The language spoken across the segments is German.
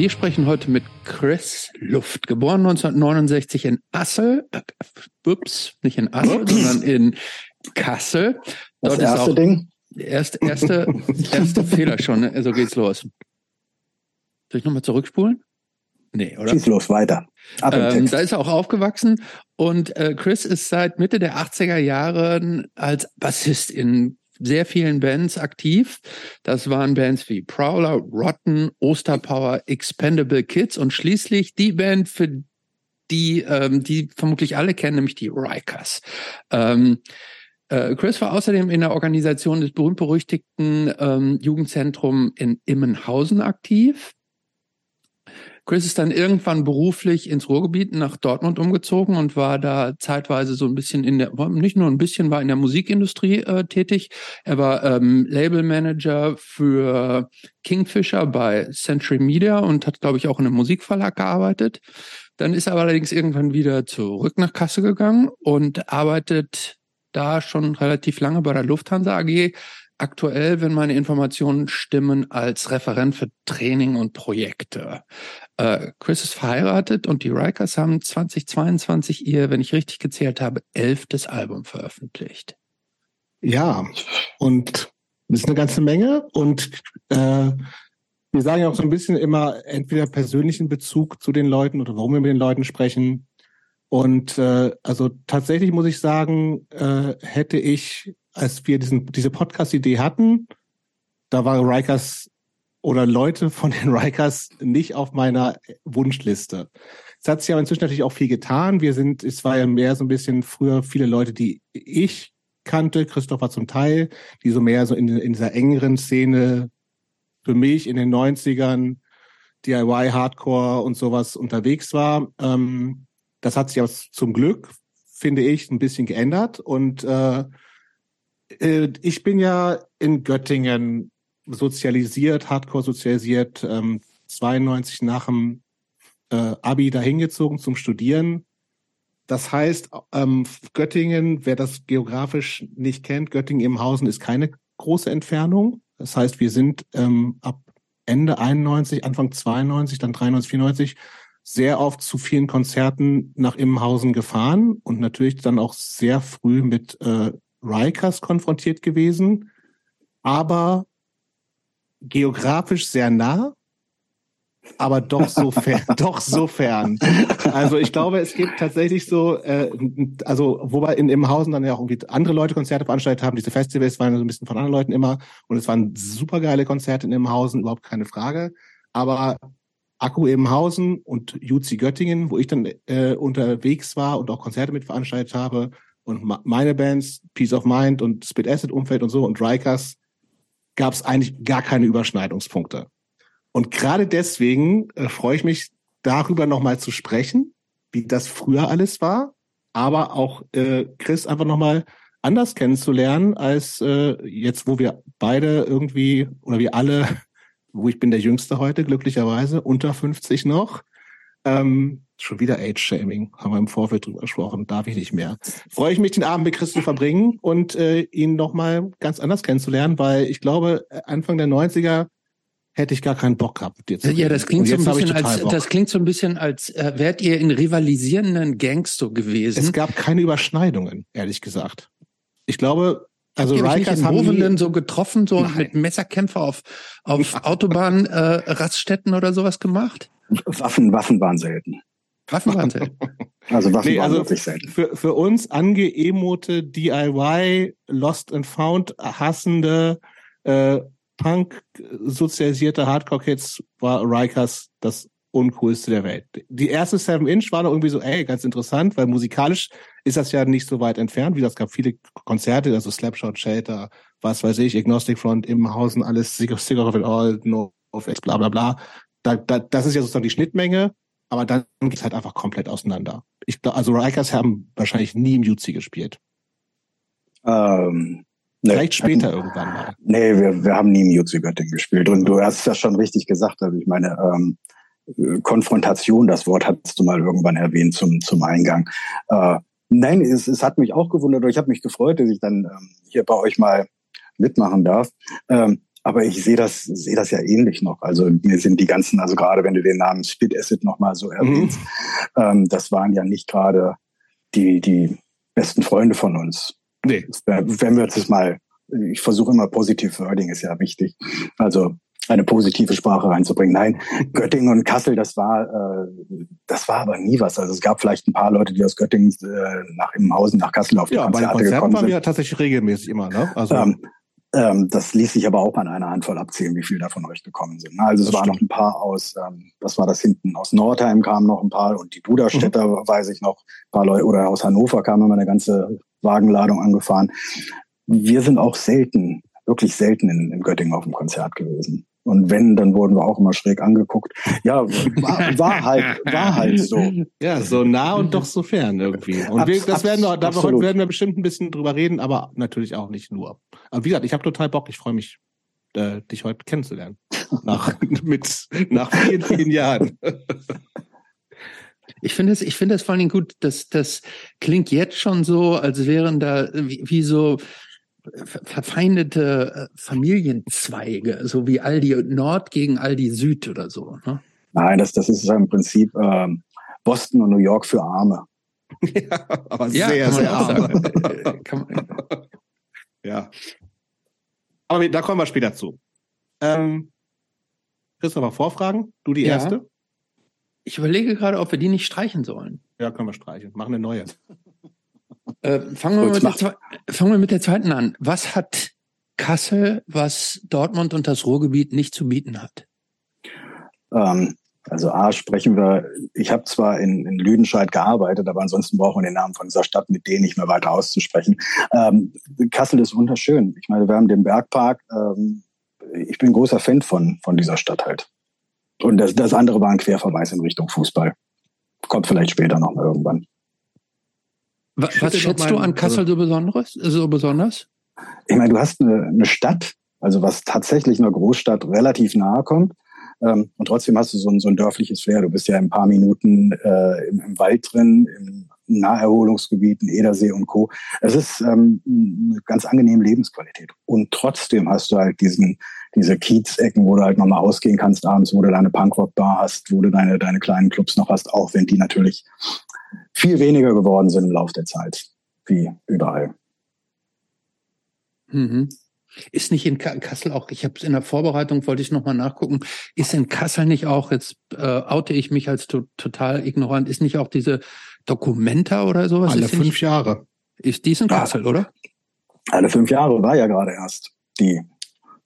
Wir sprechen heute mit Chris Luft, geboren 1969 in Assel, äh, ups, nicht in Assel, sondern in Kassel. Dort das erste Ding? Erste, erste, erste Fehler schon, ne? so geht's los. Soll ich nochmal zurückspulen? Nee, oder? Schieß los, weiter. Ähm, da ist er auch aufgewachsen und äh, Chris ist seit Mitte der 80er Jahre als Bassist in sehr vielen Bands aktiv. Das waren Bands wie Prowler, Rotten, Osterpower, Expendable Kids und schließlich die Band, für die, ähm, die vermutlich alle kennen, nämlich die Rikers. Ähm, äh, Chris war außerdem in der Organisation des berühmt-berüchtigten ähm, Jugendzentrum in Immenhausen aktiv. Chris ist dann irgendwann beruflich ins Ruhrgebiet nach Dortmund umgezogen und war da zeitweise so ein bisschen in der, nicht nur ein bisschen, war in der Musikindustrie äh, tätig. Er war ähm, Labelmanager für Kingfisher bei Century Media und hat, glaube ich, auch in einem Musikverlag gearbeitet. Dann ist er allerdings irgendwann wieder zurück nach Kassel gegangen und arbeitet da schon relativ lange bei der Lufthansa AG aktuell, wenn meine Informationen stimmen, als Referent für Training und Projekte. Äh, Chris ist verheiratet und die Rikers haben 2022 ihr, wenn ich richtig gezählt habe, elftes Album veröffentlicht. Ja, und das ist eine ganze Menge und äh, wir sagen ja auch so ein bisschen immer entweder persönlichen Bezug zu den Leuten oder warum wir mit den Leuten sprechen. Und äh, also tatsächlich muss ich sagen, äh, hätte ich als wir diesen, diese Podcast-Idee hatten, da war Rikers oder Leute von den Rikers nicht auf meiner Wunschliste. Es hat sich aber inzwischen natürlich auch viel getan. Wir sind, es war ja mehr so ein bisschen früher viele Leute, die ich kannte, Christopher zum Teil, die so mehr so in, in dieser engeren Szene für mich in den 90ern, DIY, Hardcore und sowas unterwegs war. Ähm, das hat sich aber zum Glück, finde ich, ein bisschen geändert und äh, äh, ich bin ja in Göttingen sozialisiert, hardcore sozialisiert, ähm, 92 nach dem äh, Abi dahin gezogen zum Studieren. Das heißt, ähm, Göttingen, wer das geografisch nicht kennt, Göttingen im Hausen ist keine große Entfernung. Das heißt, wir sind ähm, ab Ende 91, Anfang 92, dann 93, 94 sehr oft zu vielen Konzerten nach Immenhausen gefahren und natürlich dann auch sehr früh mit äh, Rikers konfrontiert gewesen, aber geografisch sehr nah, aber doch so fern, doch so fern. Also ich glaube, es gibt tatsächlich so, äh, also wobei in Immenhausen dann ja auch irgendwie andere Leute Konzerte veranstaltet haben. Diese Festivals waren so ein bisschen von anderen Leuten immer und es waren supergeile Konzerte in Immenhausen, überhaupt keine Frage. Aber Akku Immenhausen und Juzi Göttingen, wo ich dann äh, unterwegs war und auch Konzerte mit veranstaltet habe, und meine Bands, Peace of Mind und Spit Acid Umfeld und so und Rikers, gab es eigentlich gar keine Überschneidungspunkte. Und gerade deswegen äh, freue ich mich, darüber nochmal zu sprechen, wie das früher alles war, aber auch äh, Chris einfach nochmal anders kennenzulernen, als äh, jetzt, wo wir beide irgendwie, oder wir alle, wo ich bin der Jüngste heute, glücklicherweise, unter 50 noch, ähm, Schon wieder Age-Shaming, haben wir im Vorfeld drüber gesprochen, darf ich nicht mehr. Freue ich mich, den Abend mit Chris zu verbringen und äh, ihn nochmal ganz anders kennenzulernen, weil ich glaube, Anfang der 90er hätte ich gar keinen Bock gehabt mit dir zu Ja, das klingt, so ein bisschen als, das klingt so ein bisschen als, äh, wärt ihr in rivalisierenden Gangs so gewesen. Es gab keine Überschneidungen, ehrlich gesagt. Ich glaube, also Rikers haben Movenden so getroffen, so Nein. mit Messerkämpfer auf, auf Autobahnraststätten äh, oder sowas gemacht? Waffen, Waffen waren selten. Waffen waren selten. Also Waffen nee, also wirklich selten. Für, für uns angeemote DIY, Lost and Found hassende, äh, Punk sozialisierte Hardcore-Kids war Rikers das uncoolste der Welt. Die erste Seven Inch war noch irgendwie so, ey, ganz interessant, weil musikalisch ist das ja nicht so weit entfernt, wie das gab viele Konzerte, also Slapshot, Shelter, was weiß ich, Agnostic Front, Immenhausen, alles, Sick of It All, No of X, bla bla bla. Da, da, das ist ja sozusagen die Schnittmenge aber dann geht es halt einfach komplett auseinander. Ich glaube, also Rikers haben wahrscheinlich nie im UC gespielt. Ähm, nee, Vielleicht später hatten, irgendwann mal. Nee, wir, wir haben nie im UC Göttingen gespielt. Und du hast das schon richtig gesagt. Also ich meine, ähm, Konfrontation, das Wort hattest du mal irgendwann erwähnt zum, zum Eingang. Äh, nein, es, es hat mich auch gewundert. Ich habe mich gefreut, dass ich dann ähm, hier bei euch mal mitmachen darf. Ähm, aber ich sehe das, sehe das ja ähnlich noch. Also mir sind die ganzen, also gerade wenn du den Namen Spit Acid nochmal so erwähnst, mhm. ähm, das waren ja nicht gerade die, die besten Freunde von uns. Nee. Wenn wir jetzt mal, ich versuche immer positiv Wording ist ja wichtig. Also eine positive Sprache reinzubringen. Nein, Göttingen und Kassel, das war, äh, das war aber nie was. Also es gab vielleicht ein paar Leute, die aus Göttingen äh, nach Immenhausen, nach Kassel auf die ja, Konzerte bei gekommen waren sind. wir tatsächlich regelmäßig immer. Ne? Also ähm, ähm, das ließ sich aber auch an einer Handvoll abzählen, wie viele da von euch gekommen sind. Also es waren noch ein paar aus, ähm, was war das hinten, aus Nordheim kamen noch ein paar und die Duderstädter, mhm. weiß ich noch, ein paar Leute, oder aus Hannover kam immer eine ganze Wagenladung angefahren. Wir sind auch selten, wirklich selten in, in Göttingen auf dem Konzert gewesen. Und wenn, dann wurden wir auch immer schräg angeguckt. Ja, war, war halt, war halt so. Ja, so nah und doch so fern irgendwie. Und wir, das werden wir, da werden wir bestimmt ein bisschen drüber reden, aber natürlich auch nicht nur. Aber wie gesagt, ich habe total Bock. Ich freue mich, äh, dich heute kennenzulernen. Nach, mit, nach vielen, vielen Jahren. Ich finde es, ich finde es vor allen Dingen gut, dass das klingt jetzt schon so, als wären da wie, wie so verfeindete äh, Familienzweige, so wie Aldi Nord gegen Aldi Süd oder so. Ne? Nein, das, das ist im Prinzip ähm, Boston und New York für Arme. ja, aber ja, sehr, sehr arm. ja. Aber da kommen wir später zu. Ähm, Christopher, Vorfragen? Du die ja. erste? Ich überlege gerade, ob wir die nicht streichen sollen. Ja, können wir streichen. Machen eine neue. Äh, fangen, wir mit der, fangen wir mit der zweiten an. Was hat Kassel, was Dortmund und das Ruhrgebiet nicht zu bieten hat? Ähm, also A sprechen wir, ich habe zwar in, in Lüdenscheid gearbeitet, aber ansonsten brauchen wir den Namen von dieser Stadt mit denen nicht mehr weiter auszusprechen. Ähm, Kassel ist wunderschön. Ich meine, wir haben den Bergpark. Ähm, ich bin großer Fan von, von dieser Stadt halt. Und das, das andere war ein Querverweis in Richtung Fußball. Kommt vielleicht später noch mal irgendwann. Was, was schätzt du an Kassel so besonderes, so besonders? Ich meine, du hast eine, eine Stadt, also was tatsächlich einer Großstadt relativ nahe kommt. Ähm, und trotzdem hast du so ein, so ein dörfliches Flair. Du bist ja ein paar Minuten äh, im, im Wald drin, im Naherholungsgebieten, Edersee und Co. Es ist ähm, eine ganz angenehme Lebensqualität. Und trotzdem hast du halt diesen, diese Kiez-Ecken, wo du halt nochmal ausgehen kannst abends, wo du deine Punkrock-Bar hast, wo du deine, deine kleinen Clubs noch hast, auch wenn die natürlich viel weniger geworden sind im Laufe der Zeit, wie überall. Mhm. Ist nicht in Kassel auch, ich habe es in der Vorbereitung, wollte ich nochmal nachgucken, ist in Kassel nicht auch, jetzt äh, oute ich mich als to total ignorant, ist nicht auch diese Documenta oder sowas? Alle fünf nicht, Jahre. Ist dies in Kassel, ja. oder? Alle fünf Jahre war ja gerade erst die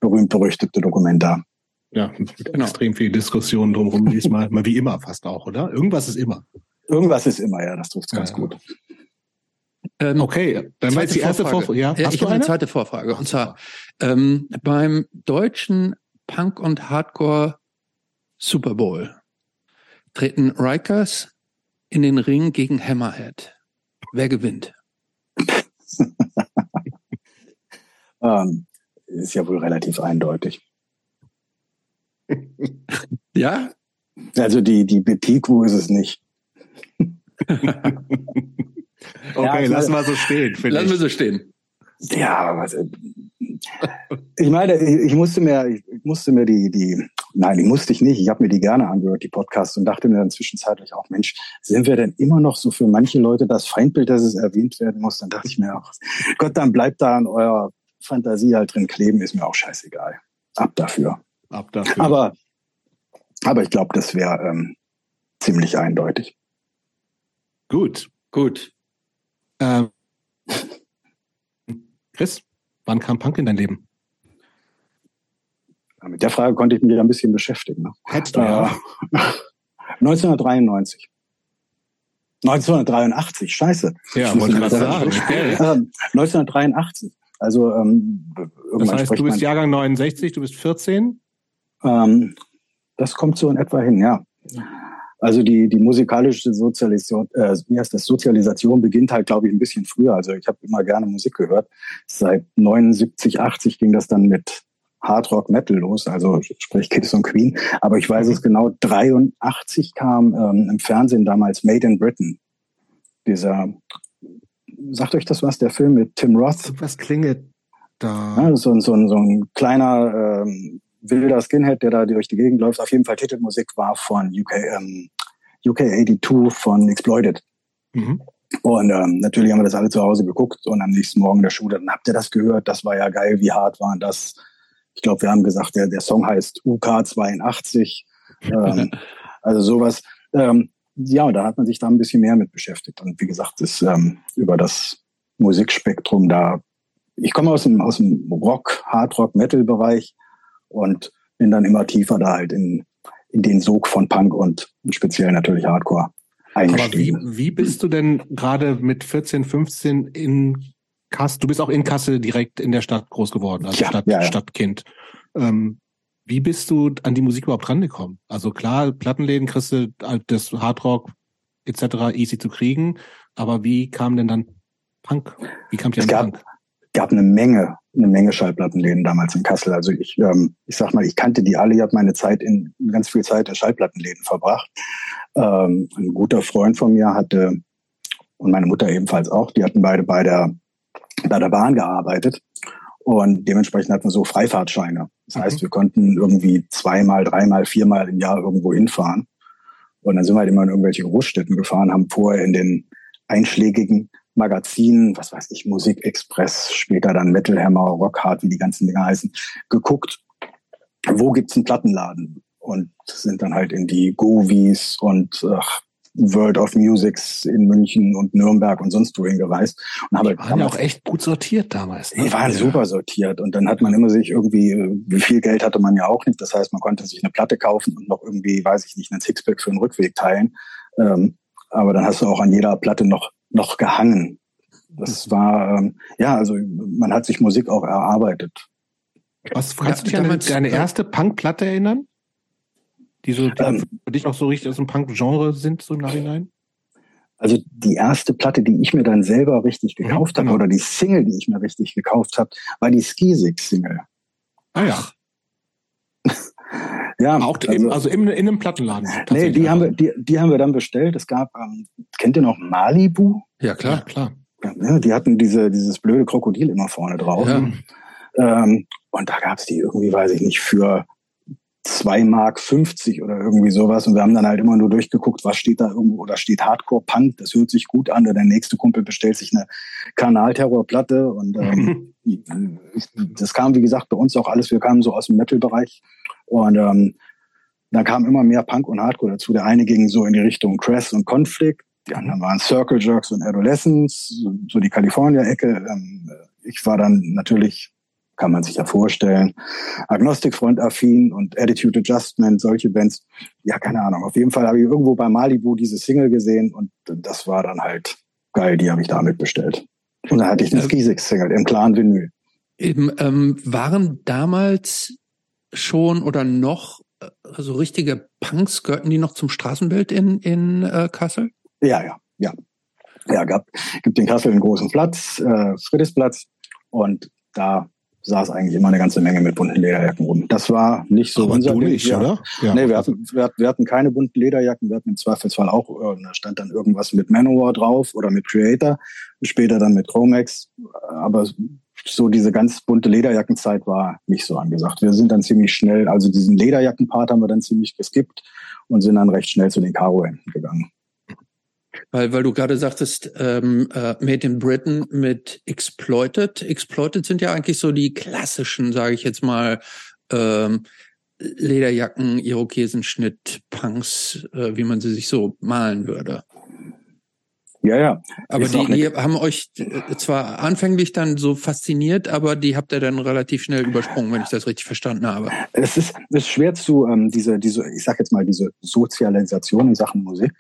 berühmt-berüchtigte Documenta. Ja, genau. extrem viel Diskussion drumherum diesmal, mal wie immer fast auch, oder? Irgendwas ist immer. Irgendwas ist immer, ja, das trifft ganz ja. gut. Ähm, okay, dann war die erste Vorfrage. Ja, ja ich habe eine zweite Vorfrage. Und zwar ähm, beim deutschen Punk und Hardcore Super Bowl treten Rikers in den Ring gegen Hammerhead. Wer gewinnt? ähm, ist ja wohl relativ eindeutig. ja? Also die, die Betiku ist es nicht. okay, ja, lass mal so stehen. Lass mal so stehen. Ja, was, äh, ich meine, ich, ich, musste mir, ich musste mir die, die, nein, die musste ich nicht. Ich habe mir die gerne angehört, die Podcasts, und dachte mir dann zwischenzeitlich auch, Mensch, sind wir denn immer noch so für manche Leute das Feindbild, dass es erwähnt werden muss? Dann dachte ich mir auch, Gott, dann bleibt da an eurer Fantasie halt drin kleben, ist mir auch scheißegal. Ab dafür. Ab dafür. Aber, aber ich glaube, das wäre ähm, ziemlich eindeutig. Gut, gut. Ähm, Chris, wann kam Punk in dein Leben? Mit der Frage konnte ich mich ein bisschen beschäftigen. Ne? Hättest du ja. 1993. 1983, scheiße. Ja, wollte gerade sagen. 1983. Also ähm, Das heißt, du bist Jahrgang 69, du bist 14? Ähm, das kommt so in etwa hin, ja. Also die, die musikalische Sozialisation, äh, wie heißt das, Sozialisation beginnt halt, glaube ich, ein bisschen früher. Also ich habe immer gerne Musik gehört. Seit 79, 80 ging das dann mit Hard Rock Metal los, also sprich Kiss und Queen. Aber ich weiß es mhm. genau, 83 kam ähm, im Fernsehen damals Made in Britain. Dieser, sagt euch das was, der Film mit Tim Roth? Was klingelt? Da ja, so, so, so ein kleiner ähm, wilder Skinhead, der da durch die Gegend läuft. Auf jeden Fall Titelmusik war von UK, ähm, UK 82 von Exploited. Mhm. Und ähm, natürlich haben wir das alle zu Hause geguckt und am nächsten Morgen in der Schule, dann habt ihr das gehört, das war ja geil, wie hart waren das. Ich glaube, wir haben gesagt, der, der Song heißt UK 82. ähm, also sowas. Ähm, ja, da hat man sich da ein bisschen mehr mit beschäftigt. Und wie gesagt, ist ähm, über das Musikspektrum da. Ich komme aus dem, aus dem Rock, Hardrock, Metal-Bereich und bin dann immer tiefer da halt in, in den Sog von Punk und, speziell natürlich Hardcore eingestiegen. Aber wie, wie bist du denn gerade mit 14, 15 in Kassel, du bist auch in Kassel direkt in der Stadt groß geworden, also ja, Stadt, ja, ja. Stadtkind. Ähm, wie bist du an die Musik überhaupt rangekommen? Also klar, Plattenläden kriegst du das Hardrock etc. easy zu kriegen, aber wie kam denn dann Punk? Wie kam dir es gab, Punk? gab eine Menge, eine Menge Schallplattenläden damals in Kassel. Also ich, ähm, ich sag mal, ich kannte die alle. Ich habe meine Zeit in ganz viel Zeit in Schallplattenläden verbracht. Ähm, ein guter Freund von mir hatte und meine Mutter ebenfalls auch. Die hatten beide bei der bei der Bahn gearbeitet und dementsprechend hatten wir so Freifahrtscheine. Das heißt, mhm. wir konnten irgendwie zweimal, dreimal, viermal im Jahr irgendwo hinfahren. Und dann sind wir halt immer in irgendwelche Großstädten gefahren, haben vorher in den einschlägigen Magazinen, was weiß ich, Musik Express, später dann Metal Hammer, Rock Hard, wie die ganzen Dinger heißen, geguckt, wo gibt's einen Plattenladen? Und sind dann halt in die Govies und ach, World of Musics in München und Nürnberg und sonst wohin gereist. Und habe die waren ja auch echt gut sortiert damals. Ne? Die waren ja. super sortiert. Und dann hat man immer sich irgendwie, wie viel Geld hatte man ja auch nicht. Das heißt, man konnte sich eine Platte kaufen und noch irgendwie, weiß ich nicht, einen Sixpack für einen Rückweg teilen. Ähm, aber dann hast du auch an jeder Platte noch, noch gehangen. Das war, ähm, ja, also man hat sich Musik auch erarbeitet. Was kannst du dich an deine erste Punkplatte erinnern? die so die ähm, für dich auch so richtig aus dem Punk-Genre sind, so im Nachhinein? Also die erste Platte, die ich mir dann selber richtig mhm, gekauft mhm, habe, genau. oder die Single, die ich mir richtig gekauft habe, war die Skisig-Single. Ah ja. ja, auch also, im, also im, in einem Plattenladen. Nee, die haben wir, die, die haben wir dann bestellt. Es gab, ähm, kennt ihr noch Malibu? Ja, klar, klar. Ja, die hatten diese, dieses blöde Krokodil immer vorne drauf. Ja. Ähm, und da gab's die irgendwie, weiß ich nicht, für 2 Mark 50 oder irgendwie sowas. Und wir haben dann halt immer nur durchgeguckt, was steht da irgendwo oder steht Hardcore Punk, das hört sich gut an. Oder der nächste Kumpel bestellt sich eine Kanalterrorplatte. Und ähm, das kam, wie gesagt, bei uns auch alles. Wir kamen so aus dem Metal-Bereich. Und ähm, dann kam immer mehr Punk und Hardcore dazu. Der eine ging so in die Richtung Crass und Conflict. Die anderen waren Circle Jerks und Adolescents, so die California-Ecke. Ähm, ich war dann natürlich kann man sich ja vorstellen. Agnostikfront-affin und Attitude Adjustment, solche Bands. Ja, keine Ahnung. Auf jeden Fall habe ich irgendwo bei Malibu diese Single gesehen und das war dann halt geil. Die habe ich damit bestellt. Und dann hatte ich eine äh, Skisix-Single im klaren Vinyl. Eben, ähm, waren damals schon oder noch äh, so richtige Punks, gehörten die noch zum Straßenbild in, in äh, Kassel? Ja, ja, ja. Ja, gab, gibt in Kassel einen großen Platz, äh, Friedrichsplatz. Und da saß eigentlich immer eine ganze Menge mit bunten Lederjacken rum. Das war nicht so Aber unser du nicht, ja. oder? Ja, nee, wir hatten, wir, wir, hatten keine bunten Lederjacken. Wir hatten im Zweifelsfall auch, äh, da stand dann irgendwas mit Manowar drauf oder mit Creator, später dann mit Chromex. Aber so diese ganz bunte Lederjackenzeit war nicht so angesagt. Wir sind dann ziemlich schnell, also diesen Lederjackenpart haben wir dann ziemlich geskippt und sind dann recht schnell zu den Karo-Hemden gegangen. Weil, weil du gerade sagtest, ähm, äh, Made in Britain mit Exploited. Exploited sind ja eigentlich so die klassischen, sage ich jetzt mal, ähm, Lederjacken, Irokesenschnitt, Punks, äh, wie man sie sich so malen würde. Ja, ja. Aber die, die haben euch äh, zwar anfänglich dann so fasziniert, aber die habt ihr dann relativ schnell übersprungen, wenn ich das richtig verstanden habe. Es ist, es ist schwer zu, ähm, diese, diese, ich sag jetzt mal, diese Sozialisation in Sachen Musik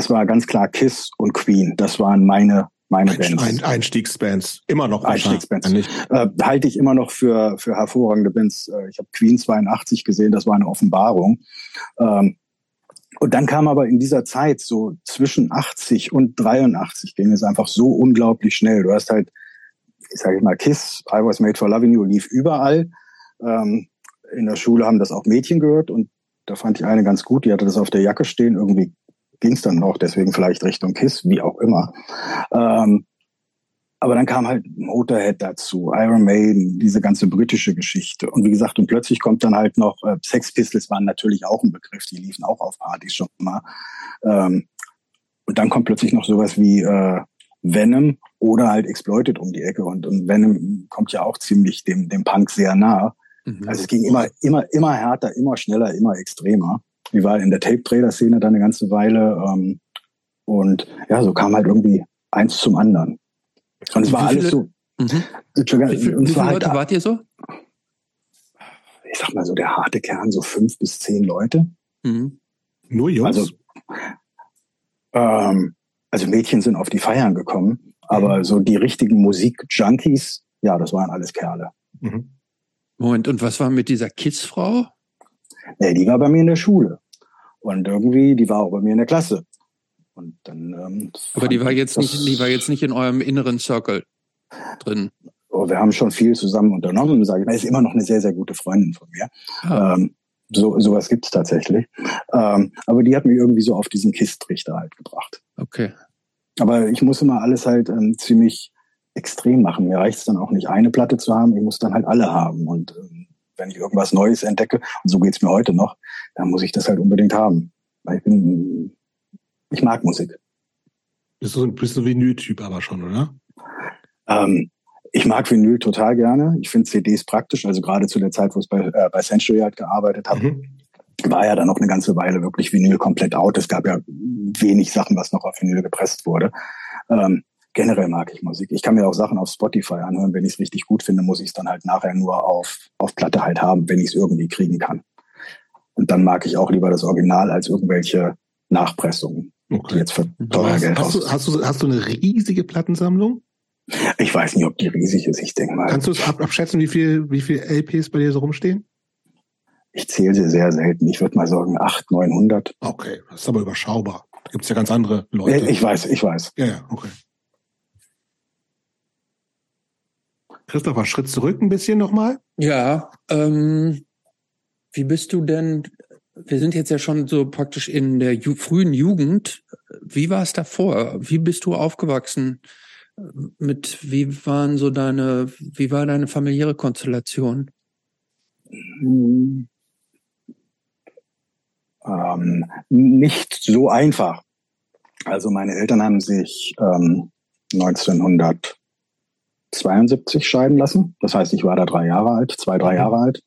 es war ganz klar Kiss und Queen. Das waren meine meine Bands. Ein, Einstiegsbands, immer noch Einstiegsbands. Äh, halte ich immer noch für für hervorragende Bands. Äh, ich habe Queen 82 gesehen, das war eine Offenbarung. Ähm, und dann kam aber in dieser Zeit so zwischen 80 und 83 ging es einfach so unglaublich schnell. Du hast halt, ich sage mal, Kiss, I Was Made for Loving You lief überall. Ähm, in der Schule haben das auch Mädchen gehört und da fand ich eine ganz gut, die hatte das auf der Jacke stehen, irgendwie ging es dann noch, deswegen vielleicht Richtung KISS, wie auch immer. Ähm, aber dann kam halt Motorhead dazu, Iron Maiden, diese ganze britische Geschichte. Und wie gesagt, und plötzlich kommt dann halt noch, äh, Sex Pistols waren natürlich auch ein Begriff, die liefen auch auf Partys schon mal. Ähm, und dann kommt plötzlich noch sowas wie äh, Venom oder halt Exploited um die Ecke. Und, und Venom kommt ja auch ziemlich dem, dem Punk sehr nah. Mhm. Also es ging immer, immer, immer härter, immer schneller, immer extremer. Ich war in der Tape-Trader-Szene dann eine ganze Weile. Ähm, und ja, so kam halt irgendwie eins zum anderen. Und es war viele, alles so. Mhm. Wie, viel, wie viele halt, Leute wart ihr so? Ich sag mal so, der harte Kern, so fünf bis zehn Leute. Mhm. Nur Jungs? Also, ähm, also Mädchen sind auf die Feiern gekommen, aber mhm. so die richtigen Musik-Junkies, ja, das waren alles Kerle. Mhm. Moment, und was war mit dieser Kids-Frau? Nee, die war bei mir in der Schule. Und irgendwie, die war auch bei mir in der Klasse. Und dann, ähm, Aber die war jetzt nicht, die war jetzt nicht in eurem inneren Circle drin. Oh, wir haben schon viel zusammen unternommen, sage ich mal. Ist immer noch eine sehr, sehr gute Freundin von mir. Ah. Ähm, so, sowas gibt es tatsächlich. Ähm, aber die hat mich irgendwie so auf diesen Kistrichter halt gebracht. Okay. Aber ich muss immer alles halt ähm, ziemlich extrem machen. Mir reicht es dann auch nicht, eine Platte zu haben, ich muss dann halt alle haben. Und ähm, wenn ich irgendwas Neues entdecke, und so geht's mir heute noch, dann muss ich das halt unbedingt haben. Weil ich bin ich mag Musik. Bist du, bist du Vinyl-Typ aber schon, oder? Ähm, ich mag Vinyl total gerne. Ich finde CDs praktisch. Also gerade zu der Zeit, wo ich bei, äh, bei Century halt gearbeitet habe, mhm. war ja dann noch eine ganze Weile wirklich Vinyl komplett out. Es gab ja wenig Sachen, was noch auf Vinyl gepresst wurde. Ähm, generell mag ich Musik. Ich kann mir auch Sachen auf Spotify anhören. Wenn ich es richtig gut finde, muss ich es dann halt nachher nur auf, auf Platte halt haben, wenn ich es irgendwie kriegen kann. Und dann mag ich auch lieber das Original als irgendwelche Nachpressungen. Okay. Jetzt für teuer hast, Geld hast du, hast, du, hast du eine riesige Plattensammlung? Ich weiß nicht, ob die riesig ist. Ich denke mal. Kannst du es abschätzen, wie viel, wie viel LPs bei dir so rumstehen? Ich zähle sie sehr selten. Ich würde mal sagen 800, 900. Okay, das ist aber überschaubar. Da gibt es ja ganz andere Leute. Ich weiß, ich weiß. Ja, ja, okay. Christopher, Schritt zurück ein bisschen nochmal. Ja, ähm, wie bist du denn wir sind jetzt ja schon so praktisch in der ju frühen Jugend. Wie war es davor? Wie bist du aufgewachsen? Mit wie waren so deine, wie war deine familiäre Konstellation? Ähm, nicht so einfach. Also meine Eltern haben sich ähm, 1972 scheiden lassen. Das heißt, ich war da drei Jahre alt, zwei, drei mhm. Jahre alt.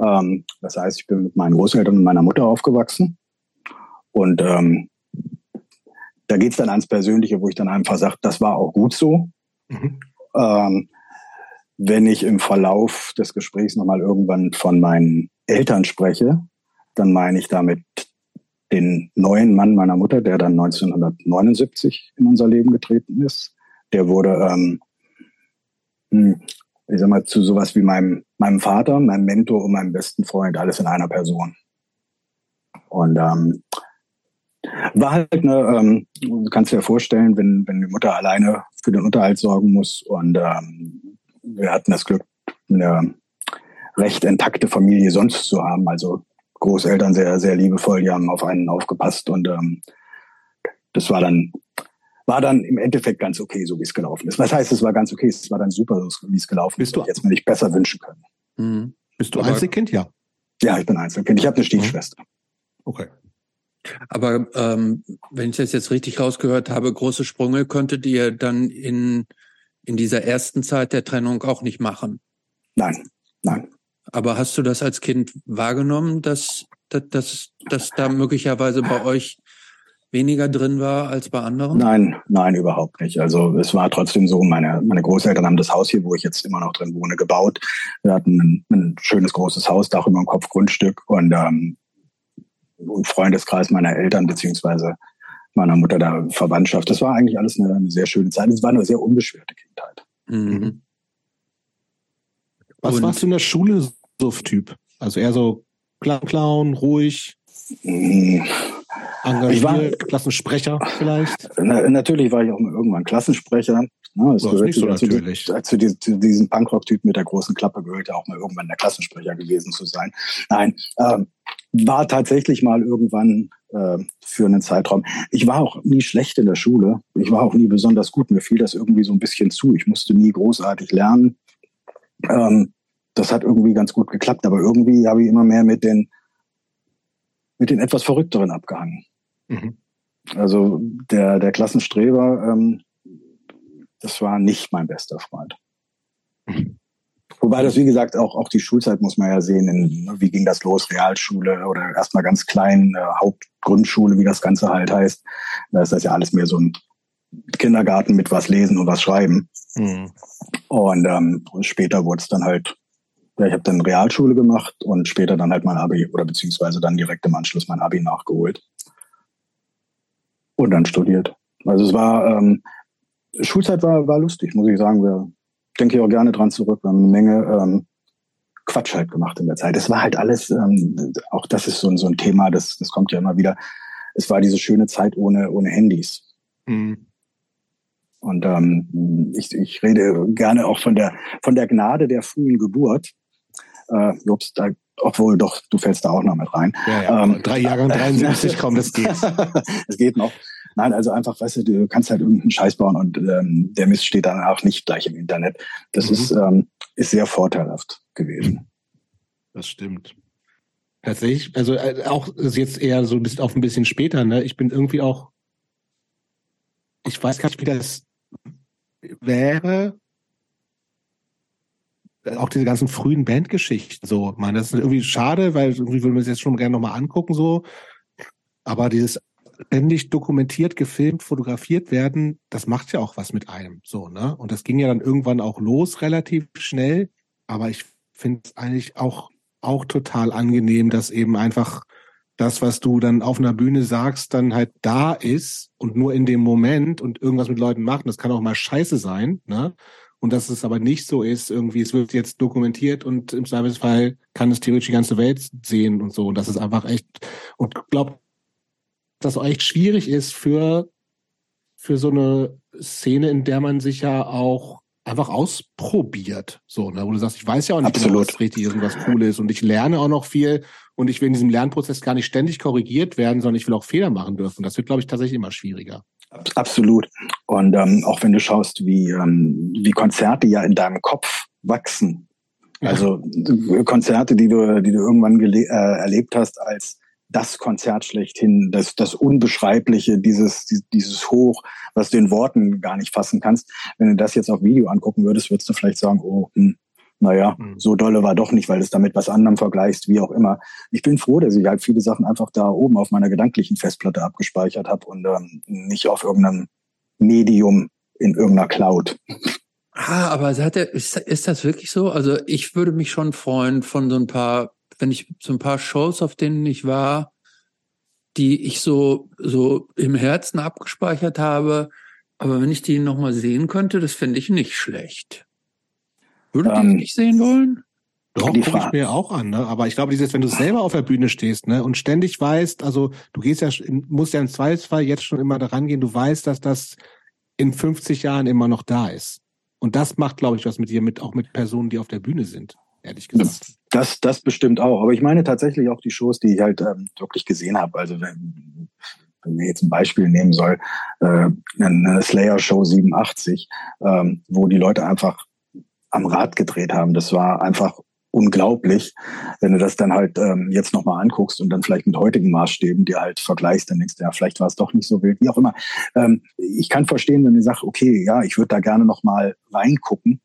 Ähm, das heißt, ich bin mit meinen Großeltern und meiner Mutter aufgewachsen. Und ähm, da geht's dann ans Persönliche, wo ich dann einfach sage, das war auch gut so. Mhm. Ähm, wenn ich im Verlauf des Gesprächs nochmal irgendwann von meinen Eltern spreche, dann meine ich damit den neuen Mann meiner Mutter, der dann 1979 in unser Leben getreten ist. Der wurde ähm, hm, ich sag mal, zu sowas wie meinem, meinem Vater, meinem Mentor und meinem besten Freund, alles in einer Person. Und ähm, war halt eine, ähm, du kannst dir ja vorstellen, wenn, wenn die Mutter alleine für den Unterhalt sorgen muss und ähm, wir hatten das Glück, eine recht intakte Familie sonst zu haben, also Großeltern sehr, sehr liebevoll, die haben auf einen aufgepasst und ähm, das war dann war dann im Endeffekt ganz okay, so wie es gelaufen ist. Was heißt, es war ganz okay, es war dann super, wie es gelaufen Bist ist. Du jetzt mir nicht besser wünschen können. Mhm. Bist du Aber, Einzelkind? Ja. Ja, ich bin Einzelkind. Ich habe eine Stiefschwester. Okay. Aber ähm, wenn ich das jetzt richtig rausgehört habe, große Sprünge könntet ihr dann in, in dieser ersten Zeit der Trennung auch nicht machen? Nein, nein. Aber hast du das als Kind wahrgenommen, dass, dass, dass, dass da möglicherweise bei euch weniger drin war als bei anderen? Nein, nein, überhaupt nicht. Also es war trotzdem so, meine, meine Großeltern haben das Haus hier, wo ich jetzt immer noch drin wohne, gebaut. Wir hatten ein, ein schönes großes Haus, Dach über dem Kopf, Grundstück und ähm, Freundeskreis meiner Eltern beziehungsweise meiner Mutter da Verwandtschaft. Das war eigentlich alles eine, eine sehr schöne Zeit. Es war eine sehr unbeschwerte Kindheit. Mhm. Was und warst du in der Schule so Typ? Also eher so Clown, ruhig? Mhm. Engagiert, war, Klassensprecher vielleicht? Na, natürlich war ich auch irgendwann Klassensprecher. Ne? Das, nicht so natürlich. Zu, zu, zu diesen Punkrock-Typen mit der großen Klappe gehört ja auch mal irgendwann der Klassensprecher gewesen zu sein. Nein, ähm, war tatsächlich mal irgendwann äh, für einen Zeitraum. Ich war auch nie schlecht in der Schule. Ich war auch nie besonders gut. Mir fiel das irgendwie so ein bisschen zu. Ich musste nie großartig lernen. Ähm, das hat irgendwie ganz gut geklappt, aber irgendwie habe ich immer mehr mit den mit den etwas verrückteren abgehangen. Mhm. Also der der Klassenstreber, ähm, das war nicht mein bester Freund. Mhm. Wobei das, wie gesagt, auch, auch die Schulzeit muss man ja sehen, in, wie ging das los, Realschule oder erstmal ganz klein, äh, Hauptgrundschule, wie das Ganze halt heißt. Da ist das ja alles mehr so ein Kindergarten mit was lesen und was schreiben. Mhm. Und ähm, später wurde es dann halt, ja, ich habe dann Realschule gemacht und später dann halt mein Abi oder beziehungsweise dann direkt im Anschluss mein Abi nachgeholt. Und dann studiert. Also es war, ähm, Schulzeit war, war lustig, muss ich sagen. Wir denke ich auch gerne dran zurück. Wir haben eine Menge ähm, Quatsch halt gemacht in der Zeit. Es war halt alles, ähm, auch das ist so, ein so ein Thema, das, das kommt ja immer wieder. Es war diese schöne Zeit ohne, ohne Handys. Mhm. Und ähm, ich, ich rede gerne auch von der, von der Gnade der frühen Geburt. Äh, Jobst, da, obwohl doch, du fällst da auch noch mit rein. Ja, ja, ähm, drei Jahre 73, komm, das geht. Es geht noch. Nein, also einfach, weißt du, du kannst halt irgendeinen Scheiß bauen und ähm, der Mist steht dann auch nicht gleich im Internet. Das mhm. ist, ähm, ist sehr vorteilhaft gewesen. Das stimmt. Tatsächlich, also äh, auch jetzt eher so ein bisschen auf ein bisschen später, ne? Ich bin irgendwie auch, ich weiß gar nicht, wie das wäre, auch diese ganzen frühen Bandgeschichten so. Man, das ist irgendwie schade, weil irgendwie würde man es jetzt schon gerne nochmal angucken so. Aber dieses ständig dokumentiert, gefilmt, fotografiert werden, das macht ja auch was mit einem. So, ne? Und das ging ja dann irgendwann auch los, relativ schnell. Aber ich finde es eigentlich auch, auch total angenehm, dass eben einfach das, was du dann auf einer Bühne sagst, dann halt da ist und nur in dem Moment und irgendwas mit Leuten macht. Und das kann auch mal scheiße sein, ne? Und dass es aber nicht so ist, irgendwie, es wird jetzt dokumentiert und im Zweifelsfall kann es theoretisch die ganze Welt sehen und so. Und das ist einfach echt, und glaub, das auch echt schwierig ist für, für so eine Szene, in der man sich ja auch einfach ausprobiert. So, ne? Wo du sagst, ich weiß ja auch nicht, genau, was richtig irgendwas cool ist und ich lerne auch noch viel und ich will in diesem Lernprozess gar nicht ständig korrigiert werden, sondern ich will auch Fehler machen dürfen. Das wird, glaube ich, tatsächlich immer schwieriger. Absolut. Und ähm, auch wenn du schaust, wie, ähm, wie Konzerte ja in deinem Kopf wachsen. Also Konzerte, die du, die du irgendwann äh, erlebt hast als das Konzert schlechthin, das, das Unbeschreibliche, dieses, dieses Hoch, was du in Worten gar nicht fassen kannst. Wenn du das jetzt auf Video angucken würdest, würdest du vielleicht sagen, oh, hm, naja, mhm. so dolle war doch nicht, weil du es damit was anderem vergleichst, wie auch immer. Ich bin froh, dass ich halt viele Sachen einfach da oben auf meiner gedanklichen Festplatte abgespeichert habe und ähm, nicht auf irgendeinem Medium in irgendeiner Cloud. Ah, aber hat er, ist, ist das wirklich so? Also ich würde mich schon freuen von so ein paar wenn ich so ein paar Shows, auf denen ich war, die ich so, so im Herzen abgespeichert habe, aber wenn ich die nochmal sehen könnte, das finde ich nicht schlecht. Würdet ähm, ihr nicht sehen wollen? Doch, gucke ich mir auch an, ne? Aber ich glaube, dieses, wenn du selber auf der Bühne stehst, ne, und ständig weißt, also du gehst ja, musst ja im Zweifelsfall jetzt schon immer daran gehen, du weißt, dass das in 50 Jahren immer noch da ist. Und das macht, glaube ich, was mit dir, mit, auch mit Personen, die auf der Bühne sind ehrlich gesagt. Das, das bestimmt auch. Aber ich meine tatsächlich auch die Shows, die ich halt ähm, wirklich gesehen habe. Also wenn, wenn wir jetzt ein Beispiel nehmen soll, äh, eine Slayer-Show 87, ähm, wo die Leute einfach am Rad gedreht haben. Das war einfach unglaublich. Wenn du das dann halt ähm, jetzt nochmal anguckst und dann vielleicht mit heutigen Maßstäben dir halt vergleichst, dann denkst du, ja, vielleicht war es doch nicht so wild, wie auch immer. Ähm, ich kann verstehen, wenn du sagst, okay, ja, ich würde da gerne nochmal reingucken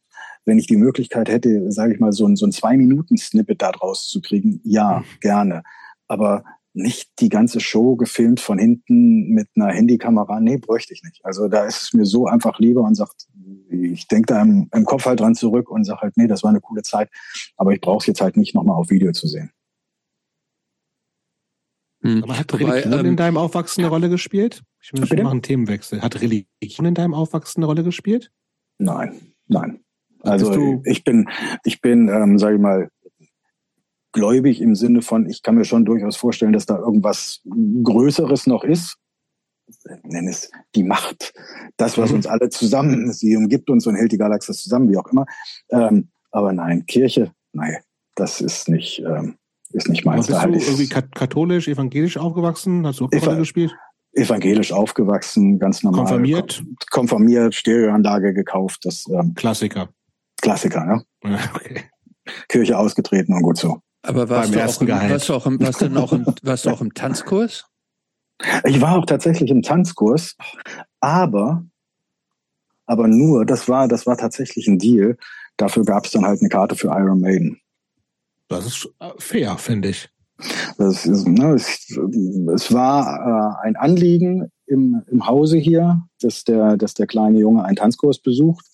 wenn ich die Möglichkeit hätte, sage ich mal, so ein, so ein Zwei-Minuten-Snippet da draus zu kriegen, ja, mhm. gerne. Aber nicht die ganze Show gefilmt von hinten mit einer Handykamera, nee, bräuchte ich nicht. Also da ist es mir so einfach lieber und sagt, ich denke da im, im, Kopf halt dran zurück und sage halt, nee, das war eine coole Zeit, aber ich brauche es jetzt halt nicht nochmal auf Video zu sehen. Hm. Aber hat Religion ähm, in deinem Aufwachsen eine Rolle gespielt? Ich will schon machen einen Themenwechsel. Hat Religion in deinem Aufwachsen eine Rolle gespielt? Nein, nein. Also ich bin, ich bin, ähm, sage ich mal, gläubig im Sinne von, ich kann mir schon durchaus vorstellen, dass da irgendwas Größeres noch ist. nenne es die Macht, das, was mhm. uns alle zusammen, sie umgibt uns und hält die Galaxis zusammen, wie auch immer. Ähm, aber nein, Kirche, nein, das ist nicht, ähm, ist nicht meins. Aber bist du irgendwie katholisch, evangelisch aufgewachsen? Hast du auch Eva gespielt? Evangelisch aufgewachsen, ganz normal. Konformiert? Konformiert, Stereoanlage gekauft. Das, ähm, Klassiker. Klassiker, ja. okay. Kirche ausgetreten und gut so. Aber warst, du auch, im, warst du auch im, warst du auch im, warst du auch im Tanzkurs? Ich war auch tatsächlich im Tanzkurs, aber, aber nur, das war, das war tatsächlich ein Deal. Dafür gab es dann halt eine Karte für Iron Maiden. Das ist äh, fair, finde ich. Das ist, ne, es, es war äh, ein Anliegen im, im Hause hier, dass der, dass der kleine Junge einen Tanzkurs besucht.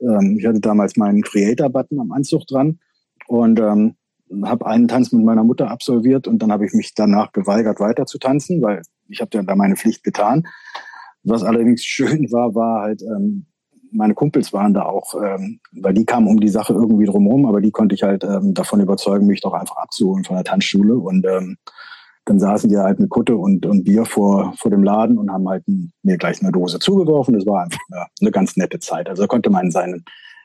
Ähm, ich hatte damals meinen Creator-Button am Anzug dran und ähm, habe einen Tanz mit meiner Mutter absolviert und dann habe ich mich danach geweigert, weiter zu tanzen, weil ich habe ja da meine Pflicht getan. Was allerdings schön war, war halt, ähm, meine Kumpels waren da auch, ähm, weil die kamen um die Sache irgendwie drumherum, aber die konnte ich halt ähm, davon überzeugen, mich doch einfach abzuholen von der Tanzschule. Und ähm, dann saßen die halt mit Kutte und, und Bier vor, vor dem Laden und haben halt mir gleich eine Dose zugeworfen. Das war einfach eine, eine ganz nette Zeit. Also konnte man seine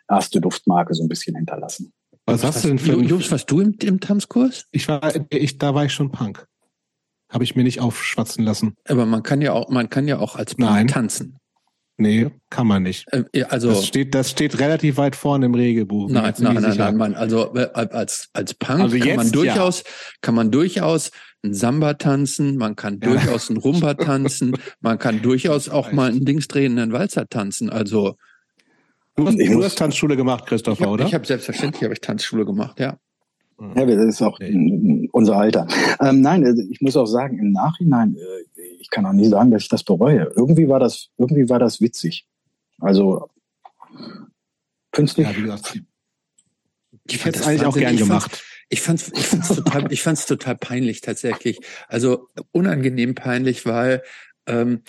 erste Duftmarke so ein bisschen hinterlassen. Was hast du denn für Jungs, warst du im, im Tanzkurs? Ich war, ich, da war ich schon Punk. Habe ich mir nicht aufschwatzen lassen. Aber man kann ja auch, man kann ja auch als Punk Nein. tanzen. Nee, kann man nicht. Äh, also das steht, das steht relativ weit vorne im Regelbuch. Nein, nein, nein, nein, nein. Also äh, als als Punk also kann man durchaus ja. kann man durchaus ein Samba tanzen, man kann ja. durchaus ein Rumba tanzen, man kann durchaus auch mal einen linksdrehenden Walzer tanzen. Also Du hast, du hast Tanzschule gemacht, Christopher, ich hab, oder? Ich habe selbstverständlich habe ich Tanzschule gemacht, ja. Ja, das ist auch okay. unser Alter. Ähm, nein, also ich muss auch sagen, im Nachhinein, äh, ich kann auch nie sagen, dass ich das bereue. Irgendwie war das, irgendwie war das witzig. Also künstlich. Ja, wie gesagt, ich hätte es eigentlich auch gern gemacht. Ich fand's, ich fand's total, ich fand's total peinlich tatsächlich. Also unangenehm peinlich, weil ähm,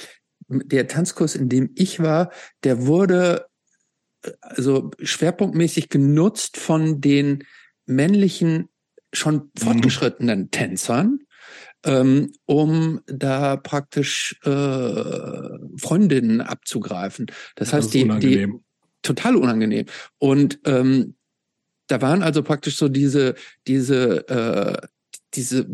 der Tanzkurs, in dem ich war, der wurde also schwerpunktmäßig genutzt von den männlichen, schon mhm. fortgeschrittenen Tänzern, ähm, um da praktisch äh, Freundinnen abzugreifen. Das, das heißt, die, die total unangenehm. Und ähm, da waren also praktisch so diese, diese äh, diese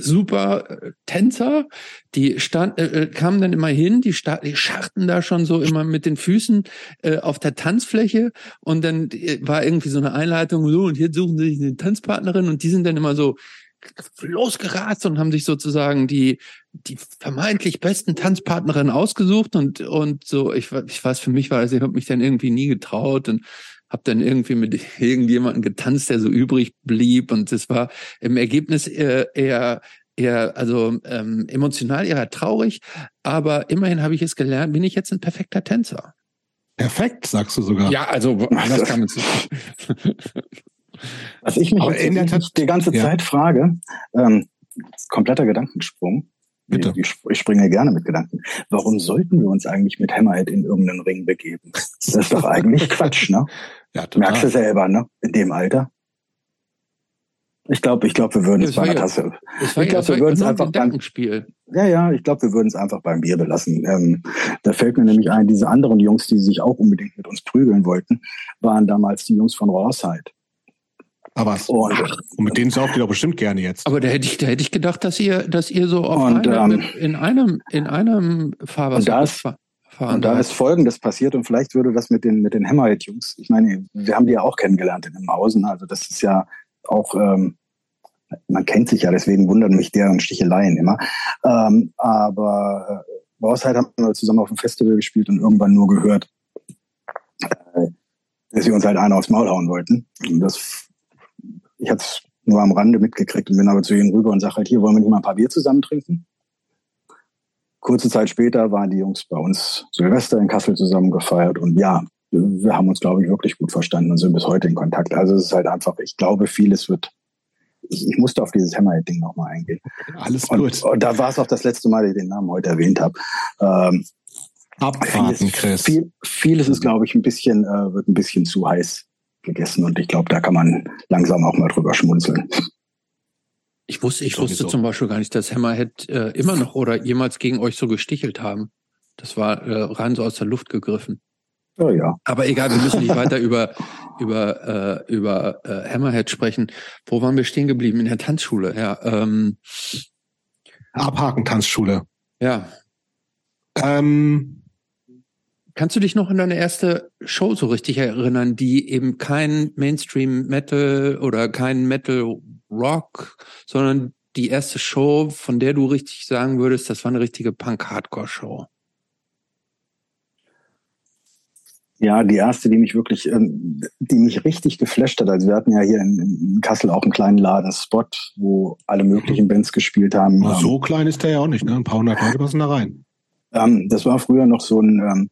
super äh, Tänzer, die stand, äh, äh, kamen dann immer hin, die, die scharten da schon so immer mit den Füßen äh, auf der Tanzfläche und dann äh, war irgendwie so eine Einleitung, so und hier suchen sie sich eine Tanzpartnerin und die sind dann immer so losgerast und haben sich sozusagen die die vermeintlich besten Tanzpartnerinnen ausgesucht und und so ich, ich weiß für mich war es ich habe mich dann irgendwie nie getraut und habe dann irgendwie mit irgendjemandem getanzt, der so übrig blieb und es war im Ergebnis eher, eher eher also ähm, emotional eher traurig, aber immerhin habe ich es gelernt, bin ich jetzt ein perfekter Tänzer. Perfekt, sagst du sogar. Ja, also das kann man Was ich mich in der Tat die ganze ja. Zeit frage, ähm, kompletter Gedankensprung. Bitte. Ich, ich springe gerne mit Gedanken. Warum sollten wir uns eigentlich mit Hammerhead in irgendeinen Ring begeben? Das ist doch eigentlich Quatsch, ne? Ja, total. Merkst du selber, ne? In dem Alter. Ich glaube, ich glaube, wir würden es bei einer Tasse. Ich glaube, wir würden es einfach beim. Ja, ja, ich glaube, wir würden es einfach beim Bier belassen. Ähm, da fällt mir nämlich ein, diese anderen Jungs, die sich auch unbedingt mit uns prügeln wollten, waren damals die Jungs von Rawside. Aber was? Und, und mit denen saugt ihr doch bestimmt gerne jetzt. Aber da hätte ich, da hätte ich gedacht, dass ihr, dass ihr so auf und, einem, ähm, in einem, in einem Fahrwasser fahren. Und da ist Folgendes passiert und vielleicht würde das mit den, mit den Hammerhead-Jungs, ich meine, wir haben die ja auch kennengelernt in dem Hausen, also das ist ja auch, ähm, man kennt sich ja, deswegen wundern mich deren Sticheleien immer. Ähm, aber äh, Bauszeit haben wir zusammen auf dem Festival gespielt und irgendwann nur gehört, äh, dass sie uns halt einer aufs Maul hauen wollten. Und das, ich hatte es nur am Rande mitgekriegt und bin aber zu ihnen rüber und sage halt, hier wollen wir nicht mal ein paar Bier zusammen trinken. Kurze Zeit später waren die Jungs bei uns Silvester in Kassel zusammen gefeiert und ja, wir haben uns, glaube ich, wirklich gut verstanden und sind bis heute in Kontakt. Also es ist halt einfach, ich glaube, vieles wird. Ich, ich musste auf dieses Hammerhead-Ding nochmal eingehen. Alles gut. Und, und da war es auch das letzte Mal, dass ich den Namen heute erwähnt habe. Ähm, Abwarten, vieles, Chris. Viel, vieles ist, glaube ich, ein bisschen, äh, wird ein bisschen zu heiß gegessen und ich glaube, da kann man langsam auch mal drüber schmunzeln. Ich wusste, ich wusste zum Beispiel gar nicht, dass Hammerhead äh, immer noch oder jemals gegen euch so gestichelt haben. Das war äh, rein so aus der Luft gegriffen. Oh ja. Aber egal, wir müssen nicht weiter über über äh, über äh, Hammerhead sprechen. Wo waren wir stehen geblieben? In der Tanzschule, ja. Ähm, Abhaken Tanzschule. Ja. Ähm, Kannst du dich noch an deine erste Show so richtig erinnern, die eben kein Mainstream Metal oder kein Metal Rock, sondern die erste Show, von der du richtig sagen würdest, das war eine richtige Punk-Hardcore-Show? Ja, die erste, die mich wirklich, ähm, die mich richtig geflasht hat. Also wir hatten ja hier in, Kassel auch einen kleinen Laden Spot, wo alle möglichen Bands gespielt haben. so ähm, klein ist der ja auch nicht, ne? Ein paar hundert Leute passen da rein. Ähm, das war früher noch so ein,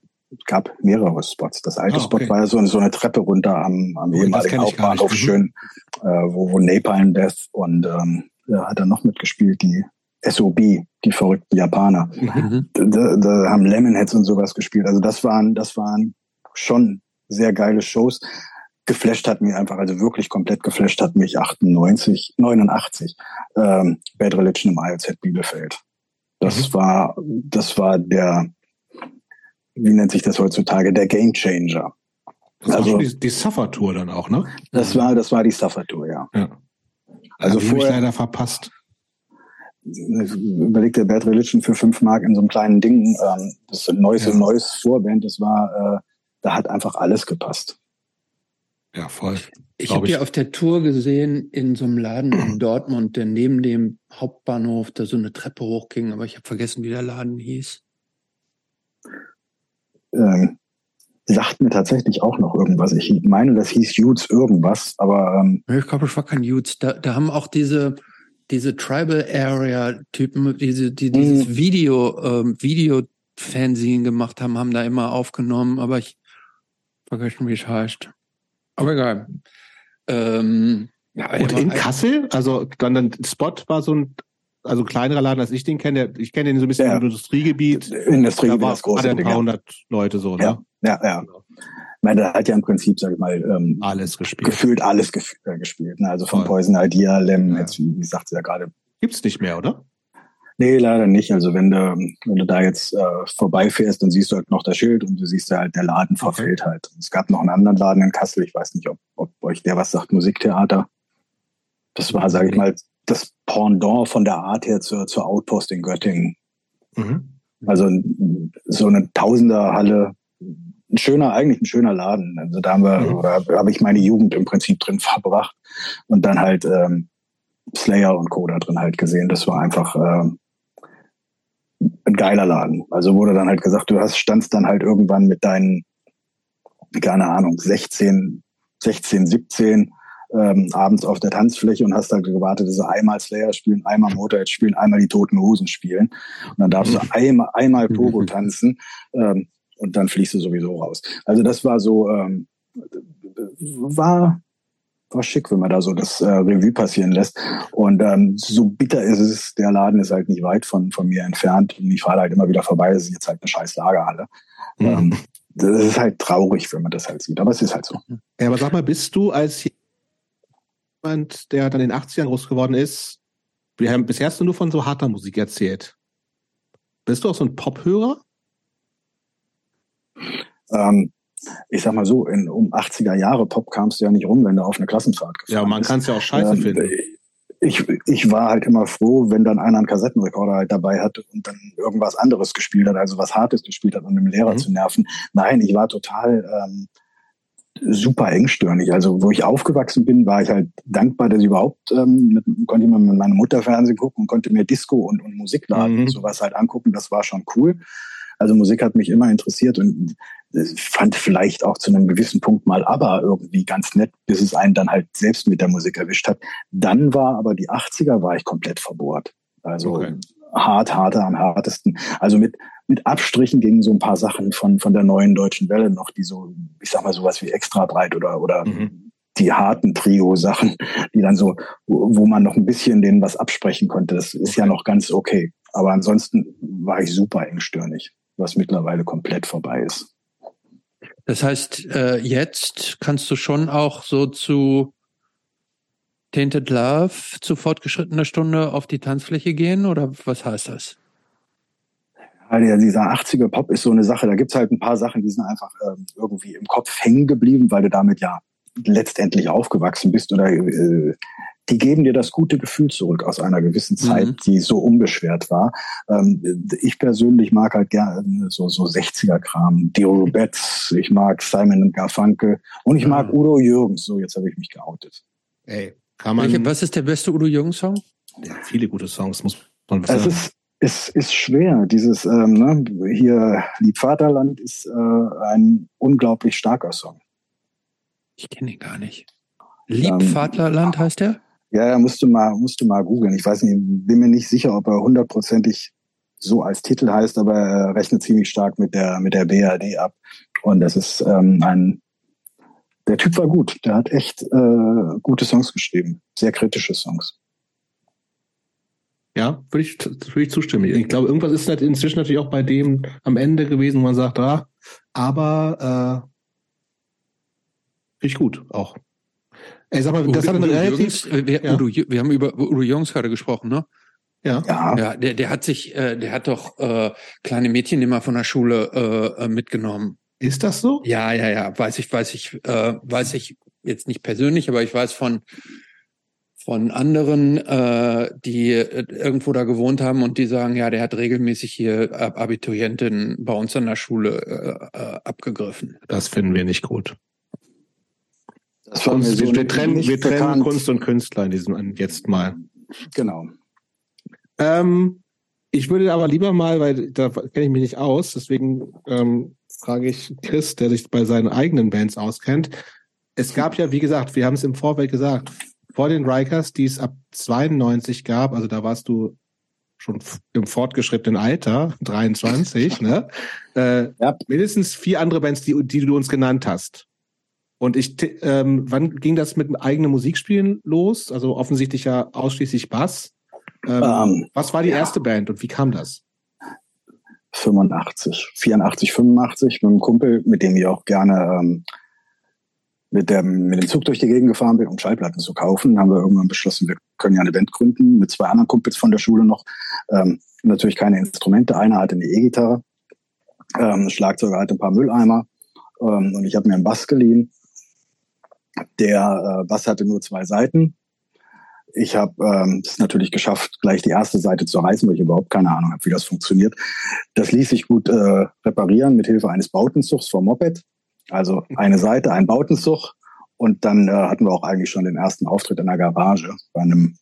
gab mehrere Spots. Das alte ah, okay. Spot war ja so, so eine Treppe runter am, am ehemaligen Hauptbahnhof, mhm. schön, äh, wo, wo Napalm Death und ähm, ja, hat er noch mitgespielt, die SOB, die verrückten Japaner. Mhm. Da, da haben Lemonheads und sowas gespielt. Also das waren, das waren schon sehr geile Shows. Geflasht hat mich einfach, also wirklich komplett geflasht hat mich 98, 89, ähm, Bad Religion im ILZ Bielefeld. Das mhm. war, das war der, wie nennt sich das heutzutage, der Game Changer. Das also, war die, die Suffer Tour dann auch, ne? Das war, das war die Suffer Tour, ja. ja. Also vorher leider verpasst. Überlegt der Bad Religion für fünf Mark in so einem kleinen Ding, ähm, das neues ja. neues Vorband, das war, äh, da hat einfach alles gepasst. Ja, voll. Ich habe ja auf der Tour gesehen in so einem Laden in Dortmund, der neben dem Hauptbahnhof da so eine Treppe hochging, aber ich habe vergessen, wie der Laden hieß ähm, sagt mir tatsächlich auch noch irgendwas. Ich meine, das hieß Utes irgendwas, aber ähm, ich glaube, es war kein Utes. Da, da haben auch diese diese Tribal Area Typen, diese die dieses mhm. Video ähm, Video Fernsehen gemacht haben, haben da immer aufgenommen, aber ich vergessen, wie es heißt. Aber egal. Ähm, ja, und in Kassel, also dann, dann Spot war so ein also kleinerer Laden, als ich den kenne. Ich kenne den so ein bisschen ja. im Industriegebiet. Industriegebiet, da war, das große ein paar hundert Leute so, ne? Ja, ja. ja. Ich meine, da hat ja im Prinzip, sag ich mal, ähm, alles gespielt. Gefühlt alles gef äh, gespielt. Ne? Also von Voll. Poison Idea, Lem, ja. jetzt, wie gesagt, ja gerade. Gibt's nicht mehr, oder? Nee, leider nicht. Also wenn du, wenn du da jetzt äh, vorbeifährst, dann siehst du halt noch das Schild und du siehst ja halt, der Laden verfällt okay. halt. Es gab noch einen anderen Laden in Kassel, ich weiß nicht, ob, ob euch der was sagt, Musiktheater. Das war, sage ich mal, das Pendant von der Art her zur, zur Outpost in Göttingen. Mhm. Also so eine Tausenderhalle, ein schöner, eigentlich ein schöner Laden. Also da haben wir, mhm. oder habe ich meine Jugend im Prinzip drin verbracht und dann halt ähm, Slayer und Co. da drin halt gesehen. Das war einfach ähm, ein geiler Laden. Also wurde dann halt gesagt, du hast, standst dann halt irgendwann mit deinen, keine Ahnung, 16, 16, 17 ähm, abends auf der Tanzfläche und hast halt gewartet, dass sie einmal Slayer spielen, einmal Motorhead spielen, einmal die Toten Hosen spielen. Und dann darfst du mhm. einmal, einmal Pogo tanzen ähm, und dann fliegst du sowieso raus. Also das war so, ähm, war war schick, wenn man da so das äh, Revue passieren lässt. Und ähm, so bitter ist es, der Laden ist halt nicht weit von, von mir entfernt und ich fahre halt immer wieder vorbei, das ist jetzt halt eine scheiß Lagerhalle. Mhm. Ähm, das ist halt traurig, wenn man das halt sieht, aber es ist halt so. Ja, aber sag mal, bist du als jemand, der dann in den 80ern groß geworden ist, wir haben bisher hast du nur von so harter Musik erzählt. Bist du auch so ein Pop-Hörer? Ähm, ich sag mal so, in, um 80er Jahre Pop kamst du ja nicht rum, wenn du auf eine Klassenfahrt gefahren Ja, man kann es ja auch scheiße ähm, finden. Ich, ich war halt immer froh, wenn dann einer einen Kassettenrekorder halt dabei hatte und dann irgendwas anderes gespielt hat, also was Hartes gespielt hat, um den Lehrer mhm. zu nerven. Nein, ich war total ähm, super engstirnig. Also wo ich aufgewachsen bin, war ich halt dankbar, dass ich überhaupt ähm, mit, konnte ich mir mit meiner Mutter Fernsehen gucken und konnte mir Disco und, und Musikladen mhm. und sowas halt angucken. Das war schon cool. Also Musik hat mich immer interessiert und fand vielleicht auch zu einem gewissen Punkt mal aber irgendwie ganz nett, bis es einen dann halt selbst mit der Musik erwischt hat. Dann war aber die 80er war ich komplett verbohrt. Also okay. hart, harter am hartesten. Also mit mit Abstrichen gingen so ein paar Sachen von, von der neuen deutschen Welle noch, die so, ich sag mal, sowas wie extra breit oder, oder mhm. die harten Trio-Sachen, die dann so, wo, wo man noch ein bisschen denen was absprechen konnte. Das ist okay. ja noch ganz okay. Aber ansonsten war ich super engstirnig, was mittlerweile komplett vorbei ist. Das heißt, äh, jetzt kannst du schon auch so zu Tainted Love zu fortgeschrittener Stunde auf die Tanzfläche gehen oder was heißt das? Ja, dieser 80er Pop ist so eine Sache. Da gibt's halt ein paar Sachen, die sind einfach ähm, irgendwie im Kopf hängen geblieben, weil du damit ja letztendlich aufgewachsen bist oder äh, die geben dir das gute Gefühl zurück aus einer gewissen Zeit, mhm. die so unbeschwert war. Ähm, ich persönlich mag halt gerne so, so 60er-Kram, Dio Betts, ich mag Simon Garfunkel und ich mag mhm. Udo Jürgens. So, jetzt habe ich mich geoutet. Ey, kann man. Welche, was ist der beste Udo Jürgens-Song? Ja, viele gute Songs, muss man. Es ist, ist, ist schwer. Dieses ähm, ne, hier Lieb Vaterland ist äh, ein unglaublich starker Song. Ich kenne ihn gar nicht. Lieb ähm, Vaterland heißt der? Ja, ja, musst du mal, musst du mal googeln. Ich weiß nicht, bin mir nicht sicher, ob er hundertprozentig so als Titel heißt, aber er rechnet ziemlich stark mit der, mit der BRD ab. Und das ist ähm, ein, der Typ war gut. Der hat echt äh, gute Songs geschrieben. Sehr kritische Songs. Ja, würde ich, würde ich zustimmen. Ich glaube, irgendwas ist halt inzwischen natürlich auch bei dem am Ende gewesen, wo man sagt, ah, aber äh, finde ich gut auch. Ey, sag mal, das hat Udo relativ, Jürgens, wir, ja. Udo, wir haben über Udo Jürgens gerade gesprochen, ne? Ja. Ja, ja der, der hat sich, äh, der hat doch äh, kleine Mädchen immer von der Schule äh, äh, mitgenommen. Ist das so? Ja, ja, ja. Weiß ich, weiß ich, äh, weiß ich jetzt nicht persönlich, aber ich weiß von von anderen, äh, die äh, irgendwo da gewohnt haben und die sagen, ja, der hat regelmäßig hier Abiturientinnen bei uns an der Schule äh, äh, abgegriffen. Das finden wir nicht gut. Kunst, so wir, trennen, wir trennen Kunst und Künstler in diesem jetzt mal. Genau. Ähm, ich würde aber lieber mal, weil da kenne ich mich nicht aus, deswegen ähm, frage ich Chris, der sich bei seinen eigenen Bands auskennt. Es gab ja, wie gesagt, wir haben es im Vorfeld gesagt, vor den Rikers, die es ab 92 gab, also da warst du schon im fortgeschrittenen Alter, 23, ne? Äh, ja. Mindestens vier andere Bands, die, die du uns genannt hast. Und ich, ähm, wann ging das mit eigenem Musikspielen los? Also offensichtlich ja ausschließlich Bass. Ähm, um, ähm, was war die ja. erste Band und wie kam das? 85, 84, 85 mit einem Kumpel, mit dem ich auch gerne ähm, mit, dem, mit dem Zug durch die Gegend gefahren bin, um Schallplatten zu kaufen. Haben wir irgendwann beschlossen, wir können ja eine Band gründen mit zwei anderen Kumpels von der Schule noch. Ähm, natürlich keine Instrumente. Einer hatte eine E-Gitarre, ähm, Schlagzeuger hatte ein paar Mülleimer ähm, und ich habe mir einen Bass geliehen der äh, Bass hatte nur zwei Seiten. Ich habe ähm, es natürlich geschafft, gleich die erste Seite zu reißen, weil ich überhaupt keine Ahnung habe, wie das funktioniert. Das ließ sich gut äh, reparieren mit Hilfe eines Bautenzugs vom Moped. Also eine Seite, ein Bautenzug. Und dann äh, hatten wir auch eigentlich schon den ersten Auftritt in der Garage bei einem,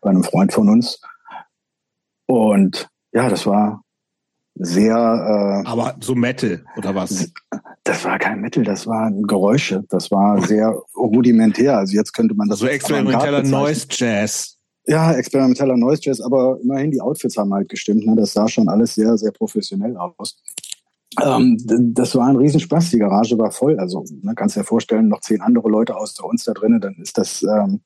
bei einem Freund von uns. Und ja, das war sehr. Äh, Aber so Metal oder was? Das war kein Metal, das waren Geräusche. Das war sehr rudimentär. Also jetzt könnte man das. So experimenteller Noise Jazz. Ja, experimenteller Noise Jazz, aber immerhin die Outfits haben halt gestimmt. Ne? Das sah schon alles sehr, sehr professionell aus. Ähm, das war ein Riesenspaß. Die Garage war voll. Also, ne, kannst dir vorstellen, noch zehn andere Leute außer uns da drinnen, dann ist das ähm,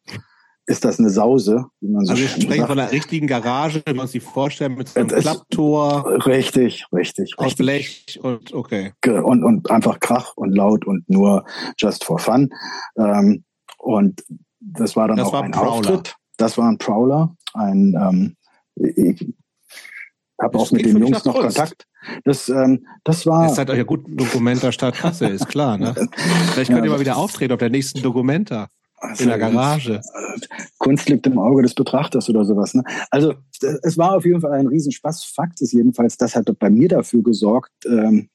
ist das eine Sause. Wie man so also wir sprechen sagt. von einer richtigen Garage, wenn man sich vorstellt, mit so einem Klapptor. Richtig, richtig. Aus richtig. Blech und okay. Und, und einfach Krach und laut und nur just for fun. Ähm, und das war dann das auch war ein Prowler. Auftritt. Das war ein Prowler. Ein, ähm, habe auch mit den Jungs noch Kunst. Kontakt. Das, ähm, das war. Ihr seid euch ja gut Dokumenta Stadt Kassel, ist klar, ne? Vielleicht könnt ja, ihr mal wieder auftreten auf der nächsten Dokumenta. Also in der Garage. Kunst liegt im Auge des Betrachters oder sowas. Ne? Also es war auf jeden Fall ein Riesenspaß. Fakt ist jedenfalls, das hat bei mir dafür gesorgt, ähm,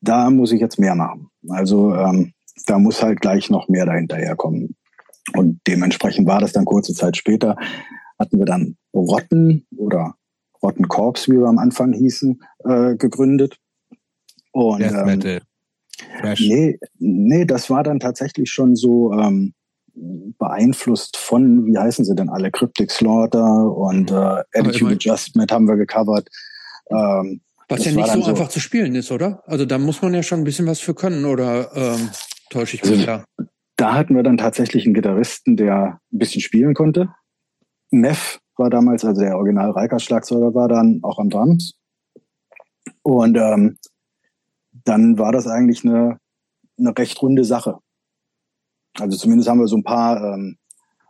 da muss ich jetzt mehr machen. Also ähm, da muss halt gleich noch mehr dahinterher kommen. Und dementsprechend war das dann kurze Zeit später, hatten wir dann Rotten oder Rottenkorps, wie wir am Anfang hießen, äh, gegründet. Und, Death ähm, Metal. Ähm, nee, nee, das war dann tatsächlich schon so, ähm, beeinflusst von, wie heißen sie denn alle, Cryptic Slaughter und mhm. äh, Attitude Adjustment haben wir gecovert. Ähm, was ja nicht so, so einfach zu spielen ist, oder? Also da muss man ja schon ein bisschen was für können, oder ähm, täusche ich mich also, da? Da hatten wir dann tatsächlich einen Gitarristen, der ein bisschen spielen konnte. Neff war damals, also der Original Reiker Schlagzeuger war dann auch am Drums. Und ähm, dann war das eigentlich eine, eine recht runde Sache. Also zumindest haben wir so ein paar, ähm,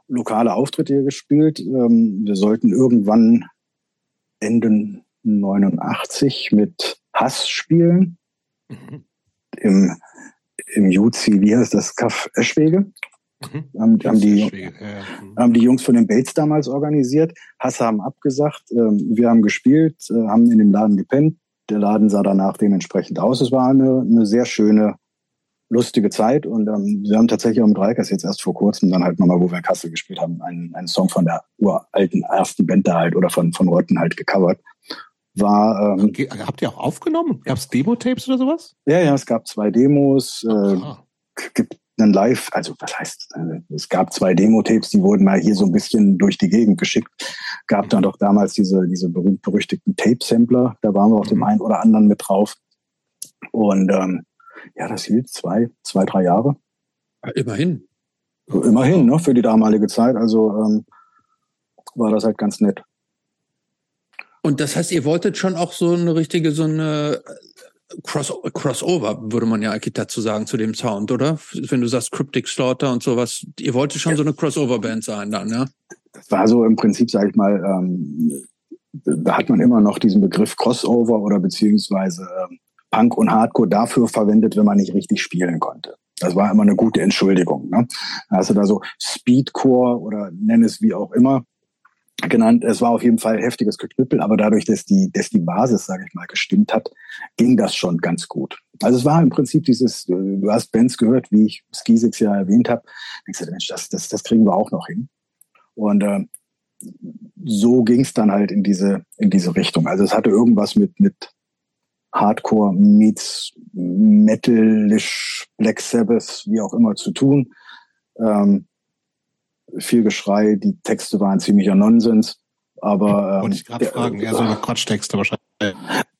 lokale Auftritte hier gespielt. Ähm, wir sollten irgendwann Ende 89 mit Hass spielen. Mhm. Im, im Juzi, wie heißt das, Kaff Eschwege. Mhm. Haben, haben, die, ja. Mhm. haben die Jungs von den Bates damals organisiert. Hass haben abgesagt. Ähm, wir haben gespielt, äh, haben in dem Laden gepennt. Der Laden sah danach dementsprechend aus. Es war eine, eine sehr schöne, lustige Zeit und ähm, wir haben tatsächlich auch mit Reikers jetzt erst vor kurzem dann halt nochmal, wo wir in Kassel gespielt haben, einen, einen Song von der uralten ersten Band da halt oder von, von Rotten halt gecovert. War, ähm, Habt ihr auch aufgenommen? Gab es Demo-Tapes oder sowas? Ja, ja, es gab zwei Demos. Äh, gibt einen Live, also was heißt, äh, es gab zwei Demo-Tapes, die wurden mal hier so ein bisschen durch die Gegend geschickt. Gab dann doch damals diese, diese berühmt-berüchtigten Tape-Sampler, da waren wir auf dem mhm. einen oder anderen mit drauf. Und ähm, ja, das hielt zwei, zwei, drei Jahre. Immerhin. Immerhin, ne, für die damalige Zeit. Also ähm, war das halt ganz nett. Und das heißt, ihr wolltet schon auch so eine richtige, so eine Cross Crossover, würde man ja eigentlich dazu sagen, zu dem Sound, oder? Wenn du sagst Cryptic Slaughter und sowas, ihr wolltet schon ja. so eine Crossover-Band sein dann, ja? Das war so im Prinzip, sage ich mal, ähm, da hat man immer noch diesen Begriff Crossover oder beziehungsweise ähm, Punk und Hardcore dafür verwendet, wenn man nicht richtig spielen konnte. Das war immer eine gute Entschuldigung. Ne? Da hast du da so Speedcore oder nenn es wie auch immer genannt. Es war auf jeden Fall heftiges Geknüppel, aber dadurch, dass die, dass die Basis, sage ich mal, gestimmt hat, ging das schon ganz gut. Also es war im Prinzip dieses, du hast Bands gehört, wie ich Skisix ja erwähnt habe. Denkst du, Mensch, das, das, das kriegen wir auch noch hin. Und äh, so ging es dann halt in diese, in diese Richtung. Also es hatte irgendwas mit, mit Hardcore meets Metalish, Black Sabbath, wie auch immer zu tun. Ähm, viel Geschrei, die Texte waren ziemlicher Nonsens. Aber ähm, wollte ich gerade fragen, eher so eine Quatschtexte wahrscheinlich.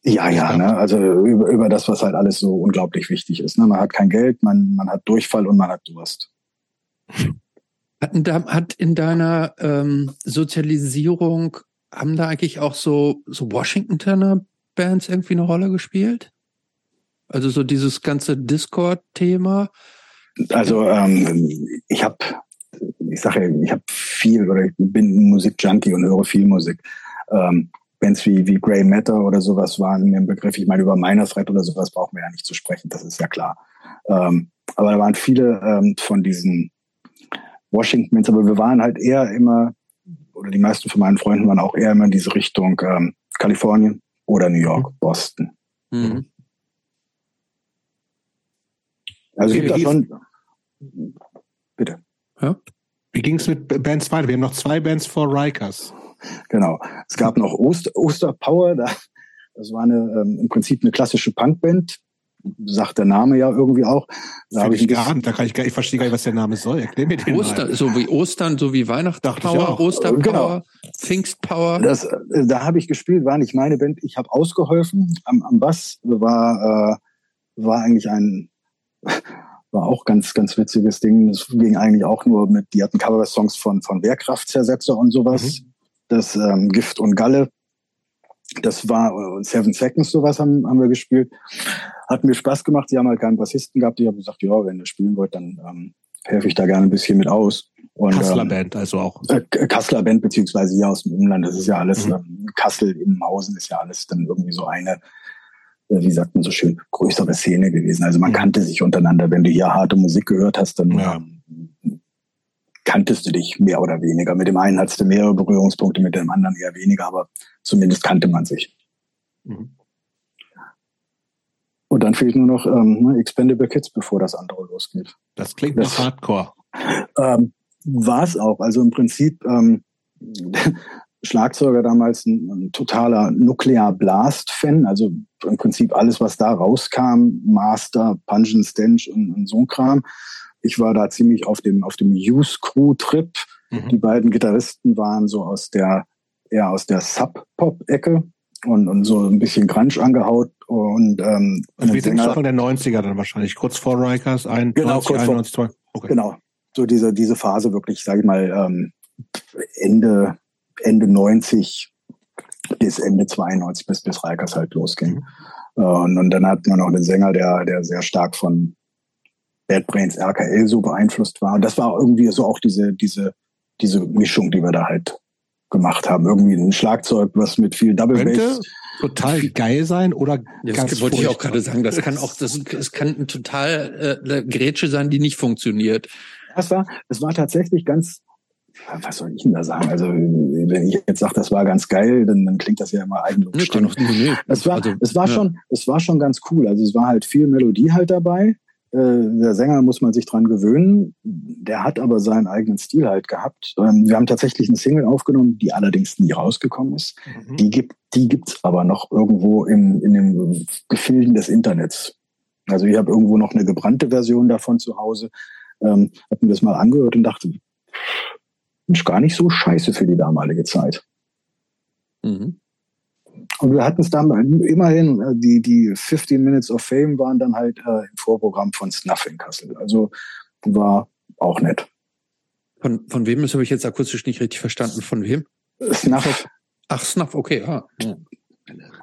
Ja, ja, ne? also über, über das, was halt alles so unglaublich wichtig ist. Ne? Man hat kein Geld, man, man hat Durchfall und man hat Durst. Hat, hat in deiner ähm, Sozialisierung, haben da eigentlich auch so, so Washingtoner Bands irgendwie eine Rolle gespielt? Also so dieses ganze Discord-Thema? Also ähm, ich habe ich sage ja, ich habe viel oder ich bin Musikjunkie und höre viel Musik. Ähm, Bands wie, wie Grey Matter oder sowas waren mir ein Begriff. Ich meine, über meiner Thread oder sowas brauchen wir ja nicht zu sprechen, das ist ja klar. Ähm, aber da waren viele ähm, von diesen Washington-Bands, aber wir waren halt eher immer, oder die meisten von meinen Freunden waren auch eher immer in diese Richtung ähm, Kalifornien oder New York, mhm. Boston. Mhm. Also gibt da schon. Bitte. Ja? Wie ging es mit Bands weiter? Wir haben noch zwei Bands vor Rikers. Genau. Es gab noch Oster, Osterpower. Da, das war eine, ähm, im Prinzip eine klassische Punkband. Sagt der Name ja irgendwie auch. Da habe ich gar nicht. Da kann ich gar, ich verstehe gar nicht, was der Name soll. Erklär mir den Oster, mal. so wie Ostern, so wie Weihnachtspower, Osterpower, genau. Pfingstpower. Das, äh, da habe ich gespielt, war nicht meine Band. Ich habe ausgeholfen. Am, am Bass war, äh, war eigentlich ein war auch ganz, ganz witziges Ding. Es ging eigentlich auch nur mit, die hatten Cover-Songs von, von Wehrkraftzersetzer und sowas. Mhm. Das ähm, Gift und Galle. Das war äh, Seven Seconds, sowas haben, haben wir gespielt. Hat mir Spaß gemacht. Sie haben halt keinen Bassisten gehabt. Ich habe gesagt, ja, wenn ihr spielen wollt, dann ähm, helfe ich da gerne ein bisschen mit aus. Und, Kasseler ähm, Band also auch. Äh, Kasseler Band beziehungsweise hier aus dem Umland. Das ist ja alles, mhm. ähm, Kassel, Immenhausen ist ja alles dann irgendwie so eine wie sagt man so schön, größere Szene gewesen. Also man kannte sich untereinander. Wenn du hier harte Musik gehört hast, dann ja. Kanntest du dich mehr oder weniger. Mit dem einen hattest du mehrere Berührungspunkte, mit dem anderen eher weniger, aber zumindest kannte man sich. Mhm. Und dann fehlt nur noch ähm, ne, Expendable Kids, bevor das andere losgeht. Das klingt das, nach Hardcore. Ähm, War es auch. Also im Prinzip ähm, Schlagzeuger damals ein, ein totaler Nuclear Blast-Fan, also im Prinzip alles, was da rauskam, Master, Punch and Stench und, und so ein Kram. Ich war da ziemlich auf dem, auf dem Use Crew Trip. Mhm. Die beiden Gitarristen waren so aus der, eher aus der Sub-Pop-Ecke und, und so ein bisschen Grunge angehaut und, ähm, also wir sind Anfang der 90er dann wahrscheinlich, kurz vor Rikers, ein, genau, 90, kurz 91, vor, okay. genau, so diese, diese Phase wirklich, sage ich mal, ähm, Ende, Ende 90 bis Ende 92, bis, bis Reikers halt losging. Mhm. Und, und dann hat man noch einen Sänger, der, der sehr stark von Bad Brains RKL so beeinflusst war. Und das war irgendwie so auch diese, diese diese Mischung, die wir da halt gemacht haben. Irgendwie ein Schlagzeug, was mit viel Double Könnte Bass. total geil sein oder Ja, ganz das wollte ich auch gerade sagen. Das kann auch, das, es kann ein total äh, Grätsche sein, die nicht funktioniert. Das war, das war tatsächlich ganz, was soll ich denn da sagen? Also, wenn ich jetzt sage, das war ganz geil, dann, dann klingt das ja immer eigenlob. Nee, kann nee. Es war, Also, es war ja. schon, es war schon ganz cool. Also es war halt viel Melodie halt dabei. Äh, der Sänger muss man sich dran gewöhnen. Der hat aber seinen eigenen Stil halt gehabt. Ähm, wir haben tatsächlich eine Single aufgenommen, die allerdings nie rausgekommen ist. Mhm. Die gibt, die gibt's aber noch irgendwo im, in den Gefilden des Internets. Also ich habe irgendwo noch eine gebrannte Version davon zu Hause. Ähm, hab mir das mal angehört und dachte, Mensch, gar nicht so scheiße für die damalige Zeit. Mhm. Und wir hatten es dann immerhin, äh, die, die 15 Minutes of Fame waren dann halt äh, im Vorprogramm von Snuff in Kassel. Also war auch nett. Von, von wem, das habe ich jetzt akustisch nicht richtig verstanden. Von wem? Snuff, Ach, Snuff, okay. Ah. Ja.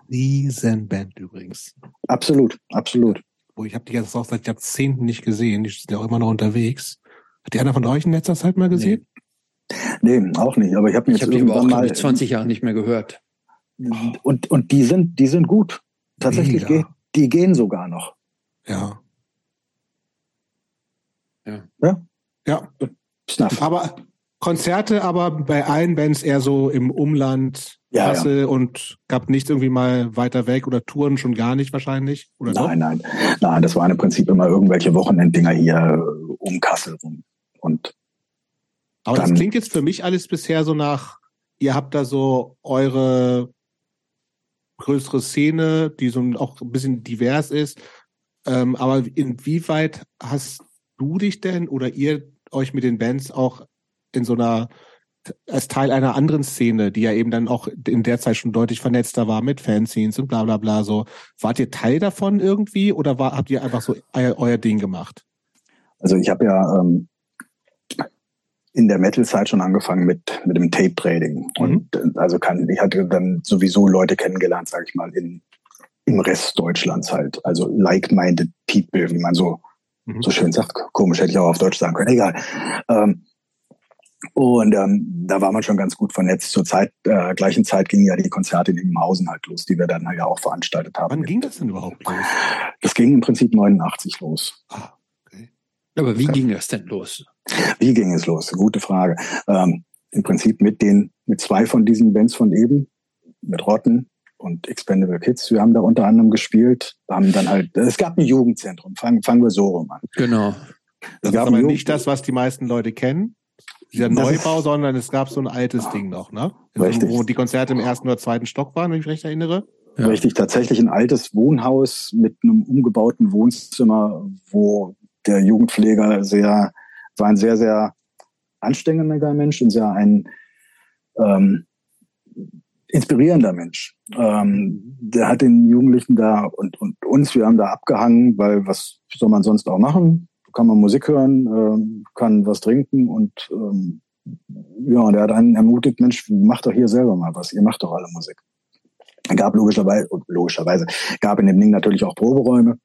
Riesenband übrigens. absolut, absolut. Wo ich habe die jetzt auch seit Jahrzehnten nicht gesehen. Die sind ja auch immer noch unterwegs. Hat die einer von euch in letzter Zeit mal gesehen? Nee, auch nicht. Aber ich habe mir Ich jetzt habe die aber auch irgendwann mal ich, 20 Jahre nicht mehr gehört. und und die sind die sind gut. Tatsächlich geht die gehen sogar noch. Ja. Ja. Ja? Ja. Snuff. Aber Konzerte, aber bei allen Bands eher so im Umland, Ja, Kassel und gab nichts irgendwie mal weiter weg oder Touren schon gar nicht wahrscheinlich? Oder doch? Nein, nein, nein. Das waren im Prinzip immer irgendwelche Wochenenddinger hier äh, um Kassel rum. Und Aber das Dann- klingt jetzt für mich alles bisher so nach, ihr habt da so eure größere Szene, die so auch ein bisschen divers ist. Ähm, aber inwieweit hast du dich denn oder ihr euch mit den Bands auch in so einer als Teil einer anderen Szene, die ja eben dann auch in der Zeit schon deutlich vernetzter war mit Fanscenes und bla bla bla so. Wart ihr Teil davon irgendwie oder war, habt ihr einfach so euer, euer Ding gemacht? Also ich habe ja ähm, in der Metal-Zeit schon angefangen mit mit dem Tape-Trading. Und äh, also kann, ich hatte dann sowieso Leute kennengelernt, sage ich mal, in, im Rest Deutschlands halt. Also like-minded people, wie man so, Mhm. so schön sagt. Komisch, hätte ich auch auf Deutsch sagen können. Egal. Ähm, und ähm, da war man schon ganz gut vernetzt. Zur Zeit, äh, gleichen Zeit gingen ja die Konzerte in Immenhausen halt los, die wir dann ja auch veranstaltet haben. Wann ging das denn überhaupt los? Das ging im Prinzip 89 los. Ah. Aber wie ging das denn los? Wie ging es los? Gute Frage. Ähm, Im Prinzip mit den, mit zwei von diesen Bands von eben, mit Rotten und Expendable Kids. Wir haben da unter anderem gespielt, haben dann halt, es gab ein Jugendzentrum. Fangen, fangen wir so rum an. Genau. Es Das ist gab aber nicht das, was die meisten Leute kennen. Dieser Das ist- Neubau, sondern es gab so ein altes Ding noch, ne? Richtig. Wo die Konzerte im ersten oder zweiten Stock waren, wenn ich mich recht erinnere. Ja. Richtig, tatsächlich ein altes Wohnhaus mit einem umgebauten Wohnzimmer, wo der Jugendpfleger sehr, war ein sehr, sehr anstrengender Mensch und sehr ein ähm, inspirierender Mensch. Ähm, der hat den Jugendlichen da und, und uns, wir haben da abgehangen, weil was soll man sonst auch machen? Kann man Musik hören, ähm, kann was trinken und ähm, ja, er hat einen ermutigt, Mensch, macht doch hier selber mal was, ihr macht doch alle Musik gab logischerweise, logischerweise gab in dem Ding natürlich auch Proberäume.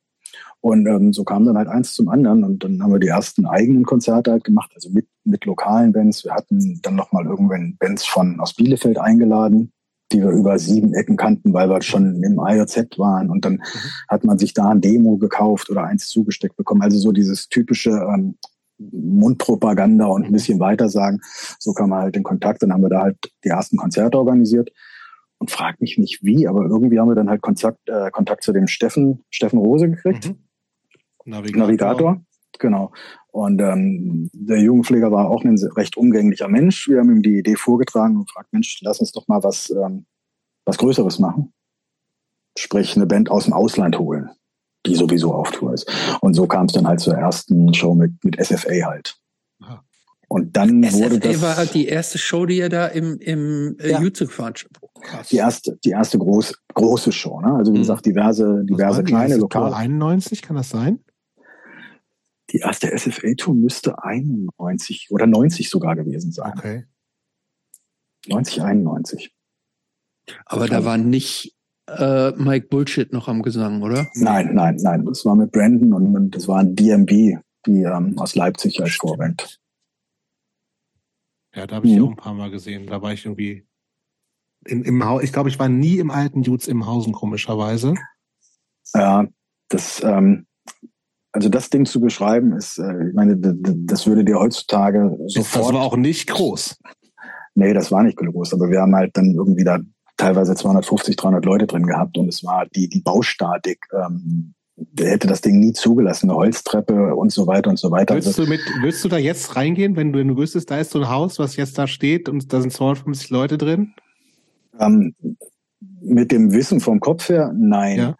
Und ähm, so kam dann halt eins zum anderen. Und dann haben wir die ersten eigenen Konzerte halt gemacht, also mit, mit lokalen Bands. Wir hatten dann nochmal irgendwann Bands von aus Bielefeld eingeladen, die wir über sieben Ecken kannten, weil wir schon im IOZ waren. Und dann hat man sich da ein Demo gekauft oder eins zugesteckt bekommen. Also so dieses typische ähm, Mundpropaganda und ein bisschen weitersagen. So kam man halt in Kontakt. Dann haben wir da halt die ersten Konzerte organisiert und frag mich nicht wie, aber irgendwie haben wir dann halt Kontakt, äh, Kontakt zu dem Steffen, Steffen Rose gekriegt, Mhm. Navigator. Navigator. Genau. Und ähm, der Jugendpfleger war auch ein recht umgänglicher Mensch. Wir haben ihm die Idee vorgetragen und gefragt, Mensch, lass uns doch mal was, ähm, was Größeres machen. Sprich, eine Band aus dem Ausland holen, die sowieso auf Tour ist. Und so kam es dann halt zur ersten Show mit, mit SFA halt. Aha. Und dann wurde SFA das war halt die erste Show, die ihr da im, im äh, Ja. YouTube. Die erste, die erste groß, große Show. Ne? Also wie Mhm. gesagt, diverse, diverse kleine lokale. Tour? 91, kann das sein? Die erste SFA-Tour müsste 91 oder 90 sogar gewesen sein. Okay. 90, 91. Aber da war nicht äh, Mike Bullshit noch am Gesang, oder? Nein, nein, nein. Das war mit Brandon und, und das war ein DMB, die ähm, aus Leipzig als Vorband. Ja, da habe ich mhm. auch ein paar Mal gesehen. Da war ich irgendwie in, im Haus. Ich glaube, ich war nie im alten Jutz im Hausen, komischerweise. Ja, das, ähm, also das Ding zu beschreiben, ist, äh, ich meine, das würde dir heutzutage sofort. Das war auch nicht groß. Nee, das war nicht groß, aber wir haben halt dann irgendwie da teilweise 250, 300 Leute drin gehabt und es war die, die Baustatik, ähm, hätte das Ding nie zugelassen, eine Holztreppe und so weiter und so weiter. Willst du, mit, willst du da jetzt reingehen, wenn du, wenn du wüsstest, da ist so ein Haus, was jetzt da steht und da sind 250 Leute drin? Ähm, mit dem Wissen vom Kopf her, nein. Ja.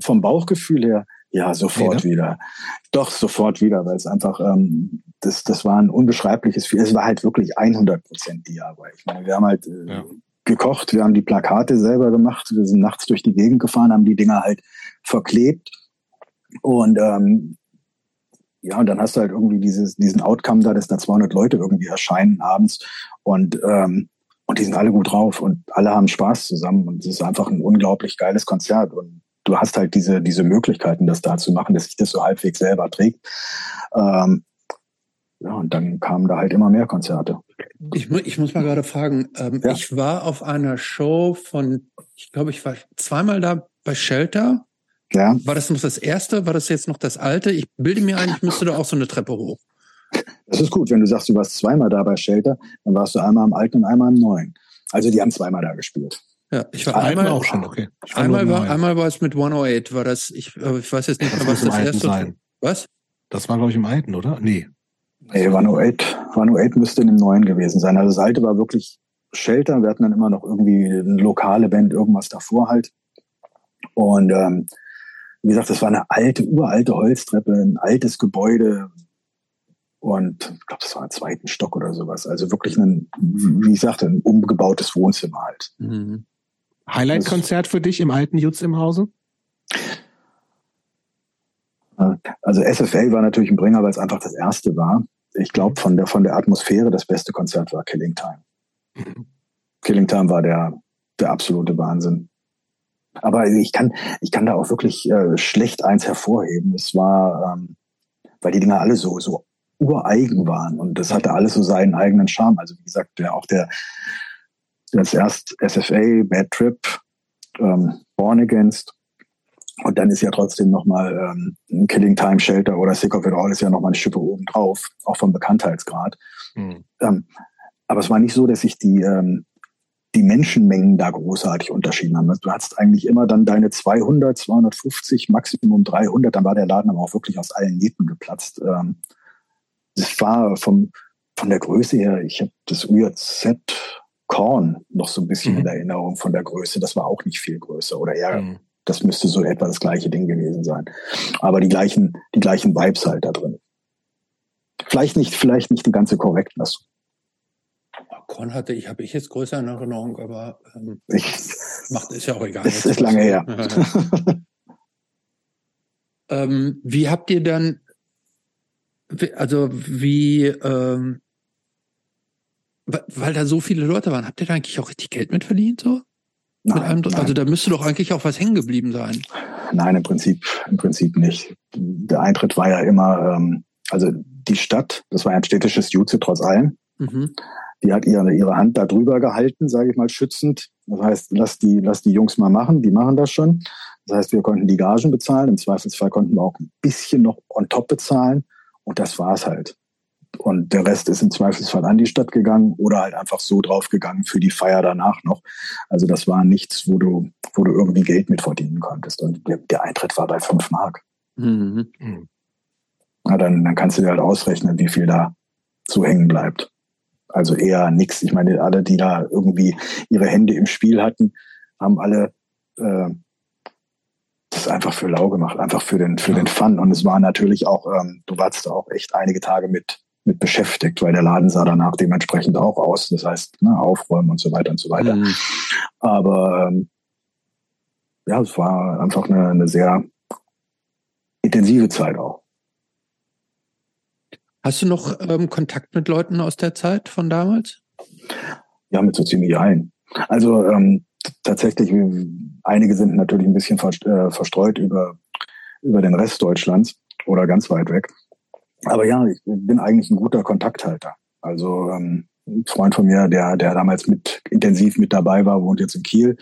Vom Bauchgefühl her, ja, sofort nee, ne? wieder. Doch, sofort wieder, weil es einfach, ähm, das, das war ein unbeschreibliches, es war halt wirklich 100 Prozent DIY. Ich meine, wir haben halt äh, ja. gekocht, wir haben die Plakate selber gemacht, wir sind nachts durch die Gegend gefahren, haben die Dinger halt verklebt und ähm, ja, und dann hast du halt irgendwie dieses, diesen Outcome da, dass da 200 Leute irgendwie erscheinen abends und ähm, und die sind alle gut drauf und alle haben Spaß zusammen und es ist einfach ein unglaublich geiles Konzert und du hast halt diese, diese Möglichkeiten, das da zu machen, dass sich das so halbwegs selber trägt. Ähm, ja, und dann kamen da halt immer mehr Konzerte. Ich, ich muss mal gerade fragen, ähm, ja. ich war auf einer Show von, ich glaube, ich war zweimal da bei Shelter. Ja. War das noch das erste? War das jetzt noch das alte? Ich bilde mir ein, ich müsste da auch so eine Treppe hoch. Das ist gut, wenn du sagst, du warst zweimal da bei Shelter, dann warst du einmal im alten und einmal im neuen. Also die haben zweimal da gespielt. Ja, ich war einmal auch schon, okay. Einmal war, einmal war es mit 108, war das, ich, ich weiß jetzt nicht mehr, was das erste sein. Was? Das war, glaube ich, im alten, oder? Nee. Nee, 108, 108 müsste in dem neuen gewesen sein. Also das alte war wirklich Shelter. Wir hatten dann immer noch irgendwie eine lokale Band, irgendwas davor halt. Und ähm, wie gesagt, das war eine alte, uralte Holztreppe, ein altes Gebäude. Und ich glaube, das war ein zweiten Stock oder sowas. Also wirklich ein, wie ich sagte, ein umgebautes Wohnzimmer halt. Mhm. Highlight-Konzert für dich im alten Jutz im Hause? Also SFA war natürlich ein Bringer, weil es einfach das erste war. Ich glaube, von der, von der Atmosphäre das beste Konzert war Killing Time. Mhm. Killing Time war der, der absolute Wahnsinn. Aber ich kann, ich kann da auch wirklich äh, schlecht eins hervorheben. Es war, ähm, weil die Dinger alle so, so ureigen waren und das hatte alles so seinen eigenen Charme. Also wie gesagt, der, auch der, als erst SFA, Bad Trip, ähm, Born Against. Und dann ist ja trotzdem nochmal ähm, Killing Time Shelter oder Sick of It All ist ja nochmal eine Schippe oben drauf, auch vom Bekanntheitsgrad. Mhm. Ähm, aber es war nicht so, dass sich die, ähm, die Menschenmengen da großartig unterschieden haben. Du hattest eigentlich immer dann deine 200, 250, Maximum 300, dann war der Laden aber auch wirklich aus allen Nähten geplatzt. Ähm, es war vom, von der Größe her, ich habe das UJZ Korn noch so ein bisschen mhm. in Erinnerung von der Größe. Das war auch nicht viel größer oder eher, mhm. das müsste so etwa das gleiche Ding gewesen sein. Aber die gleichen, die gleichen Vibes halt da drin. Vielleicht nicht, vielleicht nicht die ganze Korrektlassung. Korn hatte ich, habe ich jetzt größer in Erinnerung, aber ähm, ich, macht ist ja auch egal. Es ist lange her. ähm, wie habt ihr dann, also wie ähm, weil da so viele Leute waren, habt ihr da eigentlich auch richtig Geld mit verdient? So? Nein, einem. Also da müsste doch eigentlich auch was hängen geblieben sein. Nein, im Prinzip, im Prinzip nicht. Der Eintritt war ja immer, ähm, also die Stadt, das war ein städtisches Jutze trotz allem. Mhm. Die hat ihre, ihre Hand da drüber gehalten, sage ich mal, schützend. Das heißt, lass die, lass die Jungs mal machen, die machen das schon. Das heißt, wir konnten die Gagen bezahlen. Im Zweifelsfall konnten wir auch ein bisschen noch on top bezahlen. Und das war's halt. Und der Rest ist im Zweifelsfall an die Stadt gegangen oder halt einfach so draufgegangen für die Feier danach noch. Also das war nichts, wo du, wo du irgendwie Geld mit verdienen konntest. Und der, der Eintritt war bei fünf Mark. Mhm. Na, dann, dann kannst du dir halt ausrechnen, wie viel da so hängen bleibt. Also eher nichts. Ich meine, alle, die da irgendwie ihre Hände im Spiel hatten, haben alle äh, das einfach für lau gemacht, einfach für den, für den Fun. Und es war natürlich auch, ähm, du warst da auch echt einige Tage mit mit beschäftigt, weil der Laden sah danach dementsprechend auch aus. Das heißt, ne, aufräumen und so weiter und so weiter. Mhm. Aber ähm, ja, es war einfach eine, eine sehr intensive Zeit auch. Hast du noch ähm, Kontakt mit Leuten aus der Zeit von damals? Ja, mit so ziemlich allen. Also ähm, tatsächlich, einige sind natürlich ein bisschen äh, verstreut über, über den Rest Deutschlands oder ganz weit weg. Aber ja, ich bin eigentlich ein guter Kontakthalter. Also ähm, ein Freund von mir, der, der damals mit intensiv mit dabei war, wohnt jetzt in Kiel.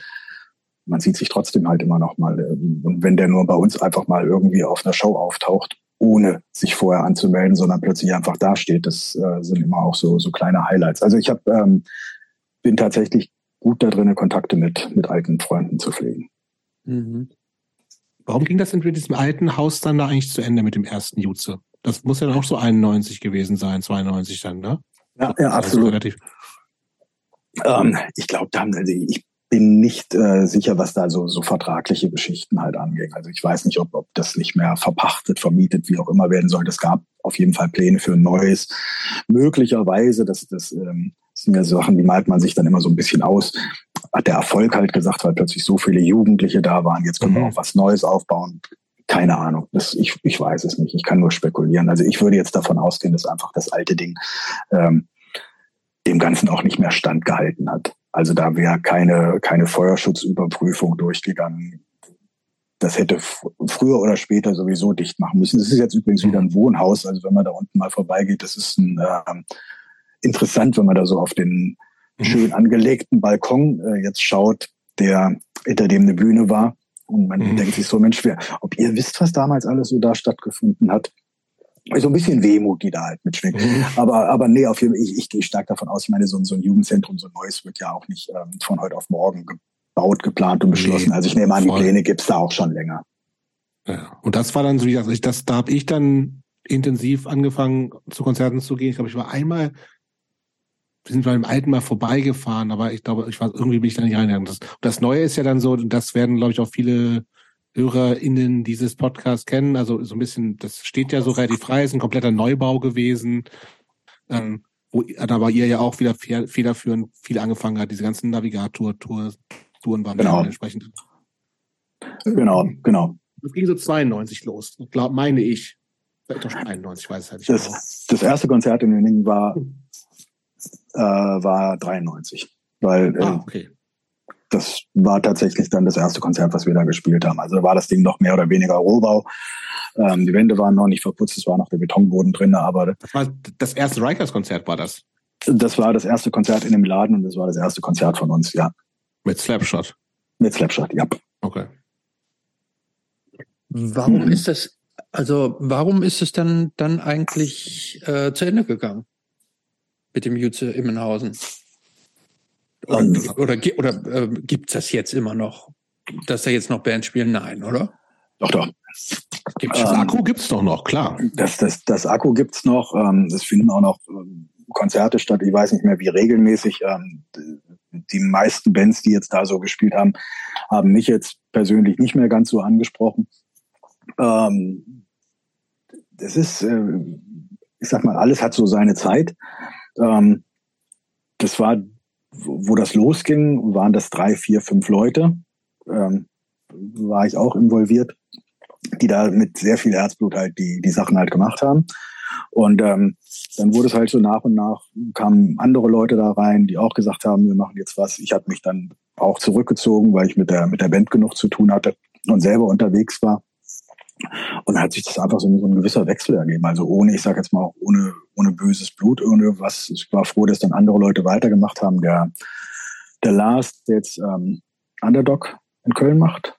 Man sieht sich trotzdem halt immer noch mal. Und wenn der nur bei uns einfach mal irgendwie auf einer Show auftaucht, ohne sich vorher anzumelden, sondern plötzlich einfach dasteht, das äh, sind immer auch so, so kleine Highlights. Also ich hab, ähm, bin tatsächlich gut da drin, Kontakte mit, mit alten Freunden zu pflegen. Mhm. Warum ging das in diesem alten Haus dann da eigentlich zu Ende mit dem ersten Jutze? Das muss ja dann auch so 91 gewesen sein, 92 dann, ne? Ja, ja absolut. Also ähm, ich glaube, da haben, also ich bin nicht äh, sicher, was da so, so vertragliche Geschichten halt anging. Also ich weiß nicht, ob, ob das nicht mehr verpachtet, vermietet, wie auch immer werden soll. Es gab auf jeden Fall Pläne für ein neues. Möglicherweise, das, das ähm, sind ja Sachen, die malt man sich dann immer so ein bisschen aus. Hat der Erfolg halt gesagt, weil plötzlich so viele Jugendliche da waren, jetzt können mhm. wir auch was Neues aufbauen. Keine Ahnung. Das, ich, ich weiß es nicht. Ich kann nur spekulieren. Also ich würde jetzt davon ausgehen, dass einfach das alte Ding ähm, dem Ganzen auch nicht mehr standgehalten hat. Also da wäre keine, keine Feuerschutzüberprüfung durchgegangen. Das hätte früher oder später sowieso dicht machen müssen. Das ist jetzt übrigens wieder ein Wohnhaus. Also wenn man da unten mal vorbeigeht, das ist ein, äh, interessant, wenn man da so auf den mhm. schön angelegten Balkon äh, jetzt schaut, der hinter dem eine Bühne war. Und man mhm. denkt sich so, Mensch, wer, ob ihr wisst, was damals alles so da stattgefunden hat. So ein bisschen Wehmut, die da halt mitschwingt. Mhm. Aber, aber nee, auf jeden Fall, ich, ich gehe stark davon aus, ich meine, so, so ein Jugendzentrum, so ein neues wird ja auch nicht ähm, von heute auf morgen gebaut, geplant und beschlossen. Nee, also ich nehme an, die Pläne gibt's da auch schon länger. Ja. Und das war dann so, wie ich, das, da habe ich dann intensiv angefangen, zu Konzerten zu gehen. Ich glaube, ich war einmal, sind beim alten mal vorbeigefahren, aber ich glaube, ich war irgendwie bin ich da nicht reingegangen. Das, das Neue ist ja dann so, das werden, glaube ich, auch viele HörerInnen dieses Podcasts kennen. Also so ein bisschen, das steht ja so relativ frei, ist ein kompletter Neubau gewesen. Ähm, wo aber ihr ja auch wieder federführend viel angefangen hat, diese ganzen Navigator-Touren waren genau. entsprechend. Genau, genau. Das ging so 92 los, glaub, meine ich. Vielleicht auch 91, weiß es halt nicht. Das, genau. das erste Konzert in München war, äh, war 93. Weil äh, ah, okay das war tatsächlich dann das erste Konzert, was wir da gespielt haben. Also war das Ding noch mehr oder weniger Rohbau. Ähm, die Wände waren noch nicht verputzt, es war noch der Betonboden drin, aber das war das erste Rikers-Konzert war das. Das war das erste Konzert in dem Laden und das war das erste Konzert von uns, ja. Mit Slapshot. Mit Slapshot, ja. Okay. Warum ist das, also warum ist es dann dann eigentlich äh, zu Ende gegangen mit dem Jutze Immenhausen? Oder, oder, oder äh, gibt das jetzt immer noch, dass da jetzt noch Bands spielen? Nein, oder? Doch, doch. Gibt's das ähm, Akku gibt's doch noch, klar. Das, das, das Akku gibt's noch. Ähm, es finden auch noch ähm, Konzerte statt. Ich weiß nicht mehr, wie regelmäßig. Ähm, die meisten Bands, die jetzt da so gespielt haben, haben mich jetzt persönlich nicht mehr ganz so angesprochen. Ähm, das ist, äh, ich sag mal, alles hat so seine Zeit. Ähm, das war wo das losging, waren das drei, vier, fünf Leute. Ähm, war ich auch involviert, die da mit sehr viel Herzblut halt die, die Sachen halt gemacht haben. Und ähm, dann wurde es halt so nach und nach, kamen andere Leute da rein, die auch gesagt haben, wir machen jetzt was. Ich habe mich dann auch zurückgezogen, weil ich mit der, mit der Band genug zu tun hatte und selber unterwegs war. Und dann hat sich das einfach so, so ein gewisser Wechsel ergeben. Also ohne, ich sage jetzt mal, ohne, ohne böses Blut, ohne was. Ich war froh, dass dann andere Leute weitergemacht haben. Der, der Lars, der jetzt ähm, Underdog in Köln macht,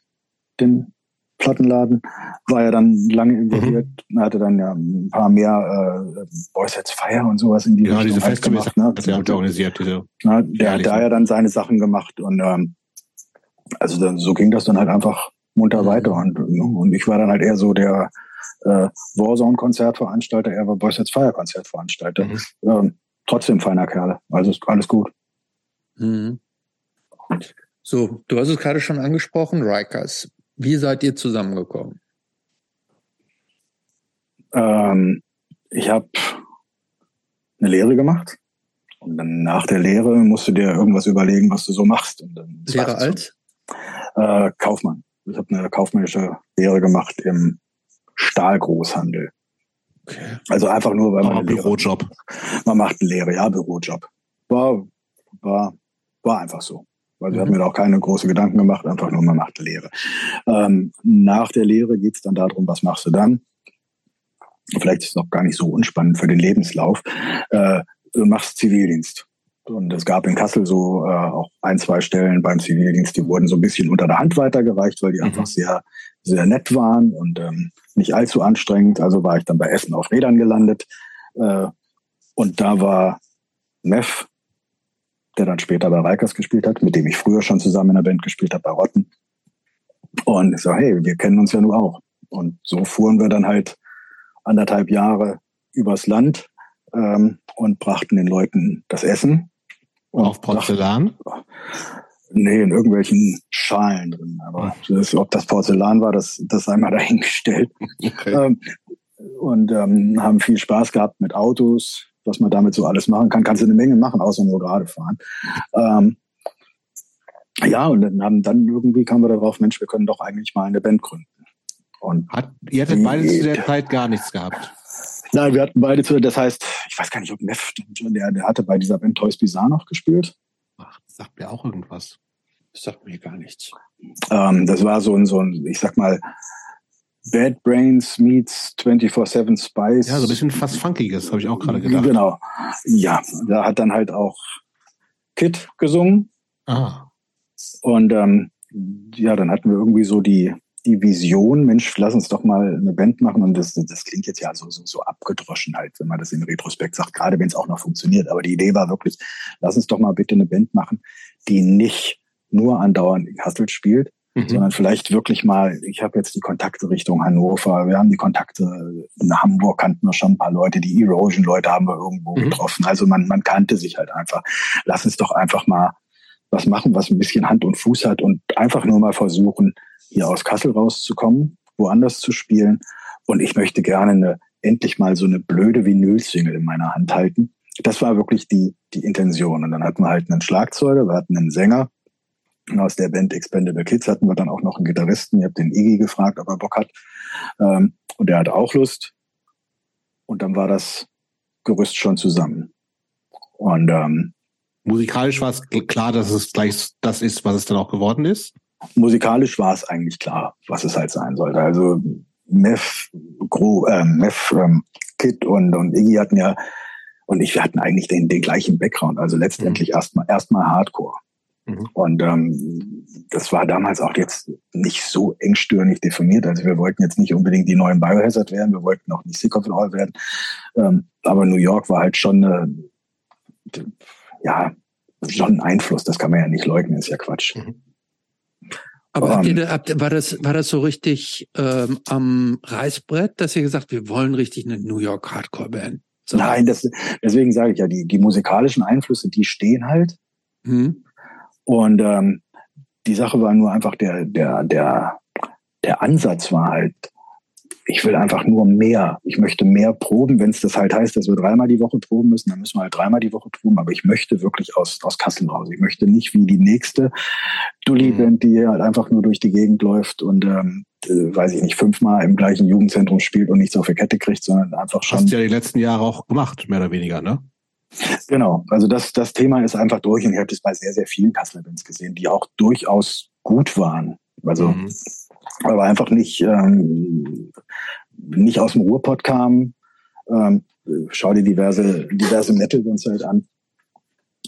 den Plattenladen, war ja dann lange involviert, mhm. hatte dann ja ein paar mehr äh, Boys Heads Fire und sowas in die ja, Richtung diese halt gemacht. Ne? Das hat organisiert, diese na, der hat da ja dann seine Sachen gemacht und ähm, also dann, so ging das dann halt einfach munter mhm. weiter. Und, und ich war dann halt eher so der äh, Warzone-Konzertveranstalter, er war Boys Fire Konzertveranstalter. Mhm. Ähm, trotzdem feiner Kerle. Also ist alles gut. Mhm. So, du hast es gerade schon angesprochen, Rikers. Wie seid ihr zusammengekommen? Ähm, ich habe eine Lehre gemacht. Und dann nach der Lehre musst du dir irgendwas überlegen, was du so machst. Und dann Lehre als? Äh, Kaufmann. Ich habe eine kaufmännische Lehre gemacht im Stahlgroßhandel. Okay. Also einfach nur, weil man einen Bürojob. man macht eine Lehre, ja, Bürojob. War, war, war einfach so. Weil also mhm. ich habe mir da auch keine großen Gedanken gemacht, einfach nur, man macht eine Lehre. Ähm, nach der Lehre geht's dann darum, was machst du dann? Vielleicht ist es noch gar nicht so unspannend für den Lebenslauf. Äh, du machst Zivildienst. Und es gab in Kassel so äh, auch ein, zwei Stellen beim Zivildienst, die wurden so ein bisschen unter der Hand weitergereicht, weil die mhm. einfach sehr, sehr nett waren und ähm, nicht allzu anstrengend. Also war ich dann bei Essen auf Rädern gelandet. Äh, und da war Mev, der dann später bei Reikers gespielt hat, mit dem ich früher schon zusammen in der Band gespielt habe, bei Rotten. Und ich so, hey, wir kennen uns ja nur auch. Und so fuhren wir dann halt anderthalb Jahre übers Land ähm, und brachten den Leuten das Essen. Auf Porzellan? Nee, in irgendwelchen Schalen drin. Aber das, ob das Porzellan war, das, das sei mal dahingestellt. Okay. Ähm, und ähm, haben viel Spaß gehabt mit Autos, was man damit so alles machen kann. Kannst du eine Menge machen, außer nur gerade fahren. Ähm, ja, und dann, haben, dann irgendwie kamen wir darauf, Mensch, wir können doch eigentlich mal eine Band gründen. Und Hat, ihr hattet beide zu der Zeit gar nichts gehabt? Nein, wir hatten beide zu, das heißt, ich weiß gar nicht, ob Neff, der, der hatte bei dieser Band Toys Bizarre noch gespielt. Ach, das sagt mir auch irgendwas. Das sagt mir gar nichts. Ähm, das war so ein, so ein, ich sag mal, Bad Brains meets 24-7 Spice. Ja, so ein bisschen fast Funkiges, habe ich auch gerade gedacht. Genau. Ja, da hat dann halt auch Kid gesungen. Ah. Und ähm, ja, dann hatten wir irgendwie so die, die Vision, Mensch, lass uns doch mal eine Band machen. Und das, das klingt jetzt ja so, so, so abgedroschen halt, wenn man das in Retrospekt sagt, gerade wenn es auch noch funktioniert. Aber die Idee war wirklich, lass uns doch mal bitte eine Band machen, die nicht nur andauernd in Kassel spielt, mhm. sondern vielleicht wirklich mal, ich habe jetzt die Kontakte Richtung Hannover, wir haben die Kontakte in Hamburg, kannten wir schon ein paar Leute, die Erosion-Leute haben wir irgendwo mhm. getroffen. Also man, man kannte sich halt einfach. Lass uns doch einfach mal was machen, was ein bisschen Hand und Fuß hat und einfach nur mal versuchen, hier aus Kassel rauszukommen, woanders zu spielen. Und ich möchte gerne eine, endlich mal so eine blöde Vinyl-Single in meiner Hand halten. Das war wirklich die, die Intention. Und dann hatten wir halt einen Schlagzeuger, wir hatten einen Sänger. Und aus der Band Expendable Kids hatten wir dann auch noch einen Gitarristen. Ich habe den Iggy gefragt, ob er Bock hat. Ähm, und der hat auch Lust. Und dann war das Gerüst schon zusammen. Und ähm, musikalisch war es klar, dass es gleich das ist, was es dann auch geworden ist? musikalisch war es eigentlich klar, was es halt sein sollte. Also Meth, Gro, äh, Meth, ähm, Kid und, und Iggy hatten ja, und ich, wir hatten eigentlich den, den gleichen Background, also letztendlich mhm. erstmal erstmal Hardcore. Mhm. Und ähm, das war damals auch jetzt nicht so engstirnig definiert. Also wir wollten jetzt nicht unbedingt die neuen Biohazard werden, wir wollten auch nicht Sick of All werden. Ähm, aber New York war halt schon eine, ja, schon ein Einfluss, das kann man ja nicht leugnen, ist ja Quatsch. Mhm. Aber um, habt ihr, habt, war das war das so richtig ähm, am Reißbrett, dass ihr gesagt, wir wollen richtig eine New York Hardcore Band? So. Nein, das, deswegen sage ich ja, die die musikalischen Einflüsse, die stehen halt. Mhm. Und ähm, die Sache war nur einfach der der der der Ansatz war halt ich will einfach nur mehr. Ich möchte mehr proben. Wenn es das halt heißt, dass wir dreimal die Woche proben müssen, dann müssen wir halt dreimal die Woche proben. Aber ich möchte wirklich aus, aus Kassel raus. Ich möchte nicht wie die nächste Dully-Band, die halt einfach nur durch die Gegend läuft und, ähm, äh, weiß ich nicht, fünfmal im gleichen Jugendzentrum spielt und nichts auf der Kette kriegt, sondern einfach schon. Hast du ja die letzten Jahre auch gemacht, mehr oder weniger, ne? Genau. Also das, das Thema ist einfach durch und ich habe das bei sehr, sehr vielen Kasseler Bands gesehen, die auch durchaus gut waren. Also, mhm aber einfach nicht, ähm, nicht aus dem Ruhrpott kam. Ähm, schau dir diverse, diverse Metal-Bands halt an.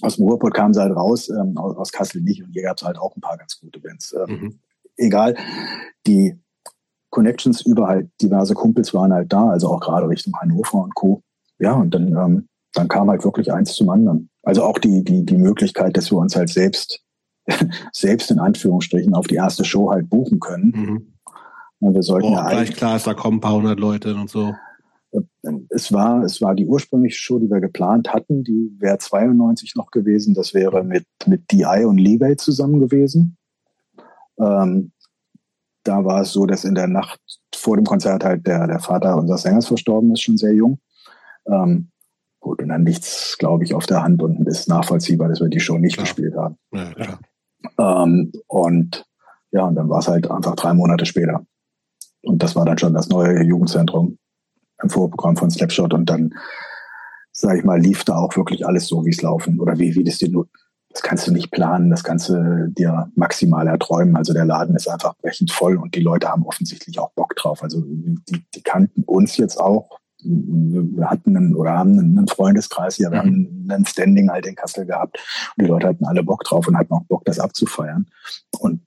Aus dem Ruhrpott kamen sie halt raus, ähm, aus, aus Kassel nicht. Und hier gab es halt auch ein paar ganz gute Bands. Ähm, mhm. Egal, die Connections über halt diverse Kumpels waren halt da, also auch gerade Richtung Hannover und Co. Ja, und dann, ähm, dann kam halt wirklich eins zum anderen. Also auch die, die, die Möglichkeit, dass wir uns halt selbst selbst in Anführungsstrichen auf die erste Show halt buchen können. Mhm. Und wir sollten Boah, ja gleich klar ist, da kommen ein paar hundert Leute und so. Es war, es war die ursprüngliche Show, die wir geplant hatten, die wäre 92 noch gewesen. Das wäre mit, mit DI und Leeway zusammen gewesen. Ähm, da war es so, dass in der Nacht vor dem Konzert halt der, der Vater unseres Sängers verstorben ist, schon sehr jung. Ähm, gut, und dann nichts, glaube ich, auf der Hand und ist nachvollziehbar, dass wir die Show nicht klar. gespielt haben. Ja, klar. Ähm, und ja, und dann war es halt einfach drei Monate später. Und das war dann schon das neue Jugendzentrum im Vorprogramm von Slapshot. Und dann, sage ich mal, lief da auch wirklich alles so, wie es laufen oder wie, wie das dir nur, das kannst du nicht planen, das kannst du dir maximal erträumen. Also der Laden ist einfach brechend voll und die Leute haben offensichtlich auch Bock drauf. Also die, die kannten uns jetzt auch wir hatten einen, oder haben einen Freundeskreis hier, wir mhm. haben einen Standing halt in Kassel gehabt und die Leute hatten alle Bock drauf und hatten auch Bock, das abzufeiern. Und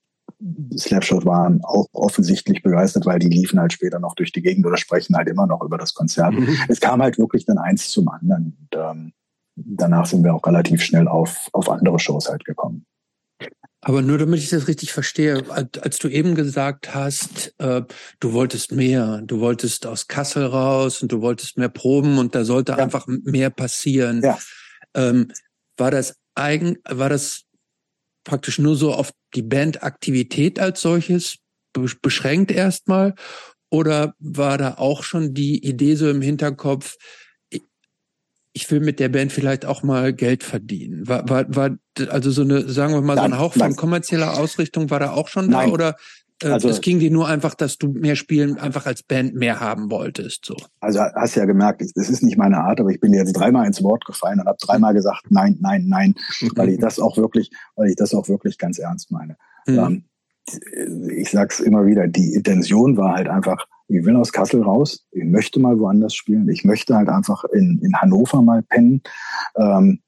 Slapshot waren auch offensichtlich begeistert, weil die liefen halt später noch durch die Gegend oder sprechen halt immer noch über das Konzert. Mhm. Es kam halt wirklich dann eins zum anderen. Und, ähm, danach sind wir auch relativ schnell auf, auf andere Shows halt gekommen. Aber nur damit ich das richtig verstehe, als du eben gesagt hast, äh, du wolltest mehr, du wolltest aus Kassel raus und du wolltest mehr proben und da sollte ja. einfach mehr passieren. Ja. Ähm, war das eigen, war das praktisch nur so auf die Bandaktivität als solches beschränkt erstmal? Oder war da auch schon die Idee so im Hinterkopf, ich will mit der Band vielleicht auch mal Geld verdienen. War, war, war also so eine, sagen wir mal, nein, so ein Hauch von kommerzieller Ausrichtung war da auch schon nein. da oder äh, also, es ging dir nur einfach, dass du mehr spielen, einfach als Band mehr haben wolltest. So. Also hast ja gemerkt, das ist nicht meine Art, aber ich bin jetzt dreimal ins Wort gefallen und habe dreimal gesagt, nein, nein, nein, weil ich das auch wirklich, weil ich das auch wirklich ganz ernst meine. Mhm. Ähm, ich sag's immer wieder, die Intention war halt einfach, ich will aus Kassel raus, ich möchte mal woanders spielen, ich möchte halt einfach in, in Hannover mal pennen. Ähm,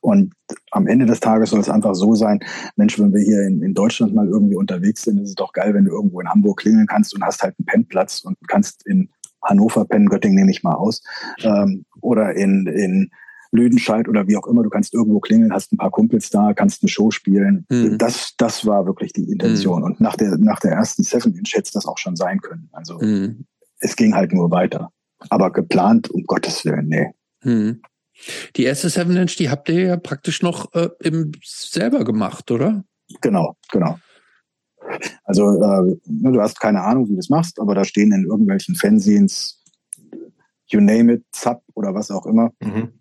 und am Ende des Tages soll es einfach so sein, Mensch, wenn wir hier in, in Deutschland mal irgendwie unterwegs sind, ist es doch geil, wenn du irgendwo in Hamburg klingeln kannst und hast halt einen Pennplatz und kannst in Hannover pennen, Göttingen nehme ich mal aus, ähm, oder in, in Lüdenscheid oder wie auch immer, du kannst irgendwo klingeln, hast ein paar Kumpels da, kannst eine Show spielen. Mhm. Das, das war wirklich die Intention. Mhm. Und nach der, nach der ersten Seven Inch hätte es das auch schon sein können. Also mhm. es ging halt nur weiter. Aber geplant, um Gottes Willen, nee. Mhm. Die erste Seven Inch, die habt ihr ja praktisch noch äh, im, selber gemacht, oder? Genau, genau. Also äh, ne, du hast keine Ahnung, wie du das machst, aber da stehen in irgendwelchen Fanzines, you name it, Zap oder was auch immer, mhm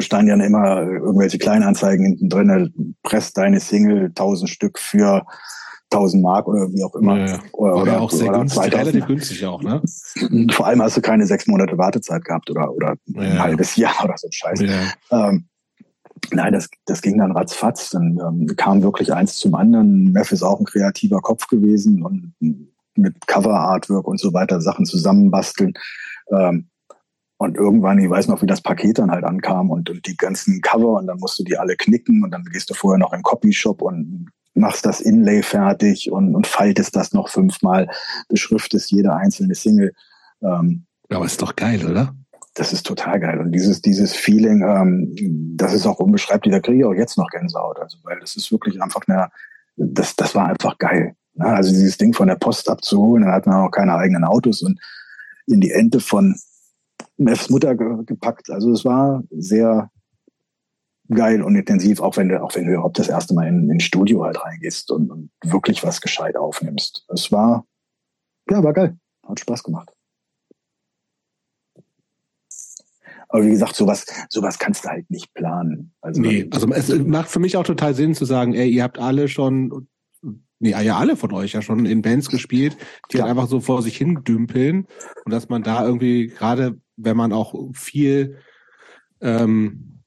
standen ja immer irgendwelche Kleinanzeigen hinten drin, presst deine Single 1000 Stück für 1000 Mark oder wie auch immer. Ja, Oder, oder, auch sehr oder günstig, relativ günstig auch, ne? Vor allem hast du keine sechs Monate Wartezeit gehabt oder, oder ja. ein halbes Jahr oder so ein Scheiß. Ja. Ähm, nein, das, das ging dann ratzfatz. Dann ähm, kam wirklich eins zum anderen. Meff ist auch ein kreativer Kopf gewesen und mit Cover-Artwork und so weiter Sachen zusammenbasteln. Ähm, und irgendwann, ich weiß noch, wie das Paket dann halt ankam und, und die ganzen Cover und dann musst du die alle knicken und dann gehst du vorher noch in den Copyshop und machst das Inlay fertig und, und faltest das noch fünfmal, beschriftest jede einzelne Single. Ähm, Aber ist doch geil, oder? Das ist total geil. Und dieses, dieses Feeling, ähm, das ist auch unbeschreiblich, da kriege ich auch jetzt noch Gänsehaut. Also, weil das ist wirklich einfach eine, das, das war einfach geil. Ja, also dieses Ding von der Post abzuholen, dann hat man auch keine eigenen Autos und in die Ente von Mavs Mutter gepackt. Also es war sehr geil und intensiv, auch wenn du, auch wenn du überhaupt das erste Mal in, in Studio halt reingehst und, und wirklich was gescheit aufnimmst. Es war, ja, war geil. Hat Spaß gemacht. Aber wie gesagt, sowas, sowas kannst du halt nicht planen. Also, nee, also es macht für mich auch total Sinn zu sagen, ey, ihr habt alle schon nee, ja alle von euch ja schon in Bands gespielt, die halt einfach so vor sich hin dümpeln und dass man da irgendwie, gerade wenn man auch viel ähm,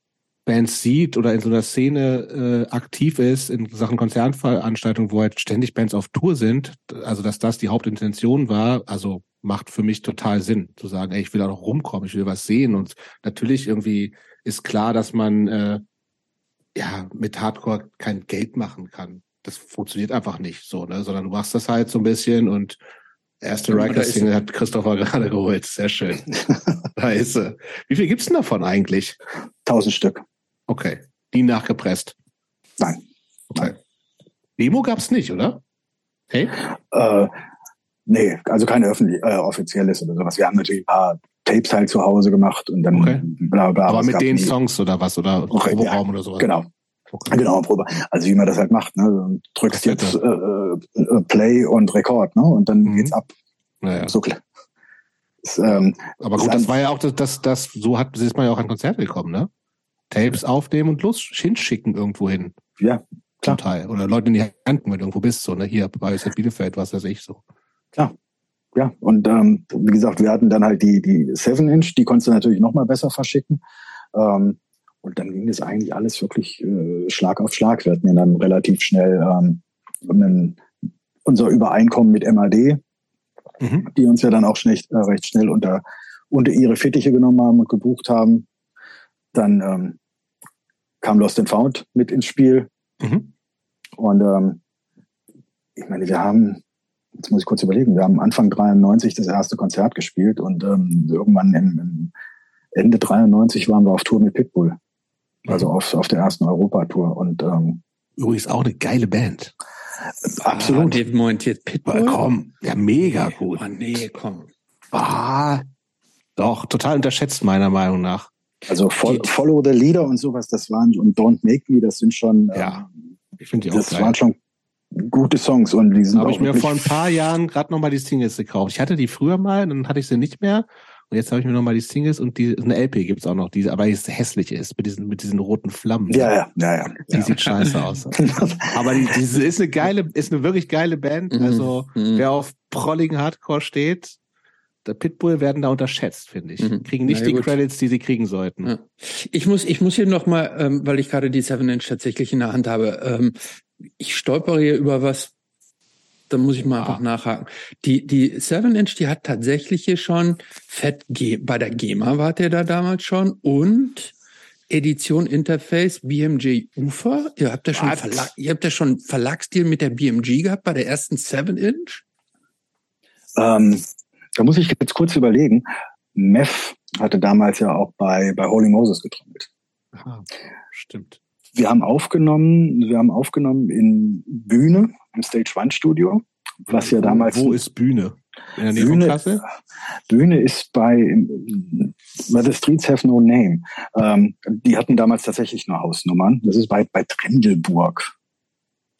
Bands sieht oder in so einer Szene äh, aktiv ist, in Sachen Konzertveranstaltungen, wo halt ständig Bands auf Tour sind, also dass das die Hauptintention war, also macht für mich total Sinn, zu sagen, ey, ich will da noch rumkommen, ich will was sehen. Und natürlich irgendwie ist klar, dass man äh, ja mit Hardcore kein Geld machen kann das funktioniert einfach nicht so, ne? Sondern du machst das halt so ein bisschen und erste Riker-Single hat Christopher gerade geholt. Sehr schön. da ist sie. Wie viel gibt's denn davon eigentlich? Tausend Stück. Okay. Die nachgepresst? Nein. Okay. Demo gab's nicht, oder? Hey? Äh, nee, also keine öffentlich, äh, offizielles oder sowas. Wir haben natürlich ein paar Tapes halt zu Hause gemacht und dann okay. bla bla. Aber mit den nie. Songs oder was? Oder okay, Proberaum ja, oder sowas? Genau. Okay. Genau, Probe. Also wie man das halt macht, ne? Du drückst jetzt äh, äh, Play und Rekord, ne? Und dann mhm. geht's ab. Naja. So klar. Das, ähm, Aber gut, das war ja auch das, das, das, so hat, ist man ja auch an Konzerte gekommen, ne? Tapes aufnehmen und los hinschicken irgendwo hin. Ja, klar. Zum Teil. Oder Leute in die Hand, wenn du irgendwo bist, so, ne? Hier bei Bielefeld, was weiß ich so. Klar. Ja, und ähm, wie gesagt, wir hatten dann halt die, die 7-Inch, die konntest du natürlich noch mal besser verschicken. Ähm, und dann ging das eigentlich alles wirklich äh, Schlag auf Schlag. Wir hatten ja dann relativ schnell ähm, einen, unser Übereinkommen mit MAD, mhm. die uns ja dann auch schnell, äh, recht schnell unter, unter ihre Fittiche genommen haben und gebucht haben. Dann ähm, kam Lost and Found mit ins Spiel. Mhm. Und ähm, ich meine, wir haben, jetzt muss ich kurz überlegen, wir haben Anfang 93 das erste Konzert gespielt und ähm, irgendwann im, im Ende 93 waren wir auf Tour mit Pitbull. Also mhm. auf, auf der ersten Europatour. Und ähm, übrigens auch eine geile Band. Absolut. Ah, Moment, jetzt Pitbull. Komm, ja, mega nee, gut. Oh, nee, komm. Ah, doch, total unterschätzt meiner Meinung nach. Also Fol Follow the Leader und sowas, das waren und Don't Make Me, das sind schon. Ja, ich finde die auch Das geil. waren schon gute Songs und die sind Habe ich mir vor ein paar Jahren gerade nochmal die Singles gekauft. Ich hatte die früher mal, dann hatte ich sie nicht mehr. Und jetzt habe ich mir nochmal die Singles und die eine LP gibt's auch noch, die aber jetzt hässlich ist mit diesen mit diesen roten Flammen. Ja, ja, ja, ja. Die ja. sieht scheiße aus. aber die, diese ist eine geile, ist eine wirklich geile Band. Mhm. Also mhm. wer auf prolligen Hardcore steht, der Pitbull werden da unterschätzt, finde ich. Mhm. Kriegen nicht die gut. Credits, die sie kriegen sollten. Ja. Ich muss, ich muss hier nochmal, ähm, weil ich gerade die Seven Inch tatsächlich in der Hand habe, ähm, ich stolpere hier über was, da muss ich mal ah. einfach nachhaken. Die, die Seven Inch, die hat tatsächlich hier schon Fett G bei der GEMA war der da damals schon und Edition Interface BMG Ufer. Ihr habt ja schon Verlag, ihr habt ja schon Verlagsdeal mit der BMG gehabt bei der ersten Seven Inch? Ähm, da muss ich jetzt kurz überlegen. Meth hatte damals ja auch bei, bei Holy Moses getrommelt. Aha, stimmt. Wir haben aufgenommen, wir haben aufgenommen in Bühne, im Stage One Studio, was ja damals. Wo ist Bühne? In der Bühne, Bühne ist bei, bei The Streets Have No Name. Ähm, die hatten damals tatsächlich nur Hausnummern. Das ist bei, bei Trendelburg.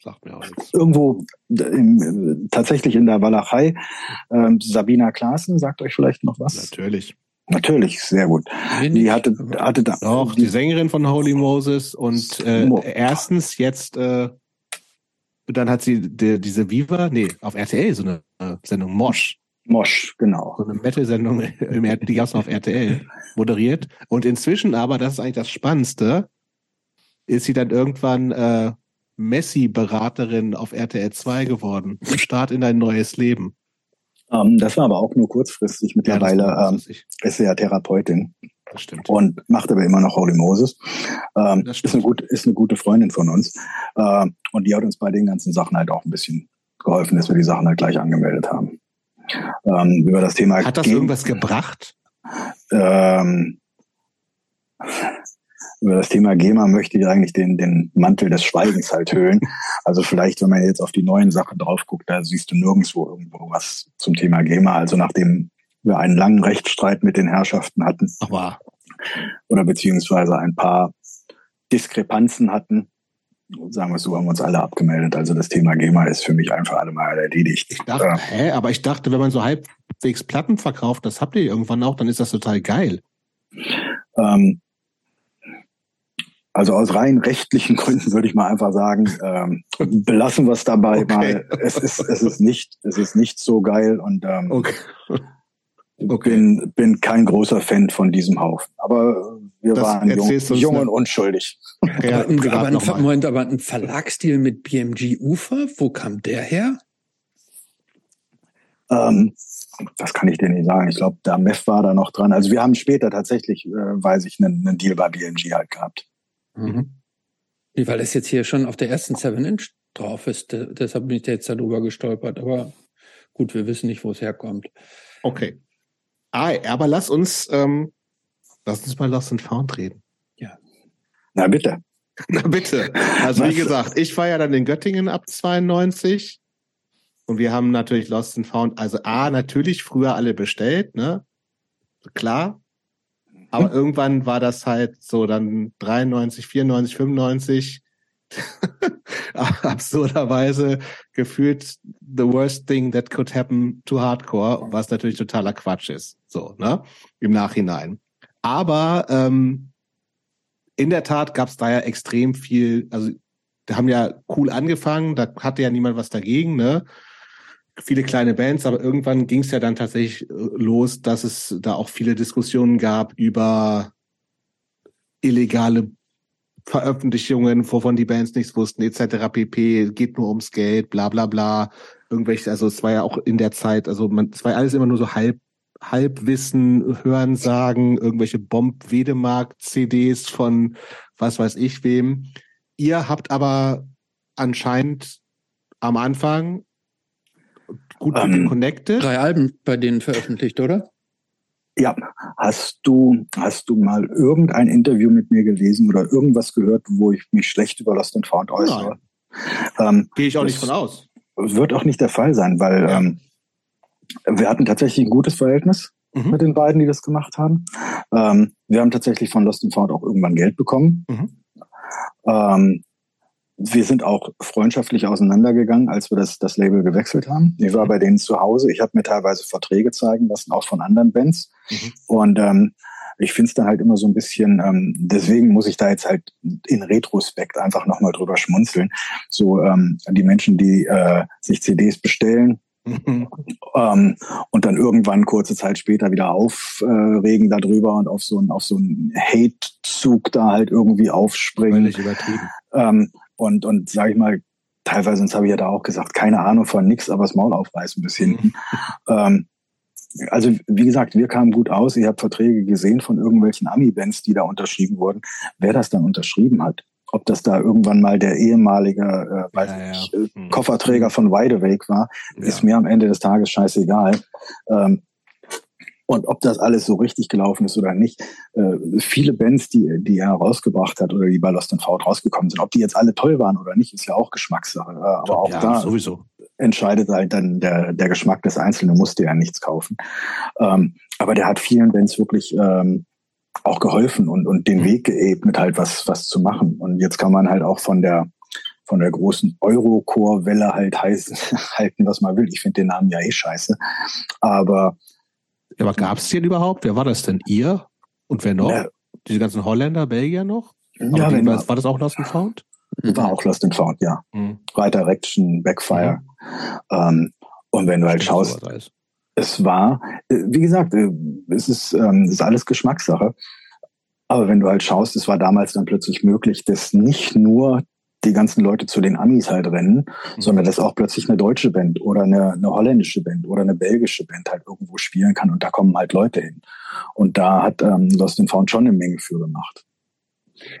Sagt mir auch nichts. Irgendwo im, tatsächlich in der Walachei. Ähm, Sabina Klaassen, sagt euch vielleicht noch was? Natürlich. Natürlich, sehr gut. Die hatte, hatte da. Doch, die, die Sängerin von Holy Moses und äh, erstens jetzt, äh, dann hat sie die, diese Viva, nee, auf RTL so eine äh, Sendung Mosch. Mosch, genau. So eine Metal-Sendung, die gab es auf RTL, moderiert. Und inzwischen aber, das ist eigentlich das Spannendste, ist sie dann irgendwann äh, Messi-Beraterin auf RTL 2 geworden. Start in dein neues Leben. Ähm, das war aber auch nur kurzfristig. Mittlerweile ja, ähm, ist sie ja Therapeutin. Das stimmt. Und macht aber immer noch Holy Moses. Ähm, ist, eine gute, ist eine gute Freundin von uns. Äh, und die hat uns bei den ganzen Sachen halt auch ein bisschen geholfen, dass wir die Sachen halt gleich angemeldet haben. Ähm, über das Thema. Hat das irgendwas gebracht? Ähm, über das Thema GEMA möchte ich eigentlich den, den Mantel des Schweigens halt hüllen. Also vielleicht, wenn man jetzt auf die neuen Sachen drauf guckt, da siehst du nirgendwo irgendwo was zum Thema GEMA. Also nachdem wir einen langen Rechtsstreit mit den Herrschaften hatten. Aber. Oder beziehungsweise ein paar Diskrepanzen hatten, sagen wir so, haben wir uns alle abgemeldet. Also das Thema GEMA ist für mich einfach alle mal erledigt. Ich dachte, äh, hä, aber ich dachte, wenn man so halbwegs Platten verkauft, das habt ihr irgendwann auch, dann ist das total geil. Ähm, also aus rein rechtlichen Gründen würde ich mal einfach sagen, ähm, belassen wir es dabei okay. mal. Es ist, es ist nicht, es ist nicht so geil und ähm, okay. Okay. Bin, bin kein großer Fan von diesem Haufen. Aber wir das waren jung, jung und unschuldig. Ja, aber, aber, ein, Moment, aber ein Verlagsdeal mit BMG Ufer, wo kam der her? Ähm, das kann ich dir nicht sagen. Ich glaube, der MEF war da noch dran. Also wir haben später tatsächlich, äh, weiß ich, einen, einen Deal bei BMG halt gehabt. Mhm. Weil es jetzt hier schon auf der ersten 7-Inch drauf ist. Deshalb bin ich jetzt darüber gestolpert. Aber gut, wir wissen nicht, wo es herkommt. Okay. Ah, aber lass uns, ähm, lass uns mal Lost and Found reden. Ja. Na bitte. Na bitte. Also wie gesagt, ich war ja dann in Göttingen ab 92 und wir haben natürlich Lost and Found, also A, natürlich früher alle bestellt, ne? Klar. Aber hm. irgendwann war das halt so dann 93, 94, 95 absurderweise gefühlt the worst thing that could happen to Hardcore, was natürlich totaler Quatsch ist, so, ne? Im Nachhinein. Aber ähm, in der Tat gab es da ja extrem viel, also die haben ja cool angefangen, da hatte ja niemand was dagegen, ne? Viele kleine Bands, aber irgendwann ging es ja dann tatsächlich äh, los, dass es da auch viele Diskussionen gab über illegale Veröffentlichungen, wovon die Bands nichts wussten, etc. pp. Geht nur ums Geld, bla bla bla. Irgendwelche, also es war ja auch in der Zeit, also man, es war ja alles immer nur so halb Halbwissen, Hörensagen, irgendwelche Bomb-Wedemark-CDs von was weiß ich wem. Ihr habt aber anscheinend am Anfang gut ähm, connected. Drei Alben bei denen veröffentlicht, oder? Ja, hast du, hast du mal irgendein Interview mit mir gelesen oder irgendwas gehört, wo ich mich schlecht über Lost and Found äußere? Ähm, Gehe ich auch nicht von aus. Wird auch nicht der Fall sein, weil ja. ähm, wir hatten tatsächlich ein gutes Verhältnis mhm. mit den beiden, die das gemacht haben. Ähm, wir haben tatsächlich von Lost and Found auch irgendwann Geld bekommen. Mhm. Wir sind auch freundschaftlich auseinandergegangen, als wir das, das Label gewechselt haben. Ich war mhm. bei denen zu Hause. Ich habe mir teilweise Verträge zeigen lassen, auch von anderen Bands. Mhm. Und ähm, ich finde es dann halt immer so ein bisschen, ähm, deswegen muss ich da jetzt halt in Retrospekt einfach nochmal drüber schmunzeln. So ähm, die Menschen, die äh, sich CDs bestellen, Mhm. Ähm, und dann irgendwann kurze Zeit später wieder aufregen äh, darüber und auf so einen auf so einen Hate-Zug da halt irgendwie aufspringen. Völlig übertrieben. Ähm, und und sage ich mal, teilweise, sonst habe ich ja da auch gesagt, keine Ahnung von nix, aber das Maul aufreißen bis hinten. Mhm. Ähm, also wie gesagt, wir kamen gut aus. Ich habe Verträge gesehen von irgendwelchen Ami-Bands, die da unterschrieben wurden. Wer das dann unterschrieben hat, ob das da irgendwann mal der ehemalige äh, weiß ja, nicht, ja. Äh, hm. Kofferträger von Widewake war, ja. ist mir am Ende des Tages scheißegal. Ähm, und ob das alles so richtig gelaufen ist oder nicht, äh, viele Bands, die, die er rausgebracht hat oder die bei Lost Fout rausgekommen sind, ob die jetzt alle toll waren oder nicht, ist ja auch Geschmackssache. Äh, aber auch da sowieso. entscheidet halt dann der, der Geschmack des Einzelnen, musste ja nichts kaufen. Ähm, aber der hat vielen Bands wirklich ähm, auch geholfen und, und den mhm. Weg geebnet, halt was, was zu machen. Und jetzt kann man halt auch von der, von der großen Eurocore-Welle halt heißen, halten, was man will. Ich finde den Namen ja eh scheiße. Aber. Ja, aber gab es den überhaupt? Wer war das denn? Ihr? Und wer noch? Ja. Diese ganzen Holländer, Belgier noch? Aber ja, die, war, war das auch Lost and Found? War auch Lost and Found, ja. Mhm. Right Direction, Backfire. Mhm. Ähm, und wenn du halt schaust, es war, äh, wie gesagt, äh, es ist, ähm, es ist alles Geschmackssache. Aber wenn du halt schaust, es war damals dann plötzlich möglich, dass nicht nur die ganzen Leute zu den Amis halt rennen, mhm. sondern dass auch plötzlich eine deutsche Band oder eine, eine holländische Band oder eine belgische Band halt irgendwo spielen kann und da kommen halt Leute hin. Und da hat ähm, Lost and Found schon eine Menge für gemacht.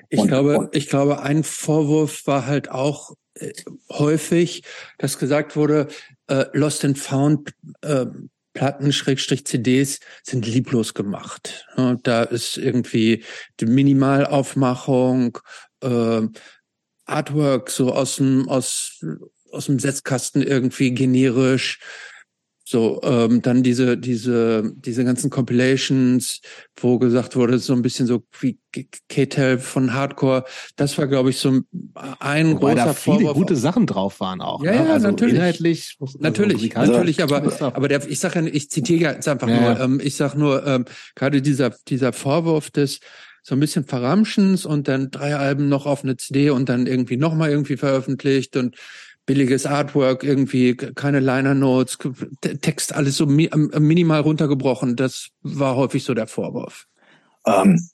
Ich und, glaube, und, ich glaube, ein Vorwurf war halt auch äh, häufig, dass gesagt wurde, äh, Lost and Found äh, Platten, Schrägstrich CDs sind lieblos gemacht. Da ist irgendwie die Minimalaufmachung, äh, Artwork so aus dem, aus, aus dem Setzkasten irgendwie generisch. So, ähm, dann diese, diese, diese ganzen Compilations, wo gesagt wurde, so ein bisschen so wie K-Tel von Hardcore. Das war, glaube ich, so ein Wobei großer da viele Vorwurf. gute Sachen drauf waren auch. Ja, ne? ja, also natürlich. Inhaltlich, also natürlich, natürlich, aber, aber der, ich sage ja, ich zitiere jetzt einfach ja, nur, ähm, ich sage nur, ähm, gerade dieser, dieser Vorwurf des, so ein bisschen Verramschens und dann drei Alben noch auf eine CD und dann irgendwie nochmal irgendwie veröffentlicht und billiges Artwork, irgendwie keine Liner Notes, Text alles so minimal runtergebrochen. Das war häufig so der Vorwurf. Ähm,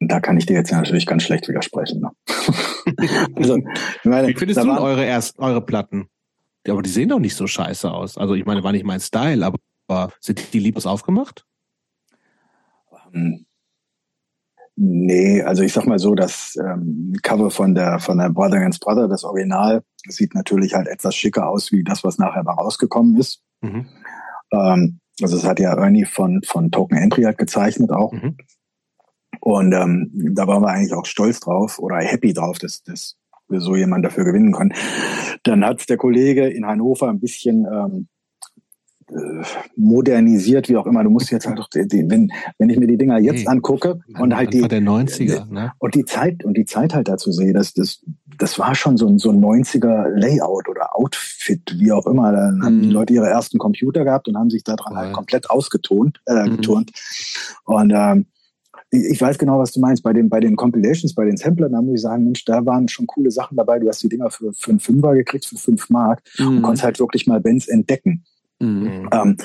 da kann ich dir jetzt natürlich ganz schlecht widersprechen. Ne? also, meine, Wie findest du eure erst eure Platten? Ja, aber die sehen doch nicht so scheiße aus. Also ich meine, war nicht mein Style, aber sind die lieblos aufgemacht? Ähm, Nee, also ich sag mal so, das ähm, Cover von der von der Brother Against Brother, das Original, sieht natürlich halt etwas schicker aus wie das, was nachher rausgekommen ist. Mhm. Ähm, also es hat ja Ernie von von Token Entry halt gezeichnet auch. Mhm. Und ähm, da waren wir eigentlich auch stolz drauf oder happy drauf, dass, dass wir so jemanden dafür gewinnen können. Dann hat der Kollege in Hannover ein bisschen ähm, äh, modernisiert, wie auch immer. Du musst jetzt halt doch, wenn, wenn ich mir die Dinger jetzt hey, angucke und halt die der 90er, ne? und die Zeit und die Zeit halt dazu sehe, dass das das war schon so ein so ein 90er Layout oder Outfit, wie auch immer. Dann haben die mhm. Leute ihre ersten Computer gehabt und haben sich daran oh, halt komplett ausgetont, äh, mhm. getont. Und ähm, ich weiß genau, was du meinst. Bei den, bei den Compilations, bei den Samplern, da muss ich sagen, Mensch, da waren schon coole Sachen dabei. Du hast die Dinger für, für einen Fünfer gekriegt, für fünf Mark mhm. und konntest halt wirklich mal Bands entdecken. Mhm. Ähm,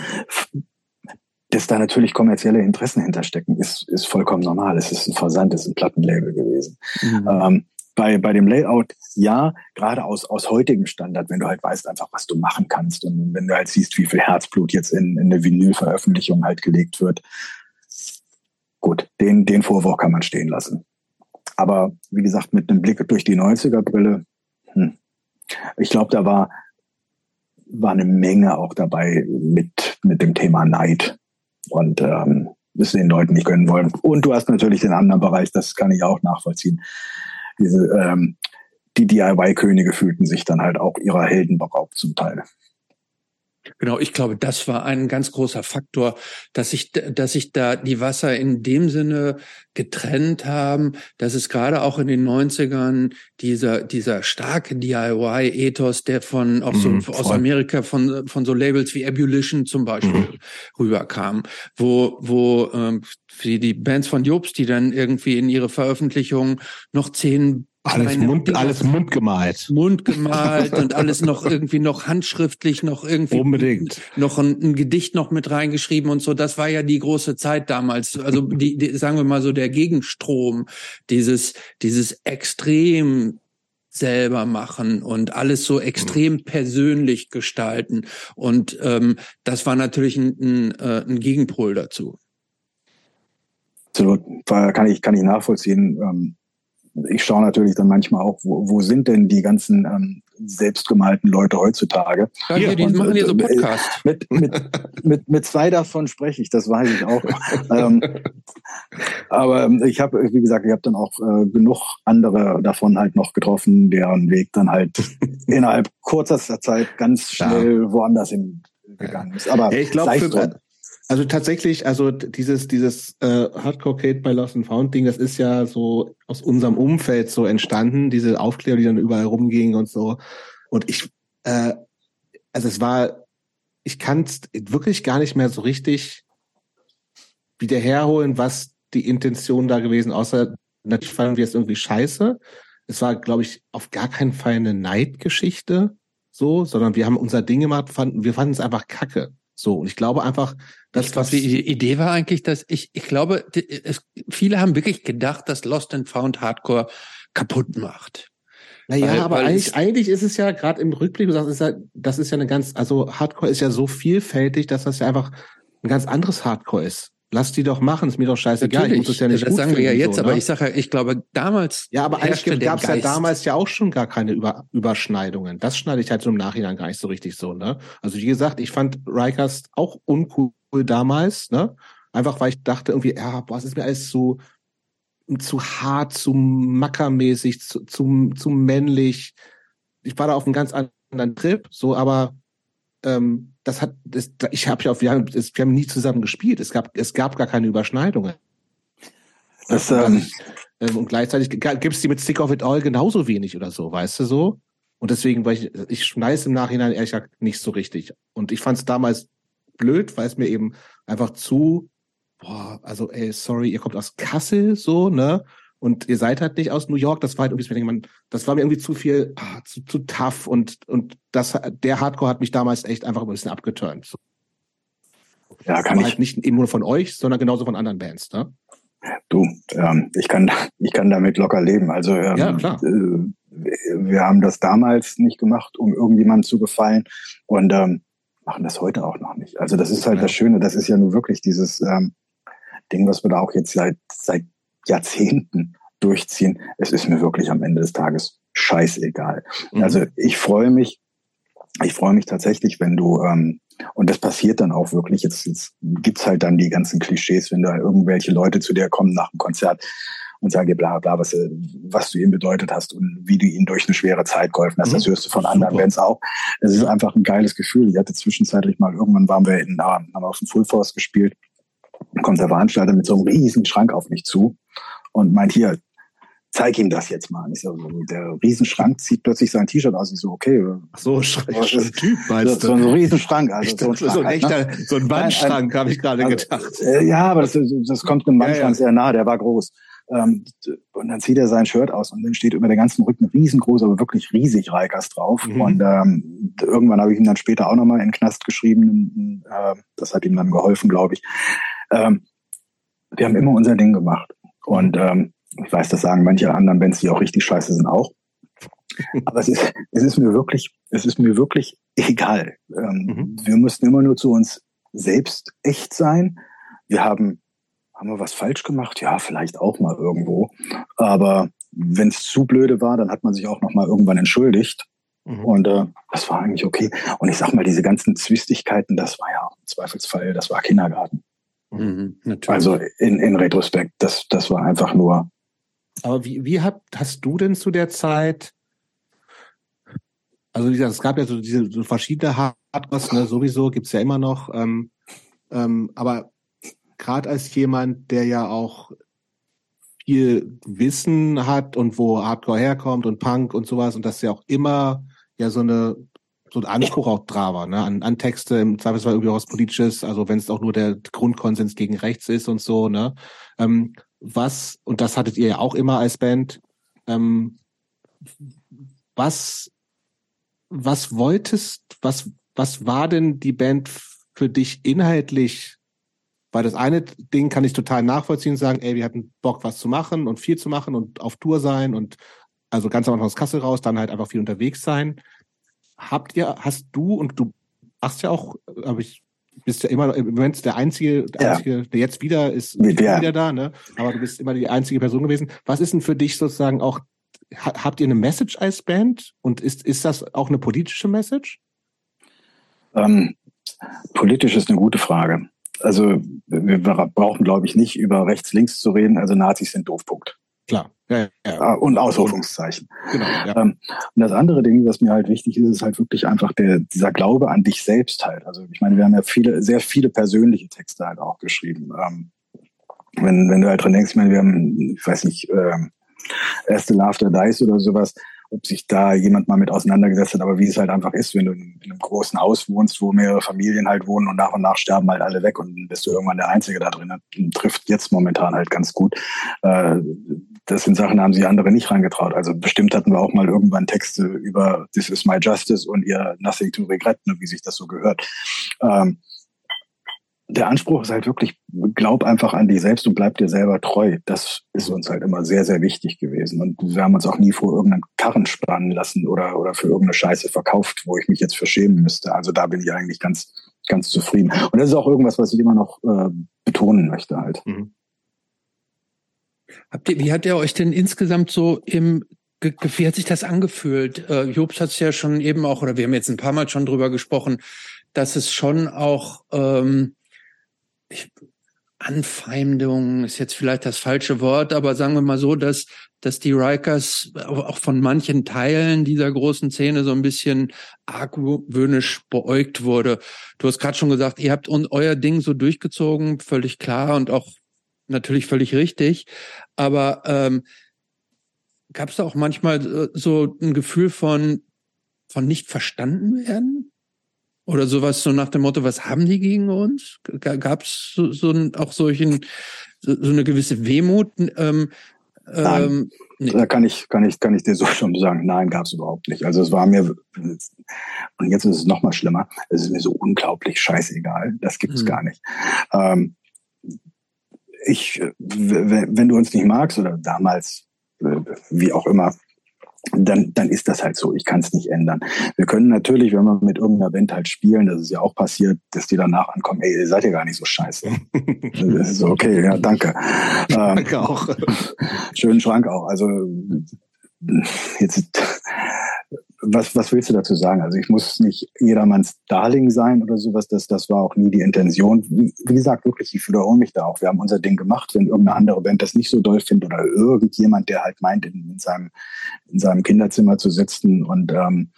dass da natürlich kommerzielle Interessen hinterstecken, ist, ist vollkommen normal. Es ist ein Versand, es ist ein Plattenlabel gewesen. Mhm. Ähm, bei, bei dem Layout, ja, gerade aus, aus heutigem Standard, wenn du halt weißt einfach, was du machen kannst und wenn du halt siehst, wie viel Herzblut jetzt in, in eine Vinyl-Veröffentlichung halt gelegt wird. Gut, den, den Vorwurf kann man stehen lassen. Aber wie gesagt, mit einem Blick durch die 90er-Brille, hm, ich glaube, da war, war eine Menge auch dabei mit, mit dem Thema Neid. Und ähm, das den Leuten nicht gönnen wollen. Und du hast natürlich den anderen Bereich, das kann ich auch nachvollziehen diese, ähm, die DIY-Könige fühlten sich dann halt auch ihrer Helden beraubt zum Teil. Genau, ich glaube, das war ein ganz großer Faktor, dass sich, dass sich da die Wasser in dem Sinne getrennt haben, dass es gerade auch in den 90ern dieser, dieser starke DIY-Ethos, der von, auch so, mm, aus Amerika von, von so Labels wie Ebullition zum Beispiel mm. rüberkam, wo, wo, ähm, wie die Bands von Jobs, die dann irgendwie in ihre Veröffentlichungen noch zehn alles, Mund, alles mundgemalt. Mundgemalt und alles noch irgendwie noch handschriftlich, noch irgendwie unbedingt noch ein, ein, Gedicht noch mit reingeschrieben und so. Das war ja die große Zeit damals. Also die, die sagen wir mal so der Gegenstrom, dieses dieses extrem selber machen und alles so extrem mhm. persönlich gestalten. Und ähm, das war natürlich ein, ein, äh, ein Gegenpol dazu. Absolut, kann ich kann ich nachvollziehen. Ähm ich schaue natürlich dann manchmal auch, wo, wo sind denn die ganzen ähm, selbstgemalten Leute heutzutage? Ja, die und, machen hier so äh, Podcast. Mit, mit, mit, mit zwei davon spreche ich, das weiß ich auch. ähm, aber ähm, ich habe, wie gesagt, ich habe dann auch äh, genug andere davon halt noch getroffen, deren Weg dann halt innerhalb kurzer Zeit ganz schnell ja. woanders hingegangen ist. Aber ich glaube, also tatsächlich, also dieses, dieses äh, Hardcore Kate bei Lost and Found Ding, das ist ja so aus unserem Umfeld so entstanden, diese Aufklärung, die dann überall rumging und so. Und ich, äh, also es war, ich kann es wirklich gar nicht mehr so richtig wieder herholen, was die Intention da gewesen, außer natürlich fanden wir es irgendwie scheiße. Es war, glaube ich, auf gar keinen Fall eine Neidgeschichte, so, sondern wir haben unser Ding gemacht, fanden, wir fanden es einfach kacke. So, und ich glaube einfach, dass ich glaub, die Idee war eigentlich, dass ich, ich glaube, es, viele haben wirklich gedacht, dass Lost and Found Hardcore kaputt macht. Naja, weil, aber weil eigentlich, eigentlich ist es ja gerade im Rückblick, du sagst, ist ja, das ist ja eine ganz, also Hardcore ist ja so vielfältig, dass das ja einfach ein ganz anderes Hardcore ist. Lass die doch machen, ist mir doch scheißegal. Natürlich, ich muss es ja nicht das sagen wir ja jetzt, so, aber ne? ich sage ja, ich glaube damals. Ja, aber eigentlich gab es ja damals ja auch schon gar keine Über Überschneidungen. Das schneide ich halt so im Nachhinein gar nicht so richtig so, ne? Also wie gesagt, ich fand Rikers auch uncool damals, ne? Einfach weil ich dachte irgendwie, ja, boah, es ist mir alles zu, zu hart, zu mackermäßig, zu, zu, zu männlich. Ich war da auf einem ganz anderen Trip, so, aber ähm, das hat, das, ich habe ja, wir haben, wir haben nie zusammen gespielt. Es gab, es gab gar keine Überschneidungen. Das, ähm, ähm, und gleichzeitig gibt es die mit Stick of It All genauso wenig oder so, weißt du so? Und deswegen, weil ich, ich schneide im Nachhinein ehrlich gesagt nicht so richtig. Und ich fand es damals blöd, weil es mir eben einfach zu, boah, also ey, sorry, ihr kommt aus Kassel, so, ne? Und ihr seid halt nicht aus New York. Das war halt irgendwie, man, das war mir irgendwie zu viel, ah, zu, zu tough und und das, der Hardcore hat mich damals echt einfach ein bisschen abgeturnt. So. Ja, kann ich halt nicht eben nur von euch, sondern genauso von anderen Bands, ne? Du, ähm, ich kann ich kann damit locker leben. Also ähm, ja, klar. Äh, wir haben das damals nicht gemacht, um irgendjemandem zu gefallen und ähm, machen das heute auch noch nicht. Also das ist halt ja. das Schöne. Das ist ja nur wirklich dieses ähm, Ding, was wir da auch jetzt seit seit Jahrzehnten durchziehen. Es ist mir wirklich am Ende des Tages scheißegal. Mhm. Also ich freue mich, ich freue mich tatsächlich, wenn du, ähm, und das passiert dann auch wirklich, jetzt, jetzt gibt's halt dann die ganzen Klischees, wenn da irgendwelche Leute zu dir kommen nach dem Konzert und sagen dir bla bla, was, äh, was du ihnen bedeutet hast und wie du ihnen durch eine schwere Zeit geholfen hast. Mhm. Das hörst du von anderen Bands auch. Es ist einfach ein geiles Gefühl. Ich hatte zwischenzeitlich mal, irgendwann waren wir in, haben auf dem Full Force gespielt kommt der Veranstalter mit so einem riesen Schrank auf mich zu und meint, hier, zeig ihm das jetzt mal. Ich so, der Riesenschrank zieht plötzlich sein T-Shirt aus. Ich so, okay. Ach so, Schrank, Typ meinst so? So ein Riesenschrank. Also so ein, Schrank, so ein halt, echter, ne? so ein Wandschrank, habe ich gerade also, gedacht. Äh, ja, aber das, das kommt einem Wandschrank ja, ja. sehr nah, der war groß. Ähm, und dann zieht er sein Shirt aus und dann steht über der ganzen Rücken riesengroß, aber wirklich riesig Reikers drauf. Mhm. Und ähm, irgendwann habe ich ihm dann später auch nochmal in den Knast geschrieben. Äh, das hat ihm dann geholfen, glaube ich. Ähm, wir haben immer unser Ding gemacht. Und ähm, Ich weiß, das sagen manche anderen Bands, die auch richtig scheiße sind, auch. Aber es ist, es ist mir wirklich, es ist mir wirklich egal. Ähm, mhm. Wir müssen immer nur zu uns selbst echt sein. Wir haben, haben wir was falsch gemacht? Ja, vielleicht auch mal irgendwo. Aber wenn es zu blöde war, dann hat man sich auch noch mal irgendwann entschuldigt. Mhm. Und äh, das war eigentlich okay. Und ich sag mal, diese ganzen Zwistigkeiten, das war ja im Zweifelsfall, das war Kindergarten. Mhm, also in, in Retrospekt, das, das war einfach nur. Aber wie, wie hab, hast du denn zu der Zeit, also wie gesagt, es gab ja so diese so verschiedene Hardcores, ne, sowieso gibt's ja immer noch, ähm, ähm, aber gerade als jemand, der ja auch viel Wissen hat und wo Hardcore herkommt und Punk und sowas und das ja auch immer ja so eine so ein Anspruch auch da war, ne? an, an Texte, im Zweifelsfall irgendwie auch was Politisches, also wenn es auch nur der Grundkonsens gegen rechts ist und so, ne? Ähm, was, und das hattet ihr ja auch immer als Band, ähm, was, was wolltest, was, was war denn die Band für dich inhaltlich weil das eine Ding kann ich total nachvollziehen sagen, ey, wir hatten Bock, was zu machen und viel zu machen und auf Tour sein und also ganz am Anfang aus Kassel raus, dann halt einfach viel unterwegs sein. Habt ihr, hast du und du machst ja auch, aber ich bist ja immer im Moment der einzige, der, ja. einzige, der jetzt wieder ist, ja. wieder da, ne? Aber du bist immer die einzige Person gewesen. Was ist denn für dich sozusagen auch, habt ihr eine Message als Band und ist, ist das auch eine politische Message? Ähm, politisch ist eine gute Frage also wir brauchen, glaube ich, nicht über rechts, links zu reden. Also Nazis sind doof, Punkt. Klar. Ja, ja. Ah, und Ausrufungszeichen. Genau, ja. Ähm, und das andere Ding, was mir halt wichtig ist, ist halt wirklich einfach der, dieser Glaube an dich selbst halt. Also ich meine, wir haben ja viele, sehr viele persönliche Texte halt auch geschrieben. Ähm, wenn, wenn du halt dran denkst, ich meine, wir haben, ich weiß nicht, ähm, erste Laughter Dice oder sowas, ob sich da jemand mal mit auseinandergesetzt hat, aber wie es halt einfach ist, wenn du in, einem großen Haus wohnst, wo mehrere Familien halt wohnen und nach und nach sterben halt alle weg und bist du irgendwann der Einzige da drin. Das trifft jetzt momentan halt ganz gut. Äh, das sind Sachen, da haben sich andere nicht reingetraut. Also bestimmt hatten wir auch mal irgendwann Texte über This is my justice und ihr Nothing to regret, ne, wie sich das so gehört. Ähm, der Anspruch ist halt wirklich, glaub einfach an dich selbst und bleib dir selber treu. Das ist uns halt immer sehr, sehr wichtig gewesen. Und wir haben uns auch nie vor irgendeinen Karren spannen lassen oder, oder für irgendeine Scheiße verkauft, wo ich mich jetzt verschämen müsste. Also da bin ich eigentlich ganz, ganz zufrieden. Und das ist auch irgendwas, was ich immer noch äh, betonen möchte halt. Mhm. Habt ihr, wie hat ihr euch denn insgesamt so im wie hat sich das angefühlt? Äh, Jobs hat es ja schon eben auch, oder wir haben jetzt ein paar Mal schon drüber gesprochen, dass es schon auch ähm, ich, Anfeindung ist jetzt vielleicht das falsche Wort, aber sagen wir mal so, dass, dass die Rikers auch von manchen Teilen dieser großen Szene so ein bisschen argwöhnisch beäugt wurde. Du hast gerade schon gesagt, ihr habt euer Ding so durchgezogen, völlig klar und auch natürlich völlig richtig. Aber ähm, gab es da auch manchmal äh, so ein Gefühl von, von nicht verstanden werden? Oder sowas so nach dem Motto, was haben die gegen uns? Gab es so, so auch solchen, so, so eine gewisse Wehmut? Ähm, Nein, ähm, nee. da kann ich, kann ich, kann ich dir so schon sagen, nein, gab es überhaupt nicht. Also es war mir, und jetzt ist es noch mal schlimmer, es ist mir so unglaublich scheißegal, das gibt es mhm. gar nicht. Ähm, ich, wenn du uns nicht magst oder damals, wie auch immer, dann, dann ist das halt so. Ich kann es nicht ändern. Wir können natürlich, wenn wir mit irgendeiner Band halt spielen, das ist ja auch passiert, dass die danach ankommen, ey, ihr seid ja gar nicht so scheiße. das ist so, okay, ja, danke. Danke ähm, auch. Schönen Schrank auch. Also jetzt was, was willst du dazu sagen? Also ich muss nicht jedermanns Darling sein oder sowas. Das, das war auch nie die Intention. Wie, wie gesagt, wirklich, ich wiederhole mich da auch. Wir haben unser Ding gemacht. Wenn irgendeine andere Band das nicht so doll findet oder irgendjemand, der halt meint, in, in seinem, in seinem Kinderzimmer zu sitzen und ähm,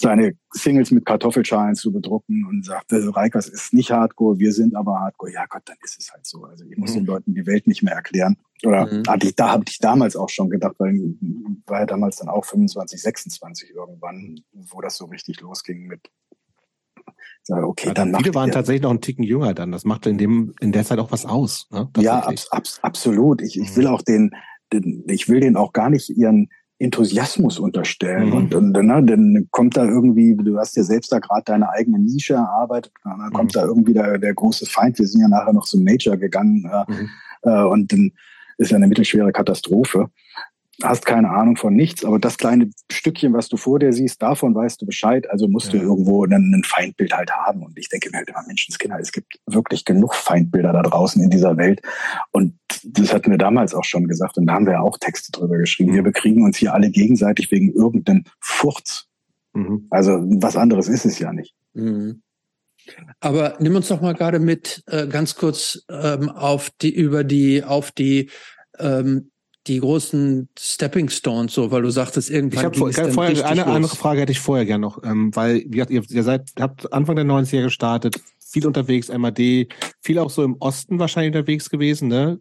seine Singles mit Kartoffelschalen zu bedrucken und sagte, Reikers ist nicht Hardcore, wir sind aber Hardcore. Ja Gott, dann ist es halt so. Also ich muss mhm. den Leuten die Welt nicht mehr erklären. Oder mhm. hatte ich, da habe ich damals auch schon gedacht, weil war ja damals dann auch 25, 26 irgendwann, wo das so richtig losging mit sage, okay, ja, dann Viele waren tatsächlich noch einen Ticken jünger dann. Das machte in dem in der Zeit auch was aus. Ne? Ja, ab, ab, absolut. Ich, ich will mhm. auch den, den, ich will den auch gar nicht ihren Enthusiasmus unterstellen. Mhm. Und, und ne, dann kommt da irgendwie, du hast ja selbst da gerade deine eigene Nische erarbeitet, dann kommt mhm. da irgendwie der, der große Feind. Wir sind ja nachher noch zum Major gegangen äh, mhm. äh, und dann ist ja eine mittelschwere Katastrophe hast keine Ahnung von nichts, aber das kleine Stückchen, was du vor dir siehst, davon weißt du Bescheid, also musst ja. du irgendwo ein, ein, Feindbild halt haben. Und ich denke mir halt immer, Menschenskinder, es gibt wirklich genug Feindbilder da draußen in dieser Welt. Und das hatten wir damals auch schon gesagt und da haben wir ja auch Texte drüber geschrieben. Wir bekriegen uns hier alle gegenseitig wegen irgendeinem Furz. Mhm. Also was anderes ist es ja nicht. Mhm. Aber nimm uns doch mal gerade mit äh, ganz kurz ähm, auf die über die auf die ähm, die großen Stepping Stones, so, weil du sagtest, irgendwann. Ich habe vorher eine los. andere Frage hätte ich vorher gerne noch, ähm, weil wie gesagt, ihr, ihr seid, habt Anfang der 90er gestartet, viel unterwegs, MAD, viel auch so im Osten wahrscheinlich unterwegs gewesen, ne?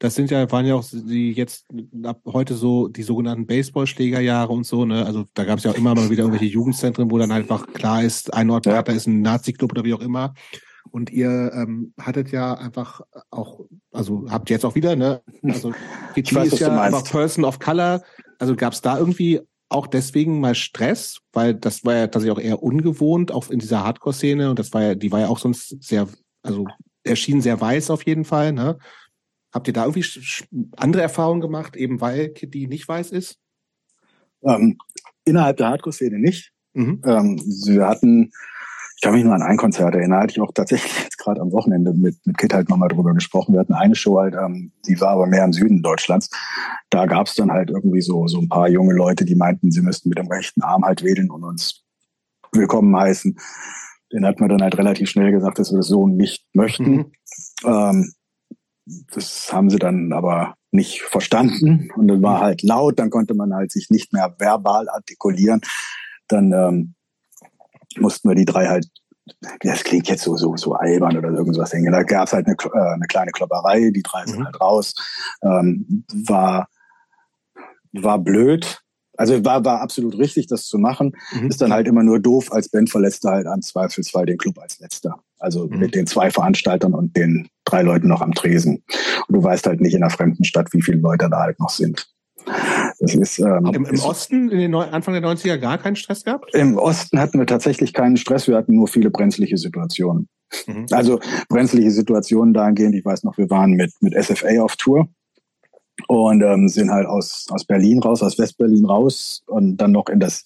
Das sind ja, waren ja auch die jetzt ab heute so die sogenannten Baseballschlägerjahre und so, ne? Also da gab es ja auch immer mal wieder irgendwelche Jugendzentren, wo dann einfach klar ist, ein Ort weiter ist ein Nazi-Club oder wie auch immer. Und ihr ähm, hattet ja einfach auch, also habt ihr jetzt auch wieder, ne? Also GT weiß, ist ja einfach Person of Color. Also gab es da irgendwie auch deswegen mal Stress, weil das war ja tatsächlich auch eher ungewohnt, auch in dieser Hardcore-Szene. Und das war ja, die war ja auch sonst sehr, also erschien sehr weiß auf jeden Fall, ne? Habt ihr da irgendwie andere Erfahrungen gemacht, eben weil Kitty nicht weiß ist? Ähm, innerhalb der Hardcore-Szene nicht. Mhm. Ähm, wir hatten ich kann mich nur an ein Konzert erinnern, hatte ich auch tatsächlich jetzt gerade am Wochenende mit, mit Kit halt nochmal drüber gesprochen. Wir hatten eine Show halt, ähm, die war aber mehr im Süden Deutschlands. Da gab es dann halt irgendwie so, so ein paar junge Leute, die meinten, sie müssten mit dem rechten Arm halt wedeln und uns willkommen heißen. Den hat man dann halt relativ schnell gesagt, dass wir das so nicht möchten. Mhm. Ähm, das haben sie dann aber nicht verstanden und dann war halt laut, dann konnte man halt sich nicht mehr verbal artikulieren. Dann ähm, mussten wir die drei halt, das klingt jetzt so, so, so albern oder irgendwas denken. Da gab es halt eine, äh, eine kleine Klopperei, die drei sind mhm. halt raus. Ähm, war, war blöd. Also war, war absolut richtig, das zu machen. Mhm. Ist dann halt immer nur doof, als Bandverletzter halt am Zweifelsfall den Club als letzter. Also mhm. mit den zwei Veranstaltern und den drei Leuten noch am Tresen. Und du weißt halt nicht in einer fremden Stadt, wie viele Leute da halt noch sind. Das ist, ähm, Im, Im Osten in den Neu Anfang der 90er gar keinen Stress gehabt? Im Osten hatten wir tatsächlich keinen Stress, wir hatten nur viele brenzliche Situationen. Mhm. Also brenzliche Situationen dahingehend, ich weiß noch, wir waren mit, mit SFA auf Tour und ähm, sind halt aus, aus Berlin raus, aus Westberlin raus und dann noch in das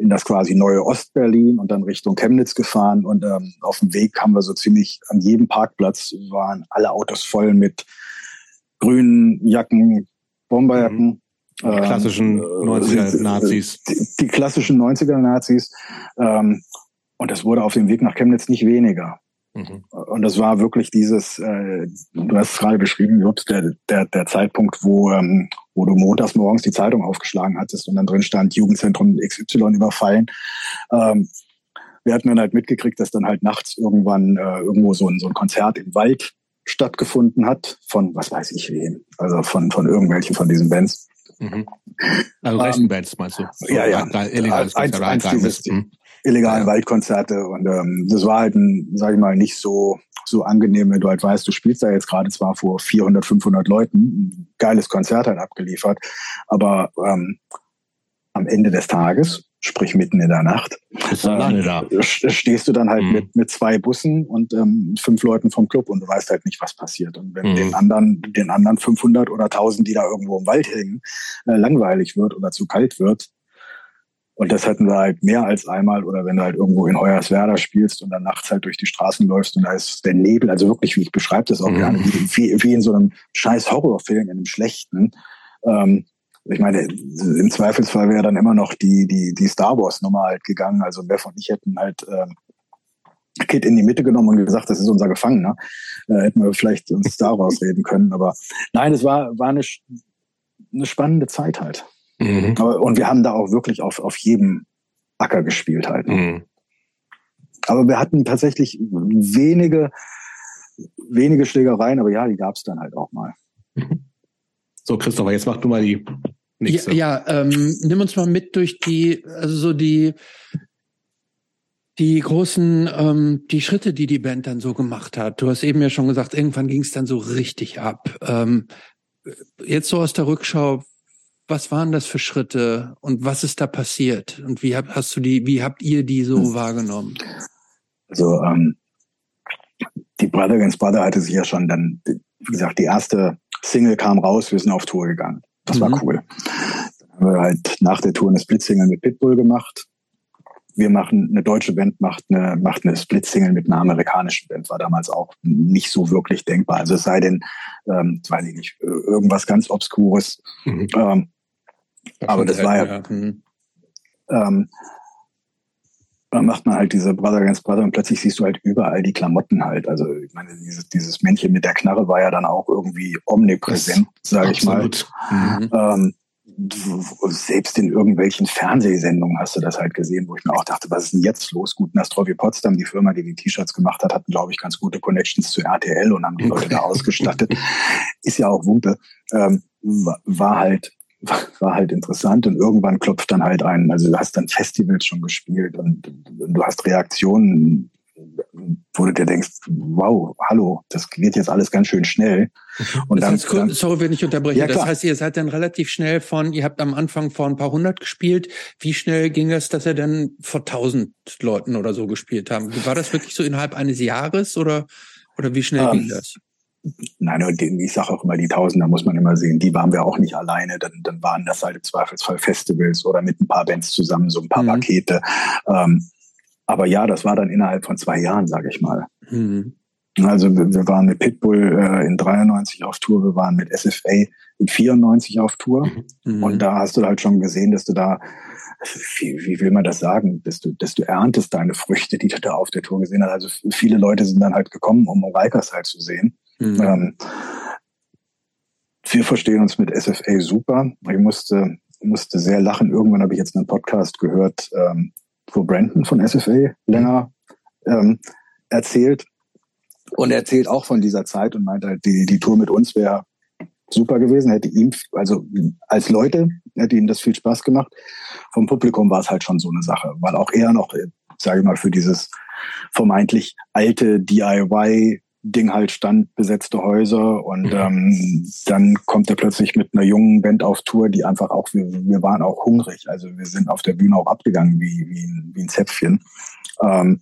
in das quasi neue Ostberlin und dann Richtung Chemnitz gefahren und ähm, auf dem Weg haben wir so ziemlich an jedem Parkplatz waren alle Autos voll mit grünen Jacken, Bomberjacken. Mhm. Die klassischen 90er ähm, Nazis. Die, die, klassischen 90er Nazis. Ähm, und das wurde auf dem Weg nach Chemnitz nicht weniger. Mhm. Und das war wirklich dieses, äh, du hast es gerade beschrieben, Jobs, der, der, der Zeitpunkt, wo, ähm, wo du montags morgens die Zeitung aufgeschlagen hattest und dann drin stand, Jugendzentrum XY überfallen. Ähm, wir hatten dann halt mitgekriegt, dass dann halt nachts irgendwann äh, irgendwo so ein, so ein Konzert im Wald stattgefunden hat von was weiß ich wem, also von, von irgendwelchen von diesen Bands. Mhm. Also ähm, Bands meinst du? So ja, ja. Illegales eins, eins dieses mhm. illegalen ja. Waldkonzerte und ähm, das war halt ein, sag ich mal, nicht so so angenehm, wenn du halt weißt, du spielst da jetzt gerade zwar vor 400, 500 Leuten, ein geiles Konzert halt abgeliefert, aber ähm, am Ende des Tages sprich mitten in der Nacht, ähm, da. stehst du dann halt mhm. mit, mit zwei Bussen und ähm, fünf Leuten vom Club und du weißt halt nicht, was passiert. Und wenn mhm. den anderen, den anderen 500 oder 1000, die da irgendwo im Wald hängen, äh, langweilig wird oder zu kalt wird, und das hatten wir halt mehr als einmal oder wenn du halt irgendwo in Hoyerswerda spielst und dann nachts halt durch die Straßen läufst und da ist der Nebel, also wirklich, wie ich beschreibe das auch mhm. gerne, wie, wie, in so einem scheiß Horrorfilm, in einem schlechten. Ähm, ich meine, im Zweifelsfall wäre dann immer noch die, die, die Star Wars Nummer halt gegangen. Also Bev und ich hätten halt ähm, Kid in die Mitte genommen und gesagt, das ist unser Gefangener. Äh, hätten wir vielleicht uns da rausreden können. Aber nein, es war, war eine, eine spannende Zeit halt. Mhm. Und wir haben da auch wirklich auf, auf jedem Acker gespielt halt. Mhm. Aber wir hatten tatsächlich wenige, wenige Schlägereien, aber ja, die gab es dann halt auch mal. Mhm. So, Christopher, jetzt mach du mal die nächste. Ja, ja ähm, nimm uns mal mit durch die, also so die, die großen, ähm, die Schritte, die die Band dann so gemacht hat. Du hast eben ja schon gesagt, irgendwann ging es dann so richtig ab. Ähm, jetzt so aus der Rückschau, was waren das für Schritte und was ist da passiert und wie habt, hast du die, wie habt ihr die so hm. wahrgenommen? Also ähm, die Brother Against Brother hatte sich ja schon dann, wie gesagt, die erste Single kam raus, wir sind auf Tour gegangen. Das mhm. war cool. Dann haben wir halt nach der Tour eine Split-Single mit Pitbull gemacht. Wir machen, eine deutsche Band macht eine, macht eine Split-Single mit einer amerikanischen Band, war damals auch nicht so wirklich denkbar. Also es sei denn, ähm, weiß ich nicht, irgendwas ganz Obskures. Mhm. Ähm, aber das war ja, ja. Mhm. Ähm, dann macht man halt diese Brother Against Brother und plötzlich siehst du halt überall die Klamotten halt. Also ich meine, dieses, dieses Männchen mit der Knarre war ja dann auch irgendwie omnipräsent, sage ich mal. Mhm. Ähm, selbst in irgendwelchen Fernsehsendungen hast du das halt gesehen, wo ich mir auch dachte, was ist denn jetzt los? Gut, Nastrovie Potsdam, die Firma, die die T-Shirts gemacht hat, hatten, glaube ich, ganz gute Connections zu RTL und haben die Leute da ausgestattet. Ist ja auch Wumpe. Ähm, war halt war halt interessant und irgendwann klopft dann halt ein, also du hast dann Festivals schon gespielt und du hast Reaktionen, wo du dir denkst, wow, hallo, das geht jetzt alles ganz schön schnell. Und das dann, heißt, sorry, wenn ich unterbreche. Ja, das heißt, ihr seid dann relativ schnell von, ihr habt am Anfang vor ein paar hundert gespielt. Wie schnell ging das, dass ihr dann vor tausend Leuten oder so gespielt haben? War das wirklich so innerhalb eines Jahres oder, oder wie schnell ähm, ging das? Nein, ich sage auch immer, die Tausender muss man immer sehen. Die waren wir auch nicht alleine. Dann, dann waren das halt im Zweifelsfall Festivals oder mit ein paar Bands zusammen, so ein paar mhm. Pakete. Ähm, aber ja, das war dann innerhalb von zwei Jahren, sage ich mal. Mhm. Also wir, wir, waren mit Pitbull äh, in 93 auf Tour, wir waren mit SFA in 94 auf Tour. Mhm. Und da hast du halt schon gesehen, dass du da, wie, wie will man das sagen, dass du, dass du erntest deine Früchte, die du da auf der Tour gesehen hast. Also viele Leute sind dann halt gekommen, um Reikas halt zu sehen. Mhm. Ähm, wir verstehen uns mit SFA super. Ich musste, musste sehr lachen. Irgendwann habe ich jetzt einen Podcast gehört, ähm, wo Brandon von SFA länger ähm, erzählt. Und er erzählt auch von dieser Zeit und meint halt, die, die Tour mit uns wäre super gewesen, hätte ihm, also als Leute, hätte ihm das viel Spaß gemacht. Vom Publikum war es halt schon so eine Sache, weil auch er noch, sage ich mal, für dieses vermeintlich alte DIY Ding halt stand, besetzte Häuser und mhm. ähm, dann kommt er plötzlich mit einer jungen Band auf Tour, die einfach auch, wir, wir waren auch hungrig, also wir sind auf der Bühne auch abgegangen wie, wie, wie ein Zäpfchen. Ähm,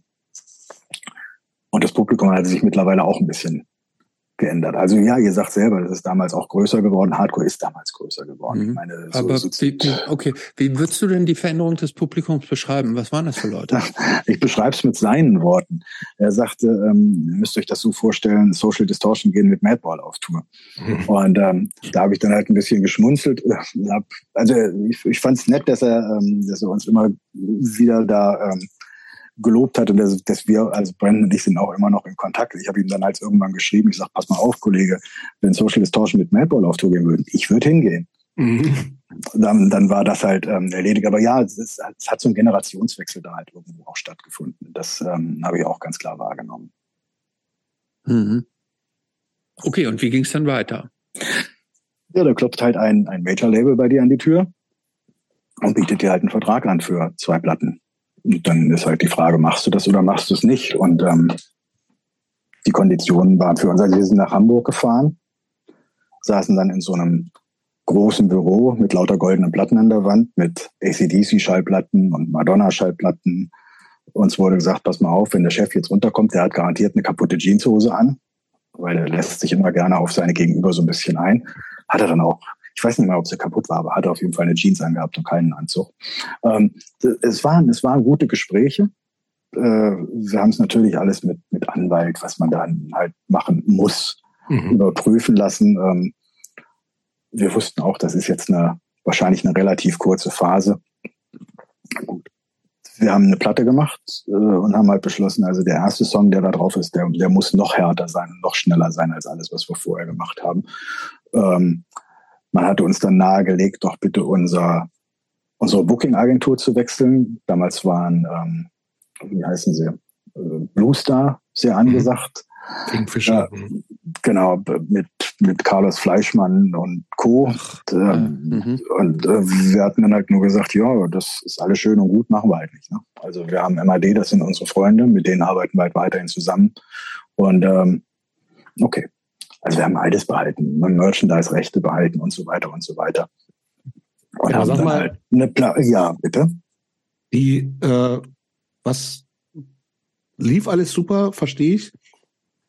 und das Publikum hat sich mittlerweile auch ein bisschen geändert. Also ja, ihr sagt selber, das ist damals auch größer geworden. Hardcore ist damals größer geworden. Mhm. Ich meine, so, Aber so wie, okay, wie würdest du denn die Veränderung des Publikums beschreiben? Was waren das für Leute? Ich beschreibe es mit seinen Worten. Er sagte, ähm, ihr müsst euch das so vorstellen, Social Distortion gehen mit Madball auf Tour. Mhm. Und ähm, da habe ich dann halt ein bisschen geschmunzelt. Also ich, ich fand es nett, dass er, ähm, dass er uns immer wieder da ähm, gelobt hat und dass, dass wir, also Brandon und ich sind auch immer noch in Kontakt. Ich habe ihm dann halt irgendwann geschrieben, ich sage, pass mal auf, Kollege, wenn Social Distortion mit Madball auf Tour gehen würden, ich würde hingehen. Mhm. Dann, dann war das halt ähm, erledigt. Aber ja, es, ist, es hat so ein Generationswechsel da halt irgendwo auch stattgefunden. Das ähm, habe ich auch ganz klar wahrgenommen. Mhm. Okay, und wie ging es dann weiter? Ja, da klopft halt ein, ein Major-Label bei dir an die Tür und bietet dir halt einen Vertrag an für zwei Platten. Dann ist halt die Frage, machst du das oder machst du es nicht? Und ähm, die Konditionen waren für uns, wir sind nach Hamburg gefahren, saßen dann in so einem großen Büro mit lauter goldenen Platten an der Wand, mit ACDC-Schallplatten und Madonna-Schallplatten. Uns wurde gesagt, pass mal auf, wenn der Chef jetzt runterkommt, der hat garantiert eine kaputte Jeanshose an, weil er lässt sich immer gerne auf seine Gegenüber so ein bisschen ein. Hat er dann auch ich weiß nicht mal, ob sie kaputt war, aber hatte auf jeden Fall eine Jeans angehabt und keinen Anzug. Ähm, es, waren, es waren gute Gespräche. Äh, wir haben es natürlich alles mit, mit Anwalt, was man dann halt machen muss, mhm. überprüfen lassen. Ähm, wir wussten auch, das ist jetzt eine wahrscheinlich eine relativ kurze Phase. Gut. Wir haben eine Platte gemacht äh, und haben halt beschlossen, also der erste Song, der da drauf ist, der, der muss noch härter sein, noch schneller sein als alles, was wir vorher gemacht haben. Ähm, man hatte uns dann nahegelegt, doch bitte unser, unsere Booking-Agentur zu wechseln. Damals waren, ähm, wie heißen sie, äh, Blue Star sehr mhm. angesagt. Kingfisher. Äh, genau, mit, mit Carlos Fleischmann und Co. Ach, und, äh, mhm. und äh, wir hatten dann halt nur gesagt, ja, das ist alles schön und gut, machen wir halt nicht. Ne? Also wir haben MAD, das sind unsere Freunde, mit denen arbeiten wir halt weiterhin zusammen. Und ähm, okay, also wir haben alles behalten, Merchandise-Rechte behalten und so weiter und so weiter. Und ja, haben sag mal, halt eine Pla ja, bitte. Die, äh, was lief alles super, verstehe ich.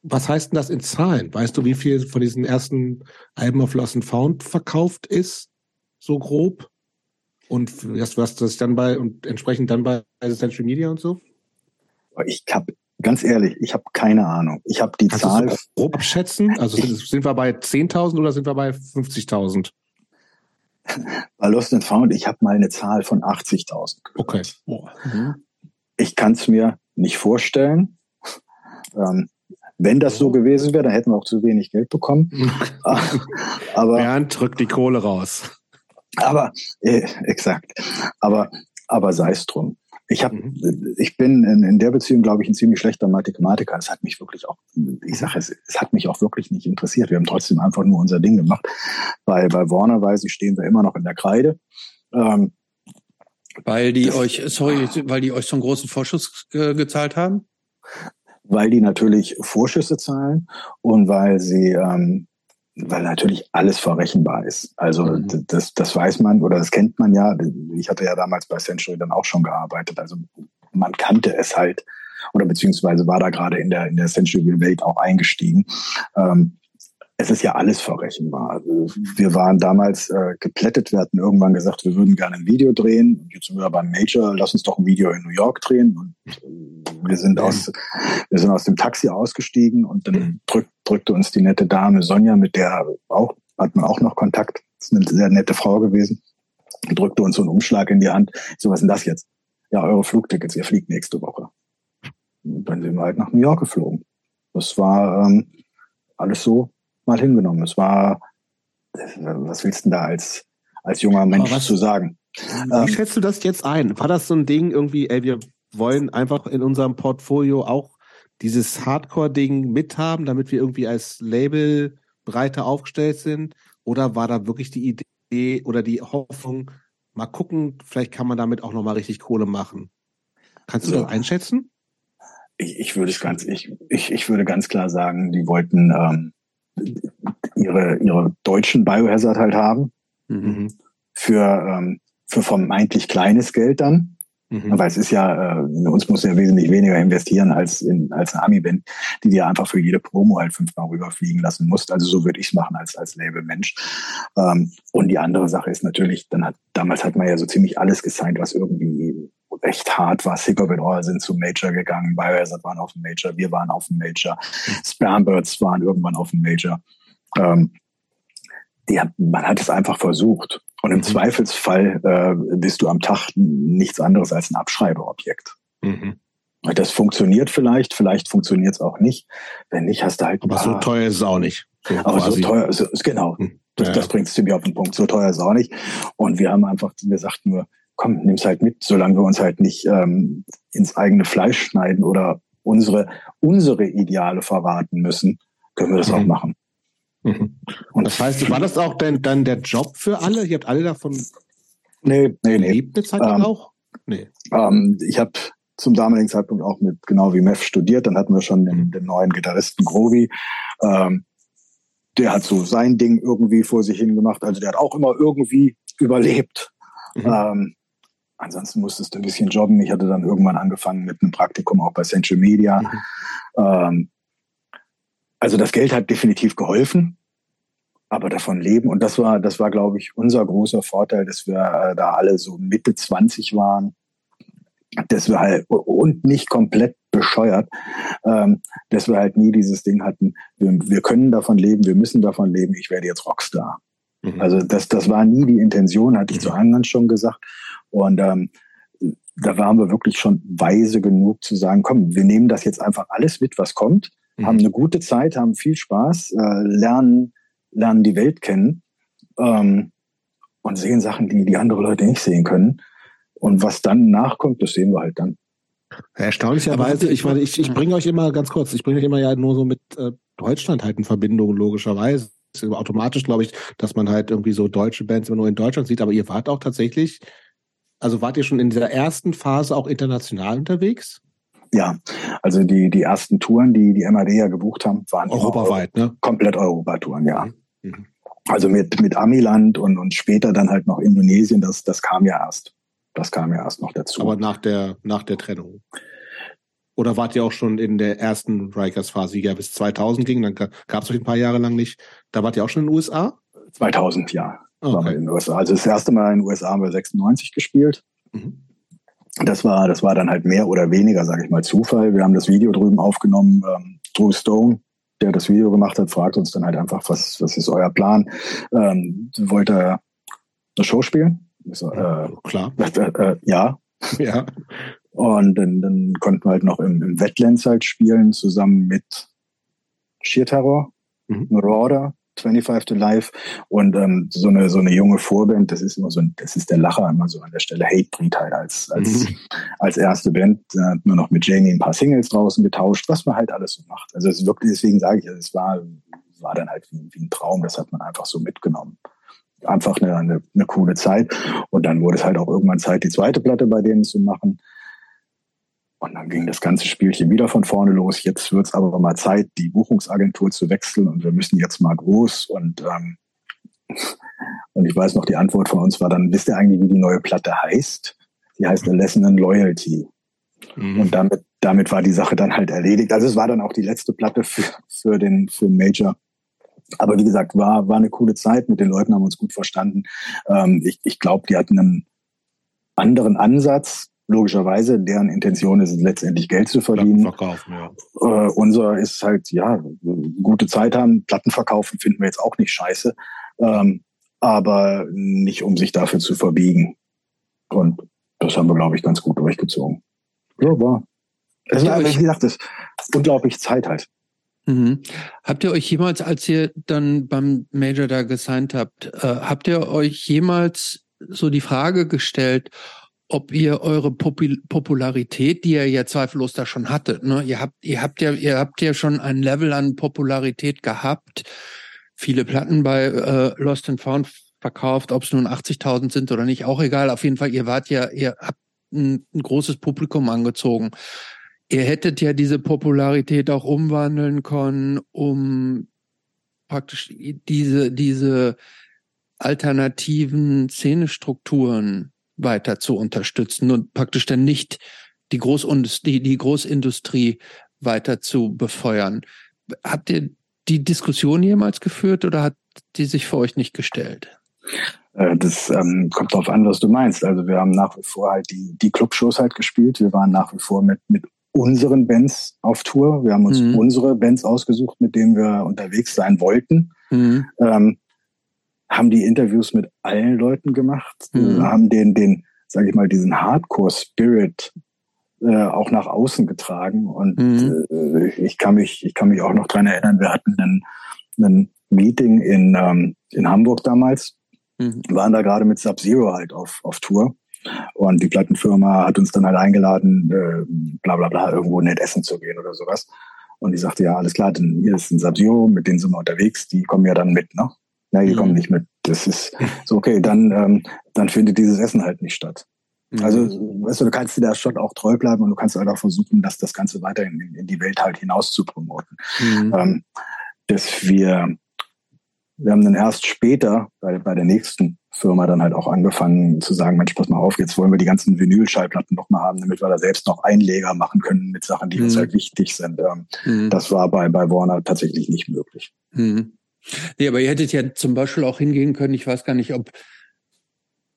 was heißt denn das in Zahlen? Weißt du, wie viel von diesen ersten Alben of Lost and Found verkauft ist? So grob? Und was, was das dann bei und entsprechend dann bei Essential Media und so? Ich habe ganz ehrlich, ich habe keine Ahnung. Ich habe die Kannst Zahl. du so grob abschätzen? Also sind, sind wir bei 10.000 oder sind wir bei 50.000? Bei Lost and Found, ich habe mal eine Zahl von 80.000 Okay. Ich kann es mir nicht vorstellen. Ähm, wenn das so gewesen wäre, dann hätten wir auch zu wenig Geld bekommen. aber, Bernd drückt die Kohle raus. aber äh, exakt. Aber, aber sei es drum. Ich habe, Mhm. ich bin in, in der Beziehung, glaube ich, ein ziemlich schlechter Mathematiker. Es hat mich wirklich auch, ich sage es, es hat mich auch wirklich nicht interessiert. Wir haben trotzdem einfach nur unser Ding gemacht. Bei, bei Warner weiß ich, stehen wir immer noch in der Kreide. Ähm, Weil die Das- euch, sorry, weil die euch so einen großen Vorschuss äh, gezahlt haben? weil die natürlich Vorschüsse zahlen und weil sie, ähm, weil natürlich alles verrechenbar ist. Also Mhm. das, das weiß man oder das kennt man ja. Ich hatte ja damals bei Century dann auch schon gearbeitet. Also man kannte es halt oder beziehungsweise war da gerade in der in der Century-Welt auch eingestiegen. Ähm, es ist ja alles verrechenbar. Also wir waren damals äh, geplättet, wir hatten irgendwann gesagt, wir würden gerne ein Video drehen. Und Jetzt sind wir beim Major, lass uns doch ein Video in New York drehen. Und äh, wir sind aus, wir sind aus dem Taxi ausgestiegen und dann drück, drückte uns die nette Dame Sonja, mit der auch, hat man auch noch Kontakt, ist eine sehr nette Frau gewesen, drückte uns so einen Umschlag in die Hand. So, was ist denn das jetzt? Ja, eure Flugtickets, ihr fliegt nächste Woche. Und dann sind wir halt nach New York geflogen. Das war ähm, alles so mal hingenommen. Es war, was willst du denn da als, als junger Mensch was- zu sagen? Wie Ähm, schätzt du das jetzt ein? War das so ein Ding irgendwie, ey, wir wollen einfach in unserem Portfolio auch dieses Hardcore-Ding mithaben, damit wir irgendwie als Label breiter aufgestellt sind? Oder war da wirklich die Idee oder die Hoffnung, mal gucken, vielleicht kann man damit auch nochmal richtig Kohle machen? Kannst du So. das einschätzen? ich, ich würde es ganz, ich, ich, ich würde ganz klar sagen, die wollten ähm, ihre, ihre deutschen Biohazard halt haben Mhm. für, ähm, für vermeintlich kleines Geld dann. Mhm. Weil es ist ja, äh, uns muss ja wesentlich weniger investieren als in als eine Ami-Band, die dir einfach für jede Promo halt fünfmal rüberfliegen lassen musst. Also so würde ich es machen als als Labelmensch. Ähm, und die andere Sache ist natürlich, dann hat damals hat man ja so ziemlich alles gesigned, was irgendwie recht hart war. It All sind zum Major gegangen, Biohazard waren auf dem Major, wir waren auf dem Major, Spambirds waren irgendwann auf dem Major. Ähm, die man hat es einfach versucht. Und im Mhm. Zweifelsfall äh, bist du am Tag nichts anderes als ein Abschreibeobjekt. Mhm. Das funktioniert vielleicht, vielleicht funktioniert es auch nicht. Wenn nicht, hast du halt Aber so teuer ist es auch nicht. So aber quasi. so teuer, so, ist genau. Hm. Das, Ja, das bringt es ziemlich auf den Punkt. So teuer ist es auch nicht. Und wir haben einfach gesagt nur, komm, nimm's halt mit, solange wir uns halt nicht ähm, ins eigene Fleisch schneiden oder unsere, unsere Ideale verraten müssen, können wir das Mhm. auch machen. Mhm. Und Das heißt, war das auch denn dann der Job für alle? Ihr habt alle davon nee, nee, nee. gelebt eine Zeit lang Ähm, auch? Nee. Ähm, ich habe zum damaligen Zeitpunkt auch mit genau wie Mev studiert. Dann hatten wir schon den, den neuen Gitarristen Grovi. Ähm, der hat so sein Ding irgendwie vor sich hingemacht. Also der hat auch immer irgendwie überlebt. Mhm. Ähm, ansonsten musstest du ein bisschen jobben. Ich hatte dann irgendwann angefangen mit einem Praktikum auch bei Central Media. Mhm. Ähm, also das Geld hat definitiv geholfen, aber davon leben. Und das war, das war, glaube ich, unser großer Vorteil, dass wir äh, da alle so Mitte 20 waren, dass wir halt und nicht komplett bescheuert, ähm, dass wir halt nie dieses Ding hatten, wir, wir können davon leben, wir müssen davon leben, ich werde jetzt Rockstar. Mhm. Also das, das war nie die Intention, hatte ich zu Anfang schon gesagt. Und ähm, da waren wir wirklich schon weise genug zu sagen, komm, wir nehmen das jetzt einfach alles mit, was kommt, Mhm. haben eine gute Zeit, haben viel Spaß, äh, lernen, lernen die Welt kennen ähm, und sehen Sachen, die die andere Leute nicht sehen können. Und was dann nachkommt, das sehen wir halt dann. Erstaunlicherweise, ich meine, ich, ich bringe euch immer ganz kurz, ich bringe euch immer ja nur so mit äh, Deutschland halt in Verbindung, logischerweise. Es ist automatisch, glaube ich, dass man halt irgendwie so deutsche Bands immer nur in Deutschland sieht, aber ihr wart auch tatsächlich, also wart ihr schon in dieser ersten Phase auch international unterwegs? Ja, also die, die ersten Touren, die die MAD ja gebucht haben, waren Europaweit, ne? komplett Europatouren, ja. Mhm. Also mit, mit Amiland und, und später dann halt noch Indonesien, das, das kam ja erst. Das kam ja erst noch dazu. Aber nach der, nach der Trennung. Oder wart ihr auch schon in der ersten Rikers-Phase, die ja bis 2000 ging? Dann gab es euch ein paar Jahre lang nicht. Da wart ihr auch schon in den USA? 2000, ja. Okay. Wir in den USA. Also das erste Mal in den USA haben wir 96 gespielt. Mhm. Das war, das war dann halt mehr oder weniger, sage ich mal, Zufall. Wir haben das Video drüben aufgenommen. Ähm, Drew Stone, der das Video gemacht hat, fragt uns dann halt einfach, was, was ist euer Plan? Ähm, wollt ihr eine Show spielen? So, äh, Klar. Äh, äh, ja. Ja. Und dann, dann konnten wir halt noch im, im Wetlands halt spielen, zusammen mit Sheer Terror, mhm. Marauder, 25 to Life und ähm, so eine so eine junge Vorband, das ist immer so ein, das ist der Lacher immer so an der Stelle Hatebreed halt als als mhm. als erste Band da hat man noch mit Jamie ein paar Singles draußen getauscht, was man halt alles so macht. Also es ist wirklich deswegen sage ich, es war war dann halt wie, wie ein Traum, das hat man einfach so mitgenommen. Einfach eine, eine, eine coole Zeit und dann wurde es halt auch irgendwann Zeit, die zweite Platte bei denen zu machen. Und dann ging das ganze Spielchen wieder von vorne los. Jetzt wird es aber mal Zeit, die Buchungsagentur zu wechseln und wir müssen jetzt mal groß. Und, ähm, und ich weiß noch, die Antwort von uns war dann, wisst ihr eigentlich, wie die neue Platte heißt? Die heißt A Lesson in Loyalty. Mhm. Und damit, damit war die Sache dann halt erledigt. Also es war dann auch die letzte Platte für, für den für Major. Aber wie gesagt, war, war eine coole Zeit. Mit den Leuten haben wir uns gut verstanden. Ähm, ich ich glaube, die hatten einen anderen Ansatz logischerweise, deren Intention ist es letztendlich Geld zu verdienen. Verkaufen, ja. Äh, unser ist halt, ja, gute Zeit haben, Platten verkaufen finden wir jetzt auch nicht scheiße, ähm, aber nicht um sich dafür zu verbiegen. Und das haben wir, glaube ich, ganz gut durchgezogen. Ja, war. Es war, wie gesagt, das ist unglaublich Zeit halt. Mhm. Habt ihr euch jemals, als ihr dann beim Major da gesigned habt, äh, habt ihr euch jemals so die Frage gestellt, ob ihr eure Popul Popularität, die ihr ja zweifellos da schon hattet, ne? ihr habt, ihr habt ja, ihr habt ja schon ein Level an Popularität gehabt, viele Platten bei äh, Lost and Found verkauft, ob es nun 80.000 sind oder nicht, auch egal. Auf jeden Fall, ihr wart ja, ihr habt ein, ein großes Publikum angezogen. Ihr hättet ja diese Popularität auch umwandeln können, um praktisch diese, diese alternativen Szenestrukturen weiter zu unterstützen und praktisch dann nicht die Großindustrie, die Großindustrie weiter zu befeuern. Habt ihr die Diskussion jemals geführt oder hat die sich für euch nicht gestellt? Äh, das ähm, kommt darauf an, was du meinst. Also wir haben nach wie vor halt die, die Clubshows halt gespielt. Wir waren nach wie vor mit, mit unseren Bands auf Tour. Wir haben uns mhm. unsere Bands ausgesucht, mit denen wir unterwegs sein wollten. Mhm. Ähm, haben die Interviews mit allen Leuten gemacht, mhm. haben den, den, sage ich mal, diesen Hardcore-Spirit äh, auch nach außen getragen. Und mhm. äh, ich kann mich, ich kann mich auch noch dran erinnern, wir hatten einen, einen Meeting in, ähm, in Hamburg damals, mhm. waren da gerade mit Sub-Zero halt auf, auf Tour. Und die Plattenfirma hat uns dann halt eingeladen, äh, bla bla bla, irgendwo nett essen zu gehen oder sowas. Und ich sagte, ja, alles klar, denn hier ist ein Sub-Zero, mit denen sind wir unterwegs, die kommen ja dann mit, ne? Ja, die mhm. kommen nicht mit. Das ist so, okay, dann, ähm, dann findet dieses Essen halt nicht statt. Mhm. Also, weißt du, du kannst dir da schon auch treu bleiben und du kannst halt auch versuchen, dass das Ganze weiterhin in, in die Welt halt hinaus zu promoten. Mhm. Ähm, dass wir, wir haben dann erst später bei, bei der nächsten Firma dann halt auch angefangen zu sagen, Mensch, pass mal auf, jetzt wollen wir die ganzen Vinylschallplatten noch mal haben, damit wir da selbst noch Einleger machen können mit Sachen, die mhm. uns halt wichtig sind. Ähm, mhm. Das war bei, bei Warner tatsächlich nicht möglich. Mhm. Nee, aber ihr hättet ja zum Beispiel auch hingehen können, ich weiß gar nicht, ob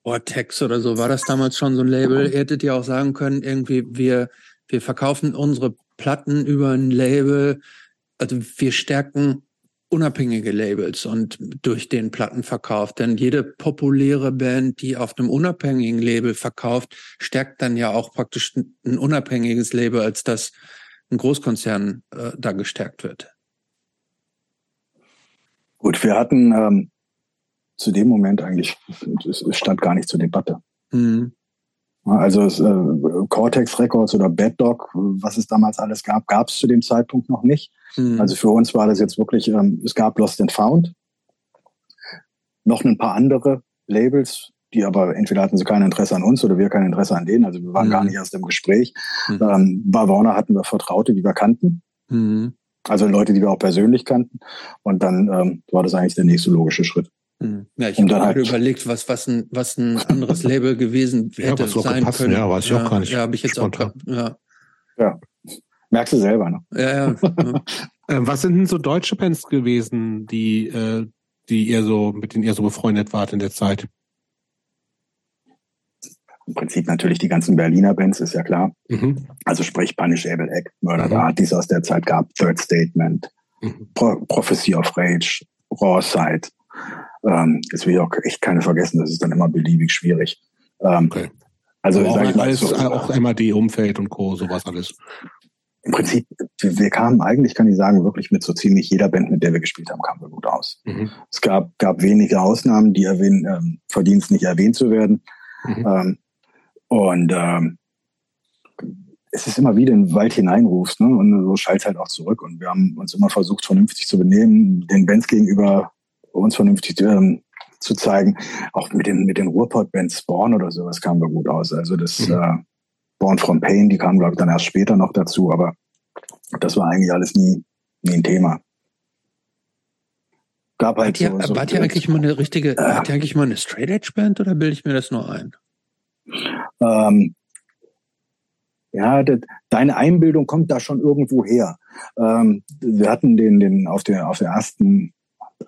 Vortex oder so, war das damals schon so ein Label? Ihr hättet ja auch sagen können, irgendwie, wir, wir verkaufen unsere Platten über ein Label, also wir stärken unabhängige Labels und durch den Plattenverkauf. Denn jede populäre Band, die auf einem unabhängigen Label verkauft, stärkt dann ja auch praktisch ein unabhängiges Label, als dass ein Großkonzern äh, da gestärkt wird. Gut, wir hatten ähm, zu dem Moment eigentlich, es stand gar nicht zur Debatte. Mhm. Also es, äh, Cortex Records oder Bad Dog, was es damals alles gab, gab es zu dem Zeitpunkt noch nicht. Mhm. Also für uns war das jetzt wirklich, ähm, es gab Lost and Found, noch ein paar andere Labels, die aber entweder hatten sie kein Interesse an uns oder wir kein Interesse an denen. Also wir waren mhm. gar nicht erst im Gespräch. Mhm. Ähm, bei Warner hatten wir Vertraute, die wir kannten. Mhm. Also Leute, die wir auch persönlich kannten. Und dann ähm, war das eigentlich der nächste logische Schritt. Hm. Ja, ich habe halt überlegt, was, was, ein, was ein anderes Label gewesen hätte ja, sein passen, können. Ja, weiß ich ja, auch gar nicht. Ja, habe ich jetzt Spontan. auch. Ja. ja. Merkst du selber, ne? Ja, ja. äh, was sind denn so deutsche Bands gewesen, die, äh, die ihr so, mit denen ihr so befreundet wart in der Zeit? Im Prinzip natürlich die ganzen Berliner Bands, ist ja klar. Mhm. Also sprich Punish Able Act, Murder mhm. Art, die es aus der Zeit gab, Third Statement, mhm. Pro Prophecy of Rage, Raw Side. Ähm, jetzt will ich auch echt keine vergessen, das ist dann immer beliebig schwierig. Ähm, okay. Also auch alles, so, auch MAD-Umfeld und Co., sowas alles. Im Prinzip, wir kamen eigentlich, kann ich sagen, wirklich mit so ziemlich jeder Band, mit der wir gespielt haben, kamen wir gut aus. Mhm. Es gab, gab wenige Ausnahmen, die erwähnen, ähm, verdienen es nicht erwähnt zu werden. Mhm. Ähm, und ähm, es ist immer wieder in den Wald hineinrufst, ne? Und so schallt halt auch zurück. Und wir haben uns immer versucht, vernünftig zu benehmen, den Bands gegenüber uns vernünftig ähm, zu zeigen. Auch mit den, mit den Ruhrpott-Bands Spawn oder sowas kamen wir gut aus. Also das mhm. äh, Born from Pain, die kamen, glaube ich, dann erst später noch dazu, aber das war eigentlich alles nie, nie ein Thema. Gab halt so, ihr, so wart ihr eigentlich mal eine richtige, äh, hat ihr eigentlich mal eine Straight Edge Band oder bilde ich mir das nur ein? Ähm, ja, das, deine Einbildung kommt da schon irgendwo her. Ähm, wir hatten den, den auf der auf der ersten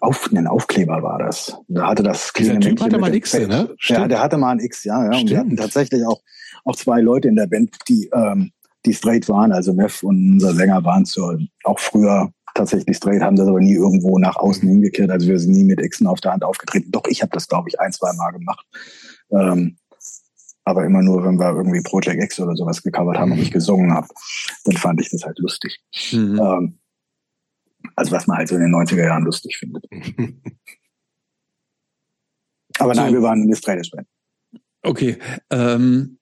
auf, ein Aufkleber war das. Da hatte das Dieser Typ hatte mal ein X, ne? Stimmt. Ja, der hatte mal ein X, ja, ja. Und wir hatten tatsächlich auch, auch zwei Leute in der Band, die, ähm, die straight waren. Also Mev und unser Sänger waren zur, auch früher tatsächlich straight, haben das aber nie irgendwo nach außen hingekehrt. Also wir sind nie mit Xen auf der Hand aufgetreten. Doch, ich habe das, glaube ich, ein, zwei Mal gemacht. Ähm, aber immer nur, wenn wir irgendwie Project X oder sowas gecovert haben und ich gesungen habe. Dann fand ich das halt lustig. Mhm. Ähm, also was man halt so in den 90er Jahren lustig findet. Aber nein, so. wir waren eine Band. Okay. Ähm,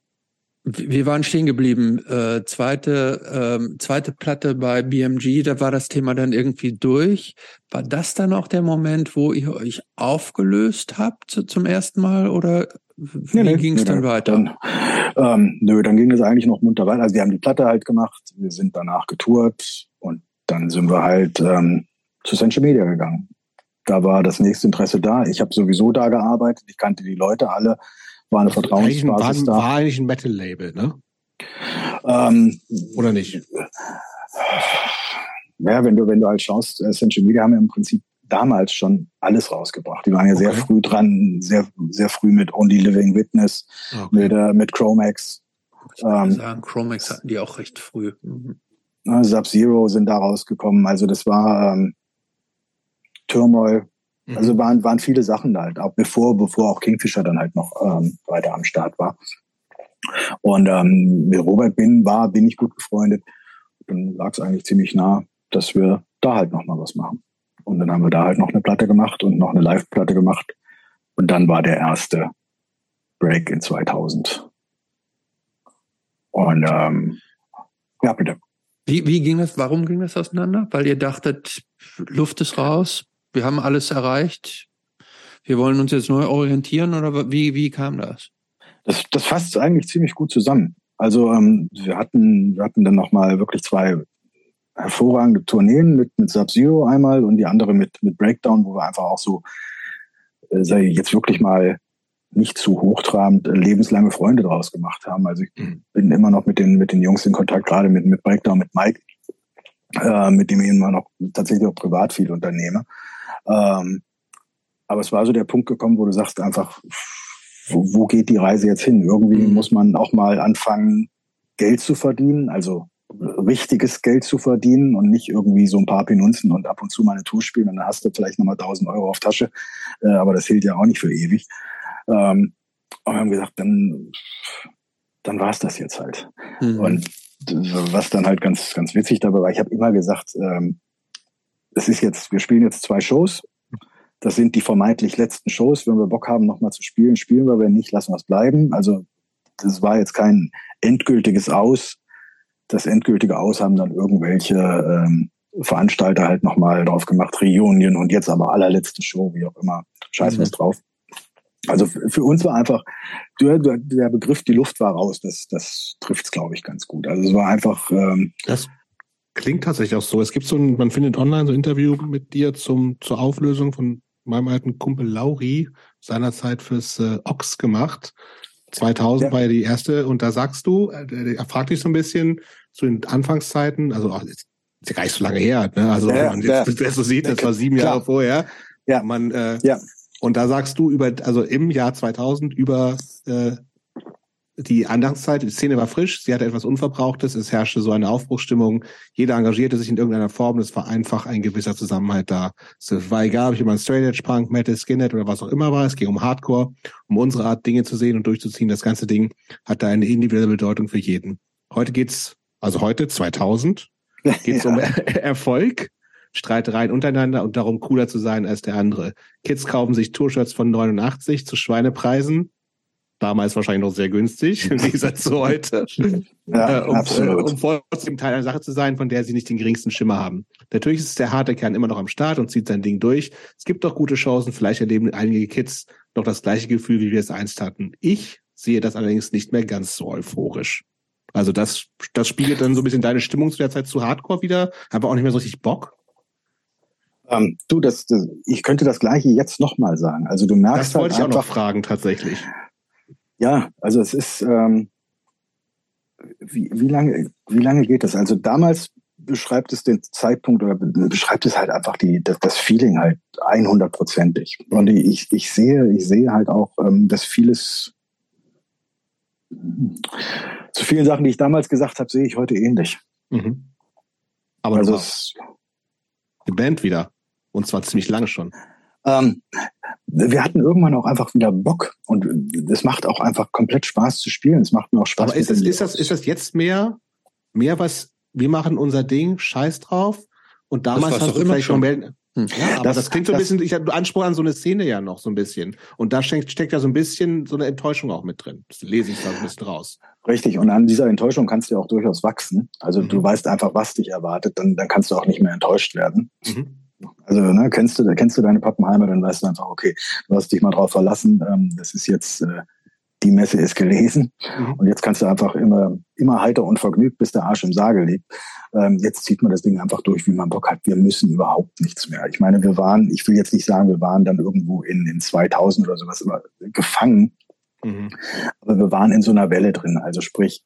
wir waren stehen geblieben. Äh, zweite, ähm, zweite Platte bei BMG, da war das Thema dann irgendwie durch. War das dann auch der Moment, wo ihr euch aufgelöst habt zum ersten Mal oder wie nee, ging es nee, dann weiter? Dann, ähm, nö, dann ging es eigentlich noch munter weiter. Also wir haben die Platte halt gemacht, wir sind danach getourt und dann sind wir halt ähm, zu Central Media gegangen. Da war das nächste Interesse da. Ich habe sowieso da gearbeitet, ich kannte die Leute alle, war eine Vertrauensbasis war, da. War eigentlich ein Metal-Label, ne? Ähm, Oder nicht? Ja, wenn du, wenn du halt schaust, Essential Media haben ja im Prinzip damals schon alles rausgebracht. Die waren ja okay. sehr früh dran, sehr, sehr früh mit Only Living Witness, okay. mit, äh, mit Chromax. Ich ähm, sagen, Chromax hatten die auch recht früh. Mhm. Sub-Zero sind da rausgekommen. Also das war ähm, Turmoil. Mhm. Also waren, waren viele Sachen da halt, auch bevor, bevor auch Kingfisher dann halt noch ähm, weiter am Start war. Und ähm, mit Robert bin, war, bin ich gut befreundet. Dann lag es eigentlich ziemlich nah, dass wir da halt noch mal was machen. Und dann haben wir da halt noch eine Platte gemacht und noch eine Live-Platte gemacht. Und dann war der erste Break in 2000. Und ähm, ja, bitte. Wie, wie ging das, warum ging das auseinander? Weil ihr dachtet, Luft ist raus, wir haben alles erreicht, wir wollen uns jetzt neu orientieren oder wie, wie kam das? Das, das fasst eigentlich ziemlich gut zusammen. Also ähm, wir hatten, wir hatten dann nochmal wirklich zwei hervorragende Tourneen mit, mit Sub-Zero einmal und die andere mit, mit Breakdown, wo wir einfach auch so, äh, sei jetzt wirklich mal nicht zu hochtrabend äh, lebenslange Freunde draus gemacht haben. Also ich mhm. bin immer noch mit den, mit den Jungs in Kontakt, gerade mit, mit Breakdown, mit Mike, äh, mit dem ich immer noch tatsächlich auch privat viel unternehme. Ähm, aber es war so der Punkt gekommen, wo du sagst einfach, wo, wo geht die Reise jetzt hin? Irgendwie mhm. muss man auch mal anfangen, Geld zu verdienen, also richtiges Geld zu verdienen und nicht irgendwie so ein paar Penunzen und ab und zu mal eine Tour spielen und dann hast du vielleicht nochmal 1000 Euro auf Tasche. Äh, aber das hielt ja auch nicht für ewig. Ähm, und wir haben gesagt, dann, dann war es das jetzt halt. Mhm. Und was dann halt ganz, ganz witzig dabei war, ich habe immer gesagt, ähm, es ist jetzt, wir spielen jetzt zwei Shows. Das sind die vermeintlich letzten Shows. Wenn wir Bock haben, nochmal zu spielen, spielen wir. Wenn nicht, lassen wir es bleiben. Also das war jetzt kein endgültiges Aus. Das endgültige Aus haben dann irgendwelche ähm, Veranstalter halt nochmal drauf gemacht, Reunion und jetzt aber allerletzte Show, wie auch immer. Scheiß mhm. was drauf. Also für uns war einfach der, der Begriff, die Luft war raus, das, das trifft es, glaube ich, ganz gut. Also es war einfach. Ähm, das klingt tatsächlich auch so. Es gibt so ein, man findet online so ein Interview mit dir zum, zur Auflösung von meinem alten Kumpel Lauri, seinerzeit fürs äh, Ox gemacht. 2000 ja. war ja die erste und da sagst du, äh, er fragt dich so ein bisschen, zu den Anfangszeiten, also auch, ist ja gar nicht so lange her, ne? Also Ja, wenn man ja. jetzt das so sieht, das war sieben Klar. Jahre vorher. Ja. Man, äh, Ja. Und da sagst du über, also im Jahr 2000 über äh, die Anfangszeit, die Szene war frisch, sie hatte etwas Unverbrauchtes, es herrschte so eine Aufbruchsstimmung, jeder engagierte sich in irgendeiner Form, es war einfach ein gewisser Zusammenhalt da. Es war egal, ob jemand Straight Edge Punk, Metal, Skinhead oder was auch immer war, es ging um Hardcore, um unsere Art Dinge zu sehen und durchzuziehen. Das ganze Ding hat da eine individuelle Bedeutung für jeden. Heute geht's, also heute 2000, geht's um Er- Erfolg, Streitereien untereinander und darum, cooler zu sein als der andere. Kids kaufen sich Tourshirts von 89 zu Schweinepreisen. Damals wahrscheinlich noch sehr günstig, im Gegensatz zu heute. Ja, äh, um, absolut. Äh, um trotzdem Teil einer Sache zu sein, von der sie nicht den geringsten Schimmer haben. Natürlich ist der harte Kern immer noch am Start und zieht sein Ding durch. Es gibt doch gute Chancen, vielleicht erleben einige Kids noch das gleiche Gefühl, wie wir es einst hatten. Ich sehe das allerdings nicht mehr ganz so euphorisch. Also das, das spiegelt dann so ein bisschen deine Stimmung zu der Zeit zu Hardcore wieder. Habe auch nicht mehr so richtig Bock. Ähm, du, das, das, ich könnte das Gleiche jetzt nochmal sagen. Also du merkst Das wollte ich halt auch noch einfach, fragen, tatsächlich. ja, also es ist, ähm, wie, wie lange, wie lange geht das? Also damals beschreibt es den Zeitpunkt oder be- beschreibt es halt einfach die, das, das Feeling halt 100%ig. Und ich, ich sehe, ich sehe halt auch, ähm, dass vieles, zu vielen Sachen, die ich damals gesagt habe, sehe ich heute ähnlich. Mhm. Aber Also es, die Band wieder. Und zwar ziemlich lange schon. Ähm, wir hatten irgendwann auch einfach wieder Bock und es macht auch einfach komplett Spaß zu spielen. Es macht mir auch Spaß. Aber ist das, ist das, ist das jetzt mehr, mehr was, wir machen unser Ding, scheiß drauf. Und damals hast du vielleicht schon. noch mehr. Hm. Ja, aber das, Das- klingt so ein das- bisschen, ich habe Anspruch an so eine Szene ja noch so ein bisschen. Und da steckt, steckt ja so ein bisschen so eine Enttäuschung auch mit drin. Das lese ich da so ein bisschen raus. Richtig. Und an dieser Enttäuschung kannst du ja auch durchaus wachsen. Also Mhm. du weißt einfach, was dich erwartet, dann, dann kannst du auch nicht mehr enttäuscht werden. Mhm. Also ne, kennst du kennst du deine Pappenheimer, dann weißt du einfach, okay, du hast dich mal drauf verlassen. Ähm, das ist jetzt äh, die Messe ist gelesen Mhm. und jetzt kannst du einfach immer immer heiter und vergnügt, bis der Arsch im Sarge liegt. Ähm, jetzt zieht man das Ding einfach durch, wie man Bock hat. Wir müssen überhaupt nichts mehr. Ich meine, wir waren, ich will jetzt nicht sagen, wir waren dann irgendwo in in 2000 oder sowas immer gefangen, Mhm. aber wir waren in so einer Welle drin. Also sprich,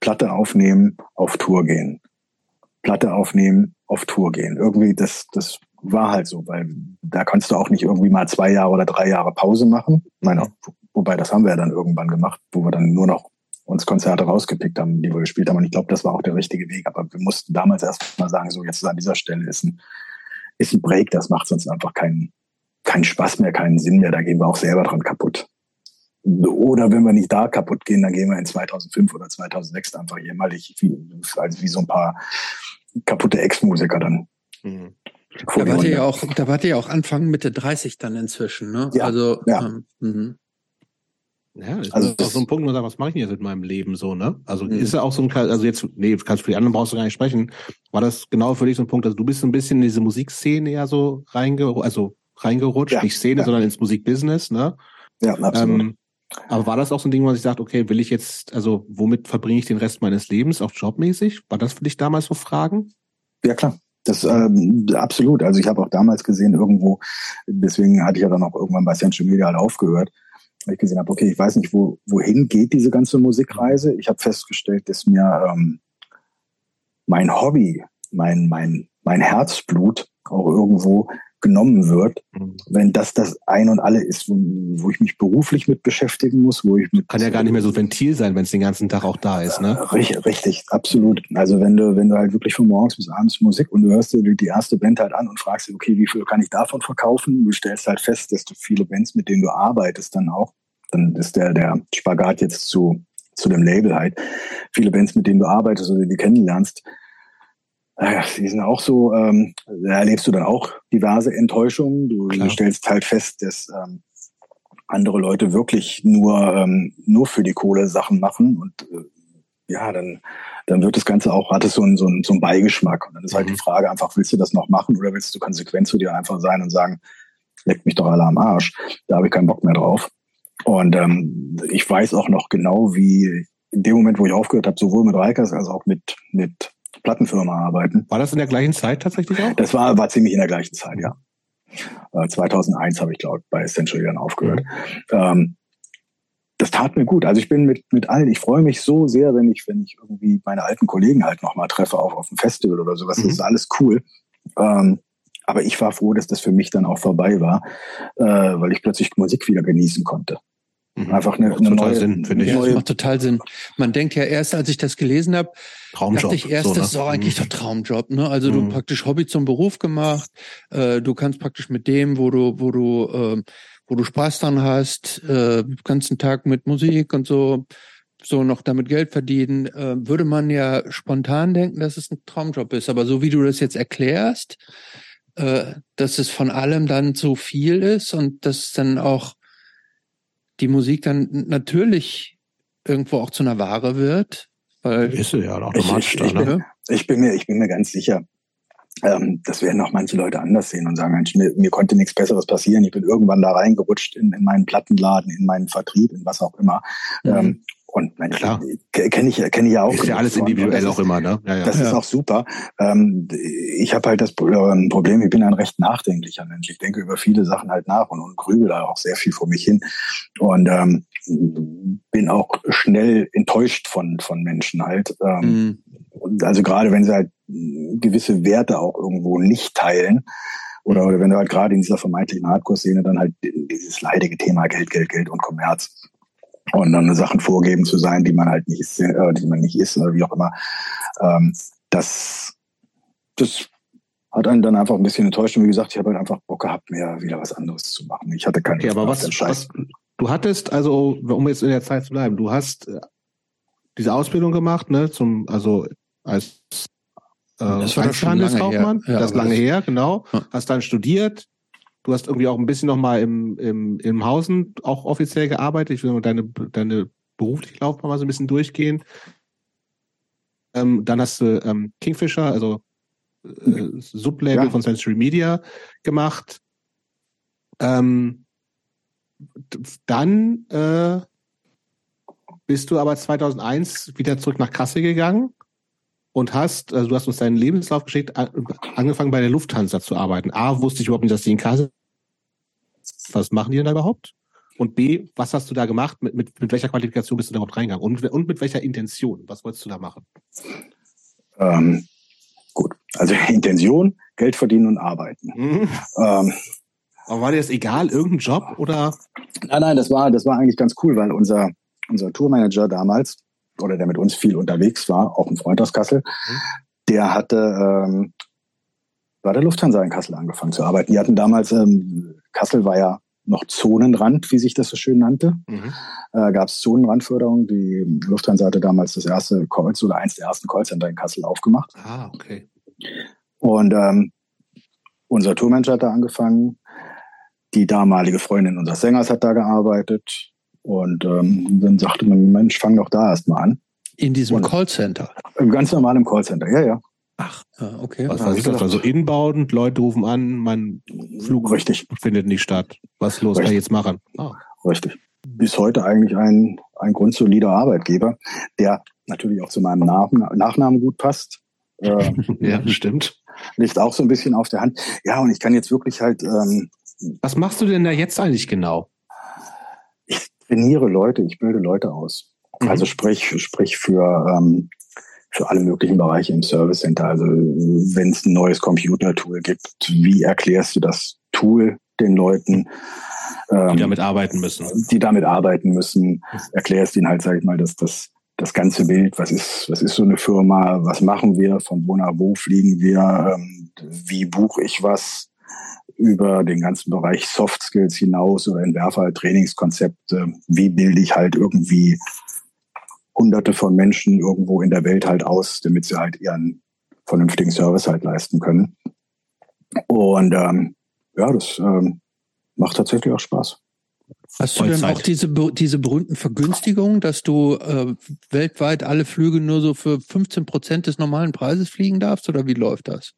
Platte aufnehmen, auf Tour gehen. Platte aufnehmen, auf Tour gehen. Irgendwie, das, das war halt so, weil da kannst du auch nicht irgendwie mal zwei Jahre oder drei Jahre Pause machen. Ich meine, wobei das haben wir ja dann irgendwann gemacht, wo wir dann nur noch uns Konzerte rausgepickt haben, die wir gespielt haben. Und ich glaube, das war auch der richtige Weg. Aber wir mussten damals erst mal sagen, so jetzt an dieser Stelle ist ein, ist ein Break, das macht sonst einfach keinen, keinen Spaß mehr, keinen Sinn mehr. Da gehen wir auch selber dran kaputt. Oder wenn wir nicht da kaputt gehen, dann gehen wir in 2005 oder 2006 einfach jämmerlich, wie, also wie so ein paar kaputte Ex-Musiker dann. Mhm. Da wart ihr ja auch, da wart ihr ja auch Anfang Mitte 30 dann inzwischen, ne? Ja, also, ja. Ähm, mhm. Ja, das Also ist auch so ein Punkt, wo man sagt, was mache ich denn jetzt mit meinem Leben so, ne? Also Mhm. ist ja auch so ein, also jetzt, nee, kannst für die anderen brauchst du gar nicht sprechen. War das genau für dich so ein Punkt, also du bist so ein bisschen in diese Musikszene ja so reinge, also reingerutscht, Ja, nicht Szene, ja. sondern ins Musikbusiness, ne? Ja, absolut. Ähm, aber war das auch so ein Ding, wo man sich sagt, okay, will ich jetzt, also womit verbringe ich den Rest meines Lebens, auch jobmäßig? War das für dich damals so Fragen? Ja, klar. Das ähm, absolut. Also ich habe auch damals gesehen, irgendwo, deswegen hatte ich ja dann auch irgendwann bei Central Media halt aufgehört, ich gesehen habe, okay, ich weiß nicht, wo, wohin geht diese ganze Musikreise. Ich habe festgestellt, dass mir ähm, mein Hobby, mein, mein, mein Herzblut auch irgendwo genommen wird, wenn das das ein und alle ist, wo, wo ich mich beruflich mit beschäftigen muss, wo ich mit Kann ja gar nicht mehr so Ventil sein, wenn es den ganzen Tag auch da ist, ne? Richtig, richtig, absolut. Also wenn du, wenn du halt wirklich von morgens bis abends Musik und du hörst dir die erste Band halt an und fragst dich, okay, wie viel kann ich davon verkaufen? Du stellst halt fest, dass du viele Bands, mit denen du arbeitest, dann auch, dann ist der, der Spagat jetzt zu, zu dem Label halt. Viele Bands, mit denen du arbeitest oder die kennenlernst, äh, die sind auch so, ähm, da erlebst du dann auch diverse Enttäuschungen. Du, du stellst halt fest, dass ähm, andere Leute wirklich nur, ähm, nur für die Kohle Sachen machen und äh, ja, dann, dann wird das Ganze auch, hat es so einen, so einen, so einen Beigeschmack. Und dann ist halt Mhm. die Frage einfach, willst du das noch machen oder willst du konsequent zu dir einfach sein und sagen, leckt mich doch alle am Arsch, da habe ich keinen Bock mehr drauf. Und ähm, ich weiß auch noch genau, wie in dem Moment, wo ich aufgehört habe, sowohl mit Reikers als auch mit, mit Plattenfirma arbeiten. War das in der gleichen Zeit tatsächlich auch? Das war, war ziemlich in der gleichen Zeit, ja. Äh, 2001 habe ich, glaube bei Essential dann aufgehört. Ähm, das tat mir gut. Also ich bin mit, mit allen, ich freue mich so sehr, wenn ich, wenn ich irgendwie meine alten Kollegen halt nochmal treffe, auch auf dem Festival oder sowas. Mhm. Das ist alles cool. Ähm, aber ich war froh, dass das für mich dann auch vorbei war, äh, weil ich plötzlich Musik wieder genießen konnte. Mhm. Einfach eine, eine neue, Sinn, finde ich. Ja, das macht total Sinn. Man denkt ja erst, als ich das gelesen habe, dachte ich erst, so, ne? das ist auch eigentlich mhm. der Traumjob. Ne? Also mhm. du praktisch Hobby zum Beruf gemacht. Äh, du kannst praktisch mit dem, wo du, wo du, äh, wo du Spaß dran hast, äh, ganzen Tag mit Musik und so, so noch damit Geld verdienen, äh, würde man ja spontan denken, dass es ein Traumjob ist. Aber so wie du das jetzt erklärst, äh, dass es von allem dann zu viel ist und dass dann auch die Musik dann natürlich irgendwo auch zu einer Ware wird. Weil ist sie ja automatisch ich, ich, da, ne? bin, ich bin mir, ich bin mir ganz sicher, ähm, das werden auch manche Leute anders sehen und sagen, Mensch, mir, mir konnte nichts Besseres passieren. Ich bin irgendwann da reingerutscht in, in meinen Plattenladen, in meinen Vertrieb, in was auch immer. Mhm. Ähm, und Mensch, kenne ich, kenn ich ja auch. Ist ja alles individuell ist, auch immer, ne? Ja, ja. Das ja. ist auch super. Ähm, ich habe halt das ähm, Problem, ich bin ein recht nachdenklicher Mensch. Ich denke über viele Sachen halt nach und, und grübel da auch sehr viel vor mich hin. Und ähm, bin auch schnell enttäuscht von, von Menschen halt. Ähm, mhm. Also gerade wenn sie halt gewisse Werte auch irgendwo nicht teilen. Oder, oder wenn du halt gerade in dieser vermeintlichen Hardcore-Szene dann halt dieses leidige Thema Geld, Geld, Geld und Kommerz und dann Sachen vorgeben zu sein, die man halt nicht ist, äh, die man nicht ist oder wie auch immer. Ähm, das, das hat einen dann einfach ein bisschen enttäuscht. Und wie gesagt, ich habe halt einfach Bock gehabt, mehr wieder was anderes zu machen. Ich hatte keine okay, aber was, was, du hattest also, um jetzt in der Zeit zu bleiben, du hast äh, diese Ausbildung gemacht, ne, zum, also als äh, das war Handelskaufmann, ja, das ist lange her, genau. Ja. Hast dann studiert, Du hast irgendwie auch ein bisschen nochmal im, im, im Hausen auch offiziell gearbeitet. Ich will mal deine, deine berufliche Laufbahn mal so ein bisschen durchgehen. Ähm, dann hast du ähm, Kingfisher, also äh, Sublabel ja. von Century Media gemacht. Ähm, dann äh, bist du aber 2001 wieder zurück nach Kassel gegangen und hast, also du hast uns deinen Lebenslauf geschickt, angefangen bei der Lufthansa zu arbeiten. A, wusste ich überhaupt nicht, dass die in Kassel was machen die denn da überhaupt? Und B, was hast du da gemacht? Mit, mit, mit welcher Qualifikation bist du da überhaupt reingegangen? Und, und mit welcher Intention? Was wolltest du da machen? Ähm, gut, also Intention, Geld verdienen und arbeiten. Mhm. Ähm, Aber war dir das egal, irgendein Job oder? Nein, nein, das war, das war eigentlich ganz cool, weil unser, unser Tourmanager damals, oder der mit uns viel unterwegs war, auch ein Freund aus Kassel, mhm. der hatte ähm, bei der Lufthansa in Kassel angefangen zu arbeiten. Die hatten damals, ähm, Kassel war ja noch Zonenrand, wie sich das so schön nannte. Mhm. Äh, Gab es Zonenrandförderung. Die Lufthansa hatte damals das erste Call oder eins der ersten Callcenter in Kassel aufgemacht. Ah, okay. Und ähm, unser Tourmanager hat da angefangen. Die damalige Freundin unseres Sängers hat da gearbeitet. Und ähm, dann sagte man, Mensch, fang doch da erstmal an. In diesem und Callcenter? Ganz normal im Callcenter, ja, ja. Ach, okay. Was ich das? Also inbound, Leute rufen an, mein Flug Richtig. findet nicht statt. Was los, Richtig. kann ich jetzt machen? Ah. Richtig. Bis heute eigentlich ein, ein grundsolider Arbeitgeber, der natürlich auch zu meinem Nachnamen gut passt. Äh, ja, stimmt. Liegt auch so ein bisschen auf der Hand. Ja, und ich kann jetzt wirklich halt. Ähm, Was machst du denn da jetzt eigentlich genau? Ich trainiere Leute, ich bilde Leute aus. Mhm. Also sprich, sprich für ähm, für alle möglichen Bereiche im Service Center. Also wenn es ein neues Computer-Tool gibt, wie erklärst du das Tool den Leuten? Die ähm, damit arbeiten müssen. Die damit arbeiten müssen. Erklärst ihnen halt, sag ich mal, dass das das ganze Bild, was ist, was ist so eine Firma, was machen wir, von wo nach wo fliegen wir, ähm, wie buche ich was, über den ganzen Bereich Soft Skills hinaus oder entwerfe halt Trainingskonzepte, wie bilde ich halt irgendwie hunderte von Menschen irgendwo in der Welt halt aus, damit sie halt ihren vernünftigen Service halt leisten können. Und ähm, ja, das ähm, macht tatsächlich auch Spaß. Hast du denn auch diese, diese berühmten Vergünstigungen, dass du äh, weltweit alle Flüge nur so für 15 Prozent des normalen Preises fliegen darfst oder wie läuft das?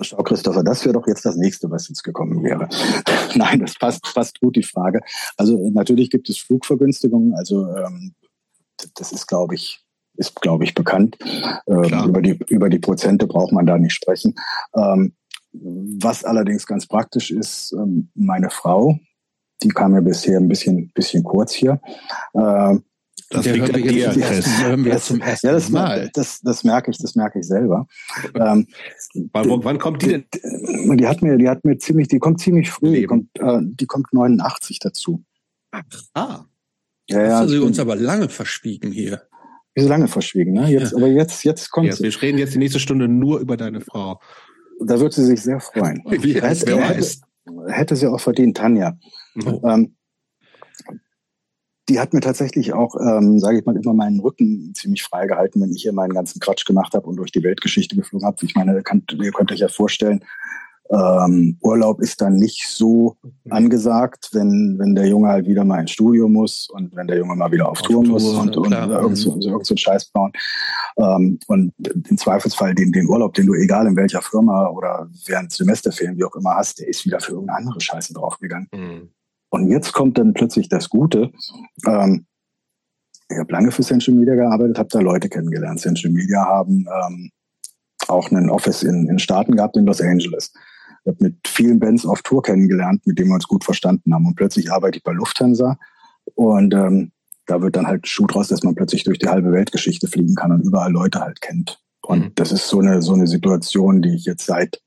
Schau, Christopher, das wäre doch jetzt das nächste, was jetzt gekommen wäre. Nein, das passt fast gut die Frage. Also natürlich gibt es Flugvergünstigungen, also ähm, das ist, glaube ich, ist, glaube ich, bekannt. Ähm, über, die, über die Prozente braucht man da nicht sprechen. Ähm, was allerdings ganz praktisch ist, ähm, meine Frau, die kam ja bisher ein bisschen, bisschen kurz hier. Äh, das liegt an dir, Chris. Das, ja, das, Mal. Das, das merke ich, das merke ich selber. ähm, wann, wann, kommt die denn? Die, hat mir, die hat mir ziemlich, die kommt ziemlich früh. Die kommt, äh, die kommt 89 dazu. Ach, ah. Ja, ja. Hast du uns aber lange verschwiegen hier. Wie so lange verschwiegen, ne? Jetzt, ja. aber jetzt, jetzt kommt ja, sie. Wir reden jetzt die nächste Stunde nur über deine Frau. Da wird sie sich sehr freuen. Wie weiß. Hätte, hätte sie auch verdient, Tanja. Mhm. Ähm, die hat mir tatsächlich auch, ähm, sage ich mal, immer meinen Rücken ziemlich frei gehalten, wenn ich hier meinen ganzen Quatsch gemacht habe und durch die Weltgeschichte geflogen habe. Ich meine, kann, ihr könnt euch ja vorstellen, ähm, Urlaub ist dann nicht so angesagt, wenn, wenn der Junge halt wieder mal ins Studio muss und wenn der Junge mal wieder auf, auf Tour muss und, und irgend so, irgend so Scheiß bauen. Ähm, und im Zweifelsfall den, den Urlaub, den du egal in welcher Firma oder während Semesterferien, wie auch immer hast, der ist wieder für irgendeine andere Scheiße draufgegangen. Mhm. Und jetzt kommt dann plötzlich das Gute. Ähm, ich habe lange für Central Media gearbeitet, habe da Leute kennengelernt. Central Media haben ähm, auch einen Office in, in Staaten gehabt, in Los Angeles. Ich habe mit vielen Bands auf Tour kennengelernt, mit denen wir uns gut verstanden haben. Und plötzlich arbeite ich bei Lufthansa und ähm, da wird dann halt Schuh draus, dass man plötzlich durch die halbe Weltgeschichte fliegen kann und überall Leute halt kennt. Und mhm. das ist so eine, so eine Situation, die ich jetzt seit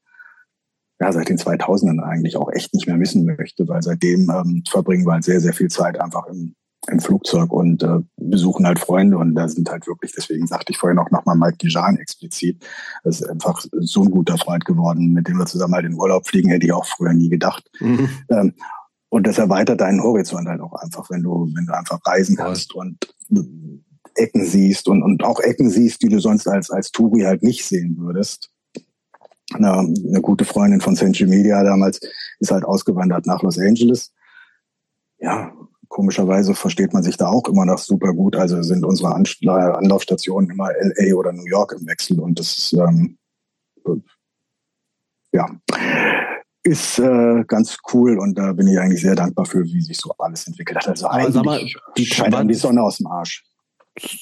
ja, seit den 2000ern eigentlich auch echt nicht mehr missen möchte, weil seitdem ähm, verbringen wir halt sehr, sehr viel Zeit einfach im, im Flugzeug und äh, besuchen halt Freunde und da sind halt wirklich, deswegen sagte ich vorhin auch nochmal Mike Dijan explizit, das ist einfach so ein guter Freund geworden, mit dem wir zusammen halt in Urlaub fliegen, hätte ich auch früher nie gedacht. Mhm. Ähm, und das erweitert deinen Horizont halt auch einfach, wenn du, wenn du einfach reisen kannst und Ecken siehst und, und auch Ecken siehst, die du sonst als, als Touri halt nicht sehen würdest eine, eine gute Freundin von Century Media damals ist halt ausgewandert nach Los Angeles. Ja, komischerweise versteht man sich da auch immer noch super gut. Also sind unsere Anlaufstationen immer LA oder New York im Wechsel und das ist, ähm, ja, ist äh, ganz cool und da bin ich eigentlich sehr dankbar für, wie sich so alles entwickelt hat. Also Aber sag mal, die scheint die Sonne aus dem Arsch.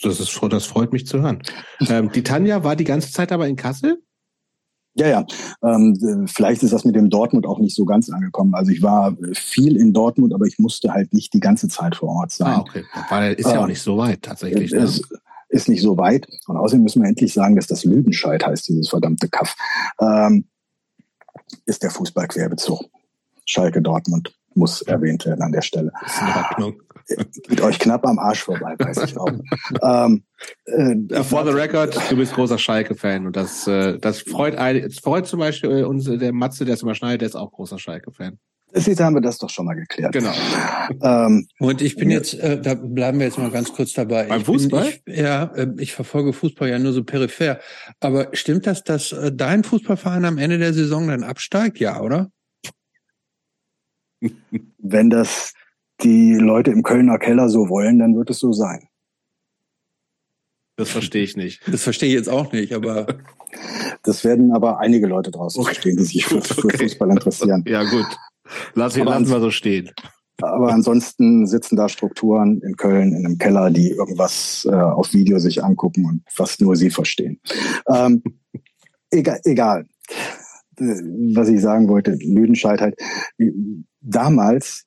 Das ist, das freut mich zu hören. ähm, die Tanja war die ganze Zeit aber in Kassel? Ja, ja. Ähm, vielleicht ist das mit dem Dortmund auch nicht so ganz angekommen. Also ich war viel in Dortmund, aber ich musste halt nicht die ganze Zeit vor Ort sein. Ah, okay. Weil ist ja ähm, auch nicht so weit tatsächlich. Ne? Es ist nicht so weit. Und außerdem müssen wir endlich sagen, dass das Lüdenscheid heißt, dieses verdammte Kaff. Ähm, ist der Fußballquerbezug. Schalke Dortmund muss erwähnt werden an der Stelle. Ist in Ordnung. Geht euch knapp am Arsch vorbei, weiß ich auch. ähm, äh, For the record, du bist großer Schalke-Fan und das, äh, das freut, ein, freut zum Beispiel äh, uns, der Matze, der es überschneidet, der ist auch großer Schalke-Fan. Jetzt haben wir das doch schon mal geklärt. Genau. Ähm, und ich bin jetzt, äh, da bleiben wir jetzt mal ganz kurz dabei. Beim Fußball? Bin, ich, ja, äh, ich verfolge Fußball ja nur so peripher. Aber stimmt das, dass äh, dein Fußballverein am Ende der Saison dann absteigt? Ja, oder? Wenn das die Leute im Kölner Keller so wollen, dann wird es so sein. Das verstehe ich nicht. Das verstehe ich jetzt auch nicht, aber. Das werden aber einige Leute draußen okay. verstehen, die sich für, für okay. Fußball interessieren. Ja, gut. Lass ihn lassen wir so stehen. Aber ansonsten sitzen da Strukturen in Köln in einem Keller, die irgendwas äh, auf Video sich angucken und was nur sie verstehen. Ähm, egal, egal. Was ich sagen wollte, Lüdenscheid halt. Damals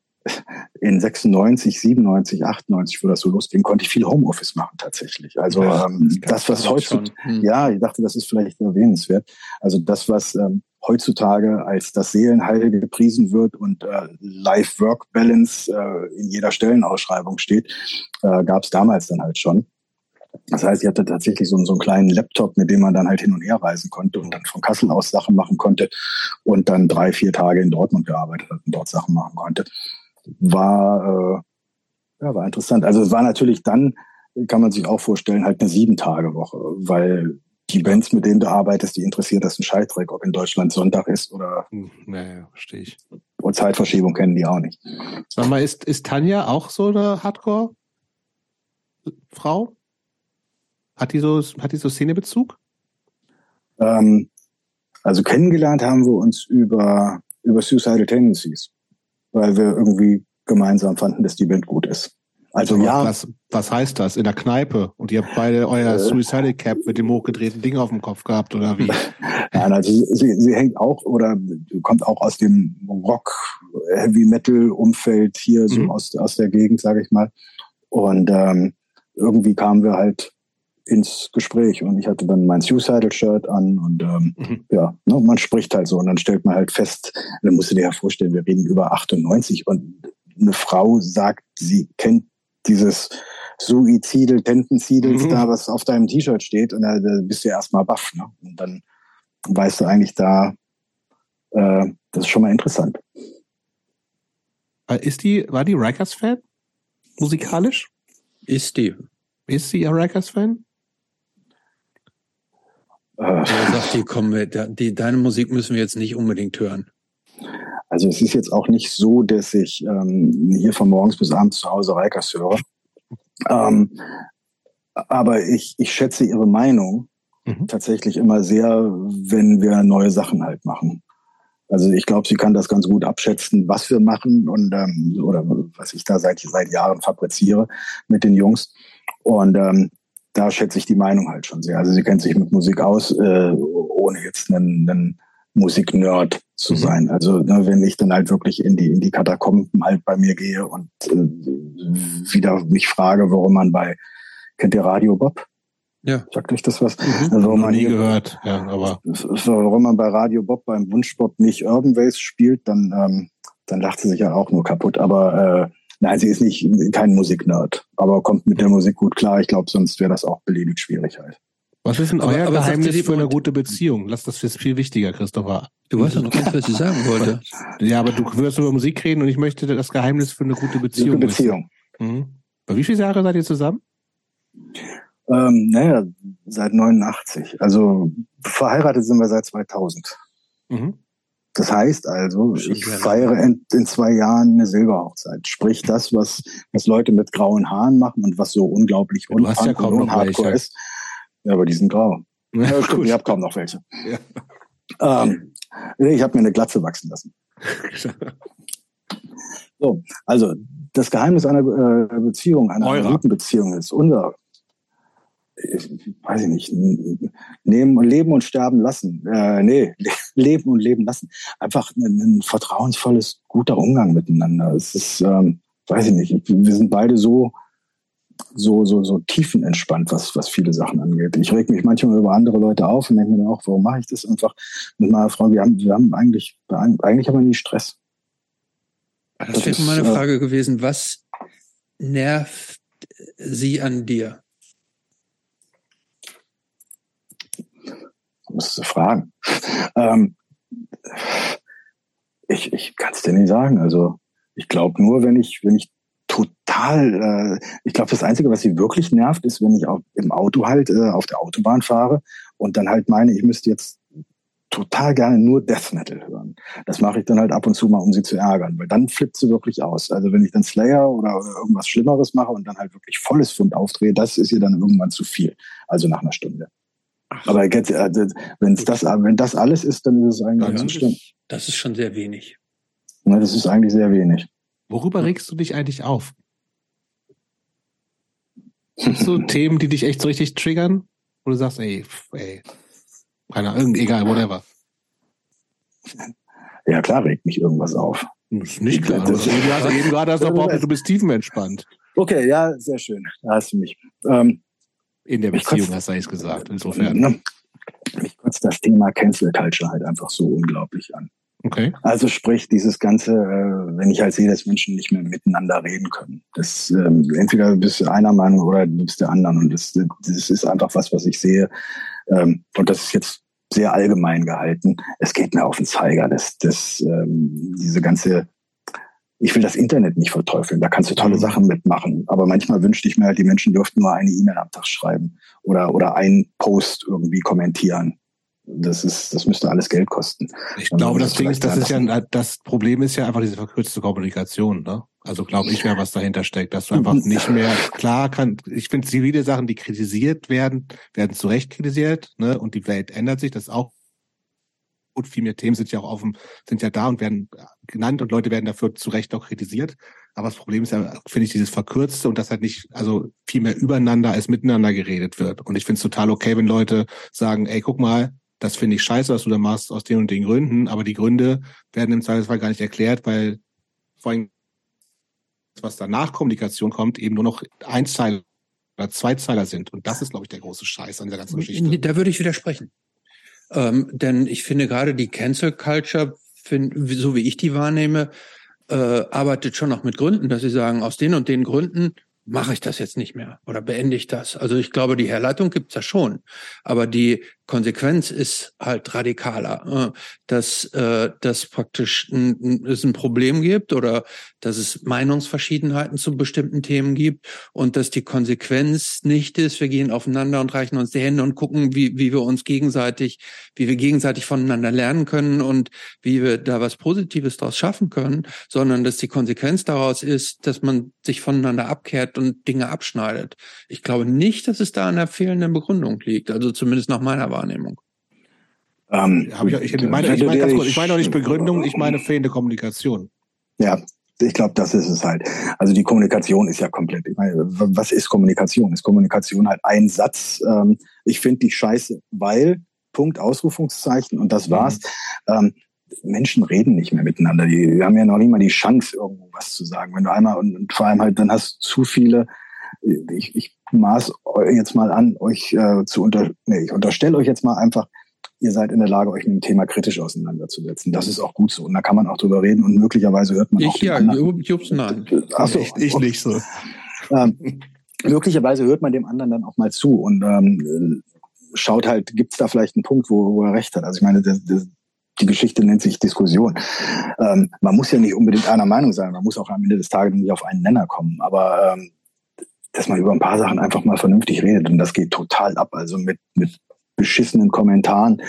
in 96, 97, 98, wo das so losging, konnte ich viel Homeoffice machen tatsächlich. Also ja, ähm, das, was heutzutage, hm. ja, ich dachte, das ist vielleicht erwähnenswert. Also das, was ähm, heutzutage als das Seelenheil gepriesen wird und äh, Life-Work-Balance äh, in jeder Stellenausschreibung steht, äh, gab es damals dann halt schon. Das heißt, ich hatte tatsächlich so, so einen kleinen Laptop, mit dem man dann halt hin und her reisen konnte und dann von Kassel aus Sachen machen konnte und dann drei, vier Tage in Dortmund gearbeitet hat und dort Sachen machen konnte war, äh, ja, war interessant. Also es war natürlich dann, kann man sich auch vorstellen, halt eine Sieben-Tage-Woche, weil die Bands, mit denen du arbeitest, die interessiert das ein Scheitreck, ob in Deutschland Sonntag ist oder. Naja, hm, verstehe ich. Und Zeitverschiebung kennen die auch nicht. Sag mal, ist, ist Tanja auch so eine Hardcore-Frau? Hat die so, hat die so Szenebezug? Ähm, also kennengelernt haben wir uns über, über Suicidal Tendencies weil wir irgendwie gemeinsam fanden, dass die Band gut ist. Also Aber ja. Was, was heißt das? In der Kneipe? Und ihr habt beide euer äh, Suicide Cap mit dem hochgedrehten Ding auf dem Kopf gehabt, oder wie? Nein, also sie, sie hängt auch oder kommt auch aus dem Rock, Heavy Metal Umfeld hier so Mhm. aus, aus der Gegend, sage ich mal. Und ähm, irgendwie kamen wir halt ins Gespräch und ich hatte dann mein Suicidal Shirt an und ähm, Mhm. ja, ne, man spricht halt so und dann stellt man halt fest, dann musst du dir ja vorstellen, wir reden über 98 und eine Frau sagt, sie kennt dieses Suizidal, Tentenzidels Mhm. da, was auf deinem T-Shirt steht und da, da bist du ja erstmal baff. Ne? Und dann weißt du eigentlich da, äh, das ist schon mal interessant. Äh, Ist die, war die Rikers-Fan? Musikalisch? Ist die. Ist sie ein Rikers-Fan? Äh, Er sagt, die, komm, mit, die, deine Musik müssen wir jetzt nicht unbedingt hören. Also es ist jetzt auch nicht so, dass ich ähm, hier von morgens bis abends zu Hause Reikers höre. Ähm, aber ich, ich schätze ihre Meinung Mhm. tatsächlich immer sehr, wenn wir neue Sachen halt machen. Also ich glaube, sie kann das ganz gut abschätzen, was wir machen und ähm, oder was ich da seit seit Jahren fabriziere mit den Jungs. Und ähm, da schätze ich die Meinung halt schon sehr. Also sie kennt sich mit Musik aus, äh, ohne jetzt einen, einen Musiknerd zu Mhm. sein. Also ne, wenn ich dann halt wirklich in die in die Katakomben halt bei mir gehe und äh, wieder mich frage, warum man bei kennt ihr Radio Bob? Ja. Sagt euch das was? Mhm. Also man nie gehört, ja, aber so, warum man bei Radio Bob beim Wunschbob nicht Urban Bass spielt, dann, ähm, dann lacht sie sich ja auch nur kaputt. Aber äh, nein, sie ist nicht kein Musiknerd, aber kommt mit der Musik gut klar. Ich glaube, sonst wäre das auch beliebig schwierig halt. was ist denn Aber- euer aber Geheimnis für eine gute Beziehung? Lass das jetzt viel wichtiger, Christopher. Du weißt doch noch ganz, was ich sagen wollte. Ja, aber du wirst über Musik reden und ich möchte das Geheimnis für eine gute Beziehung. Gute Beziehung. Mhm. Bei wie viele Jahre seid ihr zusammen? Ähm, naja, seit 89. Also verheiratet sind wir seit 2000. Mhm. Das heißt also, ich feiere in, in zwei Jahren eine Silberhochzeit. Sprich das, was, was Leute mit grauen Haaren machen und was so unglaublich Du hast ja kaum unhardcore welche. ist. Ja, aber die sind grau. Ja, stimmt, ich habe kaum noch welche. Ähm, nee, ich habe mir eine Glatze wachsen lassen. So, also das Geheimnis einer äh, Beziehung, einer Eurer. guten Beziehung ist unser, weiß ich nicht, nehmen und leben und sterben lassen. Äh, nee, le- leben und leben lassen. Einfach ein, ein vertrauensvolles, guter Umgang miteinander. Es ist, ähm, weiß ich nicht, wir sind beide so so, so, so tiefenentspannt, was, was viele Sachen angeht. Ich reg mich manchmal über andere Leute auf und denke mir dann auch, warum mache ich das einfach mit meiner Frau? Wir haben, wir haben eigentlich, eigentlich haben wir nie Stress. Das Das wäre meine äh, Frage gewesen. Was nervt sie an dir? Musst du fragen. Ähm, ich ich kann es dir nicht sagen. Also ich glaube nur, wenn ich, wenn ich total, äh, ich glaube, das Einzige, was sie wirklich nervt, ist, wenn ich auch im Auto halt äh, auf der Autobahn fahre und dann halt meine, ich müsste jetzt total gerne nur Death Metal hören. Das mache ich dann halt ab und zu mal, um sie zu ärgern, weil dann flippt sie wirklich aus. Also wenn ich dann Slayer oder, oder irgendwas Schlimmeres mache und dann halt wirklich volles Fund aufdrehe, das ist ihr dann irgendwann zu viel. Also nach einer Stunde. Aber jetzt, äh, wenn das, wenn das alles ist, dann ist es eigentlich Ja, schlimm. ist, das ist schon sehr wenig. Ne, Das ist eigentlich sehr wenig. Worüber regst du dich eigentlich auf? Gibt's so Themen, die dich echt so richtig triggern? Wo du sagst, ey, ey, keine Ahnung, egal, whatever. Ja, klar regt mich irgendwas auf. Ist nicht klar. Das- eben gerade- eben gerade hast du behauptet, du bist tiefenentspannt. Okay, ja, sehr schön. Da hast du mich. Ähm, In der Beziehung hast du eigentlich gesagt. Insofern. ne, mich kotzt das Thema Cancel Culture halt einfach so unglaublich an. Okay. Also sprich, dieses Ganze, äh, wenn ich halt sehe, dass Menschen nicht mehr miteinander reden können. Das ähm, entweder bist du einer Meinung oder du bist der anderen. Und das, das ist einfach was, was ich sehe. Ähm, und das ist jetzt sehr allgemein gehalten. Es geht mir auf den Zeiger, dass das, ähm, diese ganze ich will das Internet nicht verteufeln, da kannst du tolle Mhm. Sachen mitmachen. Aber manchmal wünschte ich mir halt, die Menschen dürften nur eine E-Mail am Tag schreiben oder, oder einen Post irgendwie kommentieren. Das ist, das müsste alles Geld kosten. Ich glaube, das das Ding ist, das ist ja, das Problem ist ja einfach diese verkürzte Kommunikation, ne? Also glaube ich ja, was dahinter steckt, dass du einfach nicht mehr klar kann. Ich finde, zivile Sachen, die kritisiert werden, werden zu Recht kritisiert, ne? Und die Welt ändert sich, das ist auch gut. Viel mehr Themen sind ja auch dem, sind ja da und werden genannt und Leute werden dafür zu Recht auch kritisiert. Aber das Problem ist ja, finde ich, dieses Verkürzte und dass halt nicht, also viel mehr übereinander als miteinander geredet wird. Und ich finde es total okay, wenn Leute sagen, ey, guck mal, das finde ich scheiße, was du da machst, aus den und den Gründen, aber die Gründe werden im Zweifelsfall gar nicht erklärt, weil vor allem was danach Kommunikation kommt, eben nur noch Einzeiler oder Zweizeiler sind. Und das ist, glaube ich, der große Scheiß an der ganzen Geschichte. Da würde ich widersprechen. Ähm, denn ich finde gerade die Cancel Culture, find, so wie ich die wahrnehme, äh, arbeitet schon noch mit Gründen, dass sie sagen, aus den und den Gründen mache ich das jetzt nicht mehr oder beende ich das. Also ich glaube, die Herleitung gibt's ja schon, aber die Konsequenz ist halt radikaler, äh, dass äh, das praktisch ein, es ein Problem gibt oder dass es Meinungsverschiedenheiten zu bestimmten Themen gibt und dass die Konsequenz nicht ist, wir gehen aufeinander und reichen uns die Hände und gucken, wie, wie wir uns gegenseitig, wie wir gegenseitig voneinander lernen können und wie wir da was Positives daraus schaffen können, sondern dass die Konsequenz daraus ist, dass man sich voneinander abkehrt und Dinge abschneidet. Ich glaube nicht, dass es da an der fehlenden Begründung liegt, also zumindest nach meiner Wahrnehmung. Ähm, ich, ich, ich, meine, ich, meine ganz kurz, ich meine auch nicht Begründung, ich meine fehlende Kommunikation. Ja, ich glaube, das ist es halt. Also die Kommunikation ist ja komplett. Ich meine, was ist Kommunikation? Ist Kommunikation halt ein Satz? Ähm, ich finde dich scheiße, weil Punkt Ausrufungszeichen und das war's. Mhm. Ähm, Menschen reden nicht mehr miteinander. Die, die haben ja noch nicht mal die Chance, irgendwo was zu sagen. Wenn du einmal und, und vor allem halt, dann hast du zu viele ich, ich maß jetzt mal an, euch äh, zu unter, nee, ich unterstelle euch jetzt mal einfach, ihr seid in der Lage, euch mit dem Thema kritisch auseinanderzusetzen. Das ist auch gut so. Und da kann man auch drüber reden und möglicherweise hört man ich, auch. Ja, Jobs, nein. Ach so, ich, ich nicht so. Ähm, möglicherweise hört man dem anderen dann auch mal zu und ähm, schaut halt, gibt's da vielleicht einen Punkt, wo, wo er recht hat. Also ich meine, das, das, die Geschichte nennt sich Diskussion. Ähm, man muss ja nicht unbedingt einer Meinung sein, man muss auch am Ende des Tages nicht auf einen Nenner kommen. Aber ähm, dass man über ein paar Sachen einfach mal vernünftig redet und das geht total ab. Also mit, mit beschissenen Kommentaren.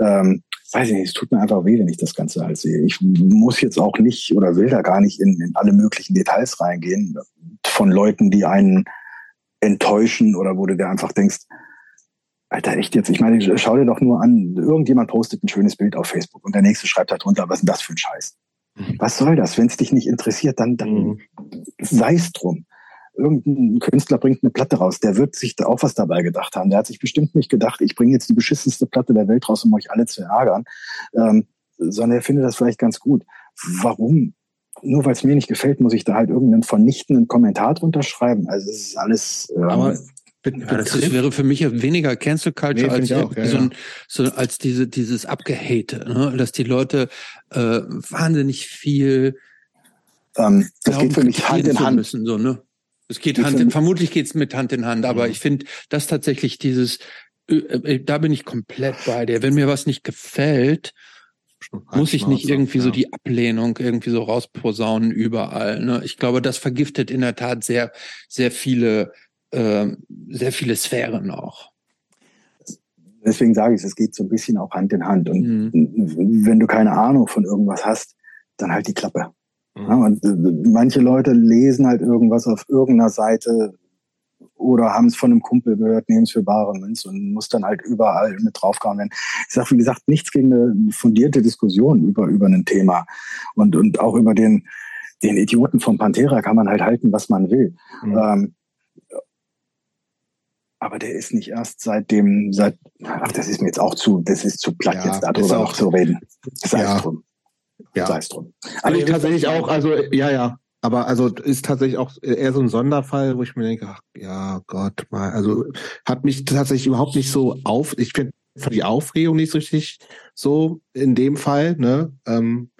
Ähm, weiß ich nicht, es tut mir einfach weh, wenn ich das Ganze halt sehe. Ich muss jetzt auch nicht oder will da gar nicht in, in alle möglichen Details reingehen von Leuten, die einen enttäuschen oder wo du dir einfach denkst, Alter, echt jetzt? Ich meine, schau dir doch nur an, irgendjemand postet ein schönes Bild auf Facebook und der nächste schreibt da drunter, was ist denn das für ein Scheiß? Mhm. Was soll das? Wenn es dich nicht interessiert, dann, dann mhm. sei es drum irgendein Künstler bringt eine Platte raus, der wird sich da auch was dabei gedacht haben. Der hat sich bestimmt nicht gedacht, ich bringe jetzt die beschissenste Platte der Welt raus, um euch alle zu ärgern, ähm, sondern er findet das vielleicht ganz gut. Warum? Nur weil es mir nicht gefällt, muss ich da halt irgendeinen vernichtenden Kommentar drunter schreiben. Also es ist alles. Ähm, Aber ja, das ist, wäre für mich weniger Cancel Culture nee, als, auch, ja, so, ein, so, als diese, dieses Abgehate, ne? dass die Leute äh, wahnsinnig viel ähm, das geht für mich Hand in Hand. Müssen, so, ne? Es geht Hand in, vermutlich geht's mit Hand in Hand, aber mhm. ich finde, dass tatsächlich dieses, äh, äh, da bin ich komplett bei dir. Wenn mir was nicht gefällt, muss ich nicht irgendwie ja. so die Ablehnung irgendwie so rausposaunen überall. Ne? Ich glaube, das vergiftet in der Tat sehr, sehr viele, äh, sehr viele Sphären auch. Deswegen sage ich, es geht so ein bisschen auch Hand in Hand. Und mhm. wenn du keine Ahnung von irgendwas hast, dann halt die Klappe. Ja, und äh, manche Leute lesen halt irgendwas auf irgendeiner Seite oder haben es von einem Kumpel gehört, nehmen es für bare Münze und muss dann halt überall mit draufkauen werden. Ich sage, wie gesagt, nichts gegen eine fundierte Diskussion über, über ein Thema. Und, und auch über den, den Idioten von Pantera kann man halt halten, was man will. Mhm. Ähm, aber der ist nicht erst seit dem, seit, ach, das ist mir jetzt auch zu, das ist zu platt, ja, jetzt darüber noch zu reden. Sei ja. drum ja. sei es drum. Also tatsächlich auch, also ja, ja. Aber also ist tatsächlich auch eher so ein Sonderfall, wo ich mir denke, ach, ja Gott, mal, also hat mich tatsächlich überhaupt nicht so auf. Ich finde die Aufregung nicht so richtig so in dem Fall, ne? Ähm,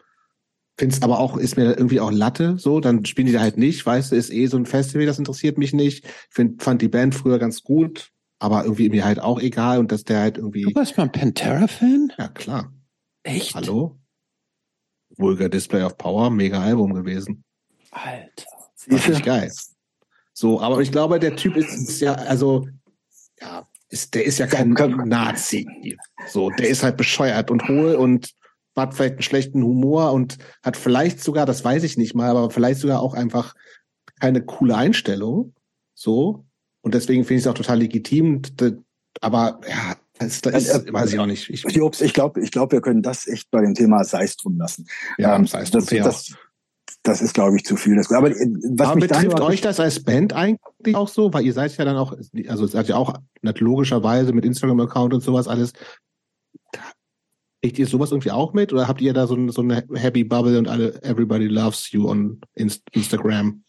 Find's aber auch, ist mir irgendwie auch Latte, so, dann spielen die da halt nicht, weißt du, ist eh so ein Festival, das interessiert mich nicht. Find, fand die Band früher ganz gut, aber irgendwie mir halt auch egal und dass der halt irgendwie. Du warst mal ein Pantera-Fan? Ja, klar. Echt? Hallo? Vulgar Display of Power, mega Album gewesen. Alter. Richtig geil. So, aber ich glaube, der Typ ist, ist ja, also, ja, ist, der ist ja kein Nazi. So, der ist halt bescheuert und hohl und hat vielleicht einen schlechten Humor und hat vielleicht sogar, das weiß ich nicht mal, aber vielleicht sogar auch einfach keine coole Einstellung. So. Und deswegen finde ich es auch total legitim. Aber ja, das, das ist, äh, weiß ich auch nicht. Ich, Jobs, ich glaube, ich glaube, wir können das echt bei dem Thema Seist drum lassen. Ja, ähm, Seist das, das, das ist, glaube ich, zu viel. Aber, äh, was Aber betrifft euch das als Band eigentlich auch so? Weil ihr seid ja dann auch, also seid ja auch logischerweise mit Instagram-Account und sowas alles Kriegt ihr sowas irgendwie auch mit oder habt ihr da so, so eine Happy Bubble und alle Everybody loves you on Inst Instagram?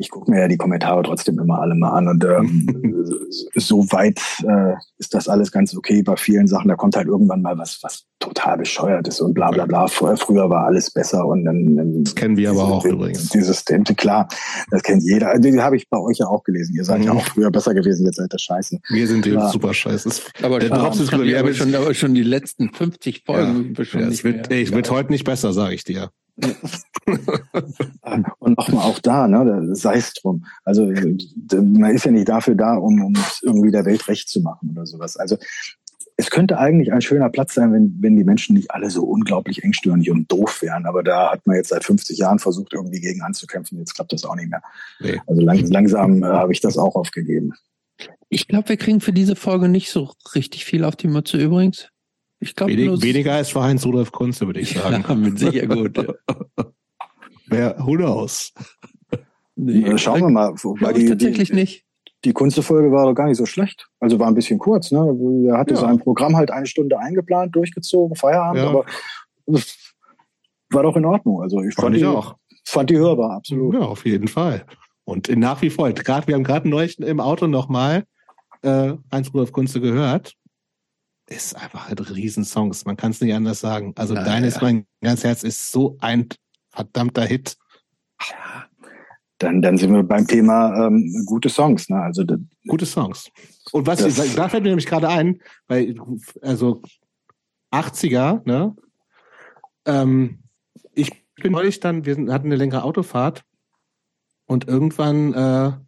Ich gucke mir ja die Kommentare trotzdem immer alle mal an und ähm, so weit äh, ist das alles ganz okay bei vielen Sachen. Da kommt halt irgendwann mal was, was total bescheuert ist und bla bla bla. Früher, früher war alles besser und dann, dann Das kennen wir aber auch übrigens. Dieses klar, das kennt jeder. Also, Die habe ich bei euch ja auch gelesen. Ihr seid ja Mhm. auch früher besser gewesen, jetzt seid ihr scheiße. Wir sind Ja. super scheiße. Aber, Der schon, Drops ist haben wir wieder- aber schon, aber schon die letzten 50 Folgen Ja, schon Ja, es wird, mehr. ey, es wird heute nicht besser, sage ich dir. Und nochmal auch da, ne, sei es drum. Also man ist ja nicht dafür da, um, um es irgendwie der Welt recht zu machen oder sowas. Also es könnte eigentlich ein schöner Platz sein, wenn, wenn die Menschen nicht alle so unglaublich engstirnig und doof wären. Aber da hat man jetzt seit 50 Jahren versucht, irgendwie gegen anzukämpfen. Jetzt klappt das auch nicht mehr. Nee. Also lang, langsam äh, habe ich das auch aufgegeben. Ich glaube, wir kriegen für diese Folge nicht so richtig viel auf die Mütze übrigens. Ich glaube, Wenig, weniger als für Heinz Rudolf Kunze, würde ich sagen. Ja, mit sicher gut. ja. Wer, who knows? Nee, Schauen wir mal. Wobei die, tatsächlich die, nicht. die Kunstfolge war doch gar nicht so schlecht. Also war ein bisschen kurz. Ne? Er hatte Ja. sein Programm halt eine Stunde eingeplant, durchgezogen, Feierabend, Ja. aber war doch in Ordnung. Also ich fand, Fand ich die, auch. fand die hörbar, absolut. Ja, auf jeden Fall. Und nach wie vor, gerade, wir haben gerade neulich im Auto nochmal äh, Heinz Rudolf Kunze gehört. Ist einfach ein Riesensongs. Man kann es nicht anders sagen. Also Na, Dein ja. ist mein ganz Herz ist so ein verdammter Hit. Dann, dann sind wir beim Thema ähm, gute Songs. Ne? Also Gute Songs. Und was, Das- da fällt mir nämlich gerade ein, weil, also 80er, ne? Ähm, ich bin neulich dann, wir hatten eine längere Autofahrt und irgendwann äh, habe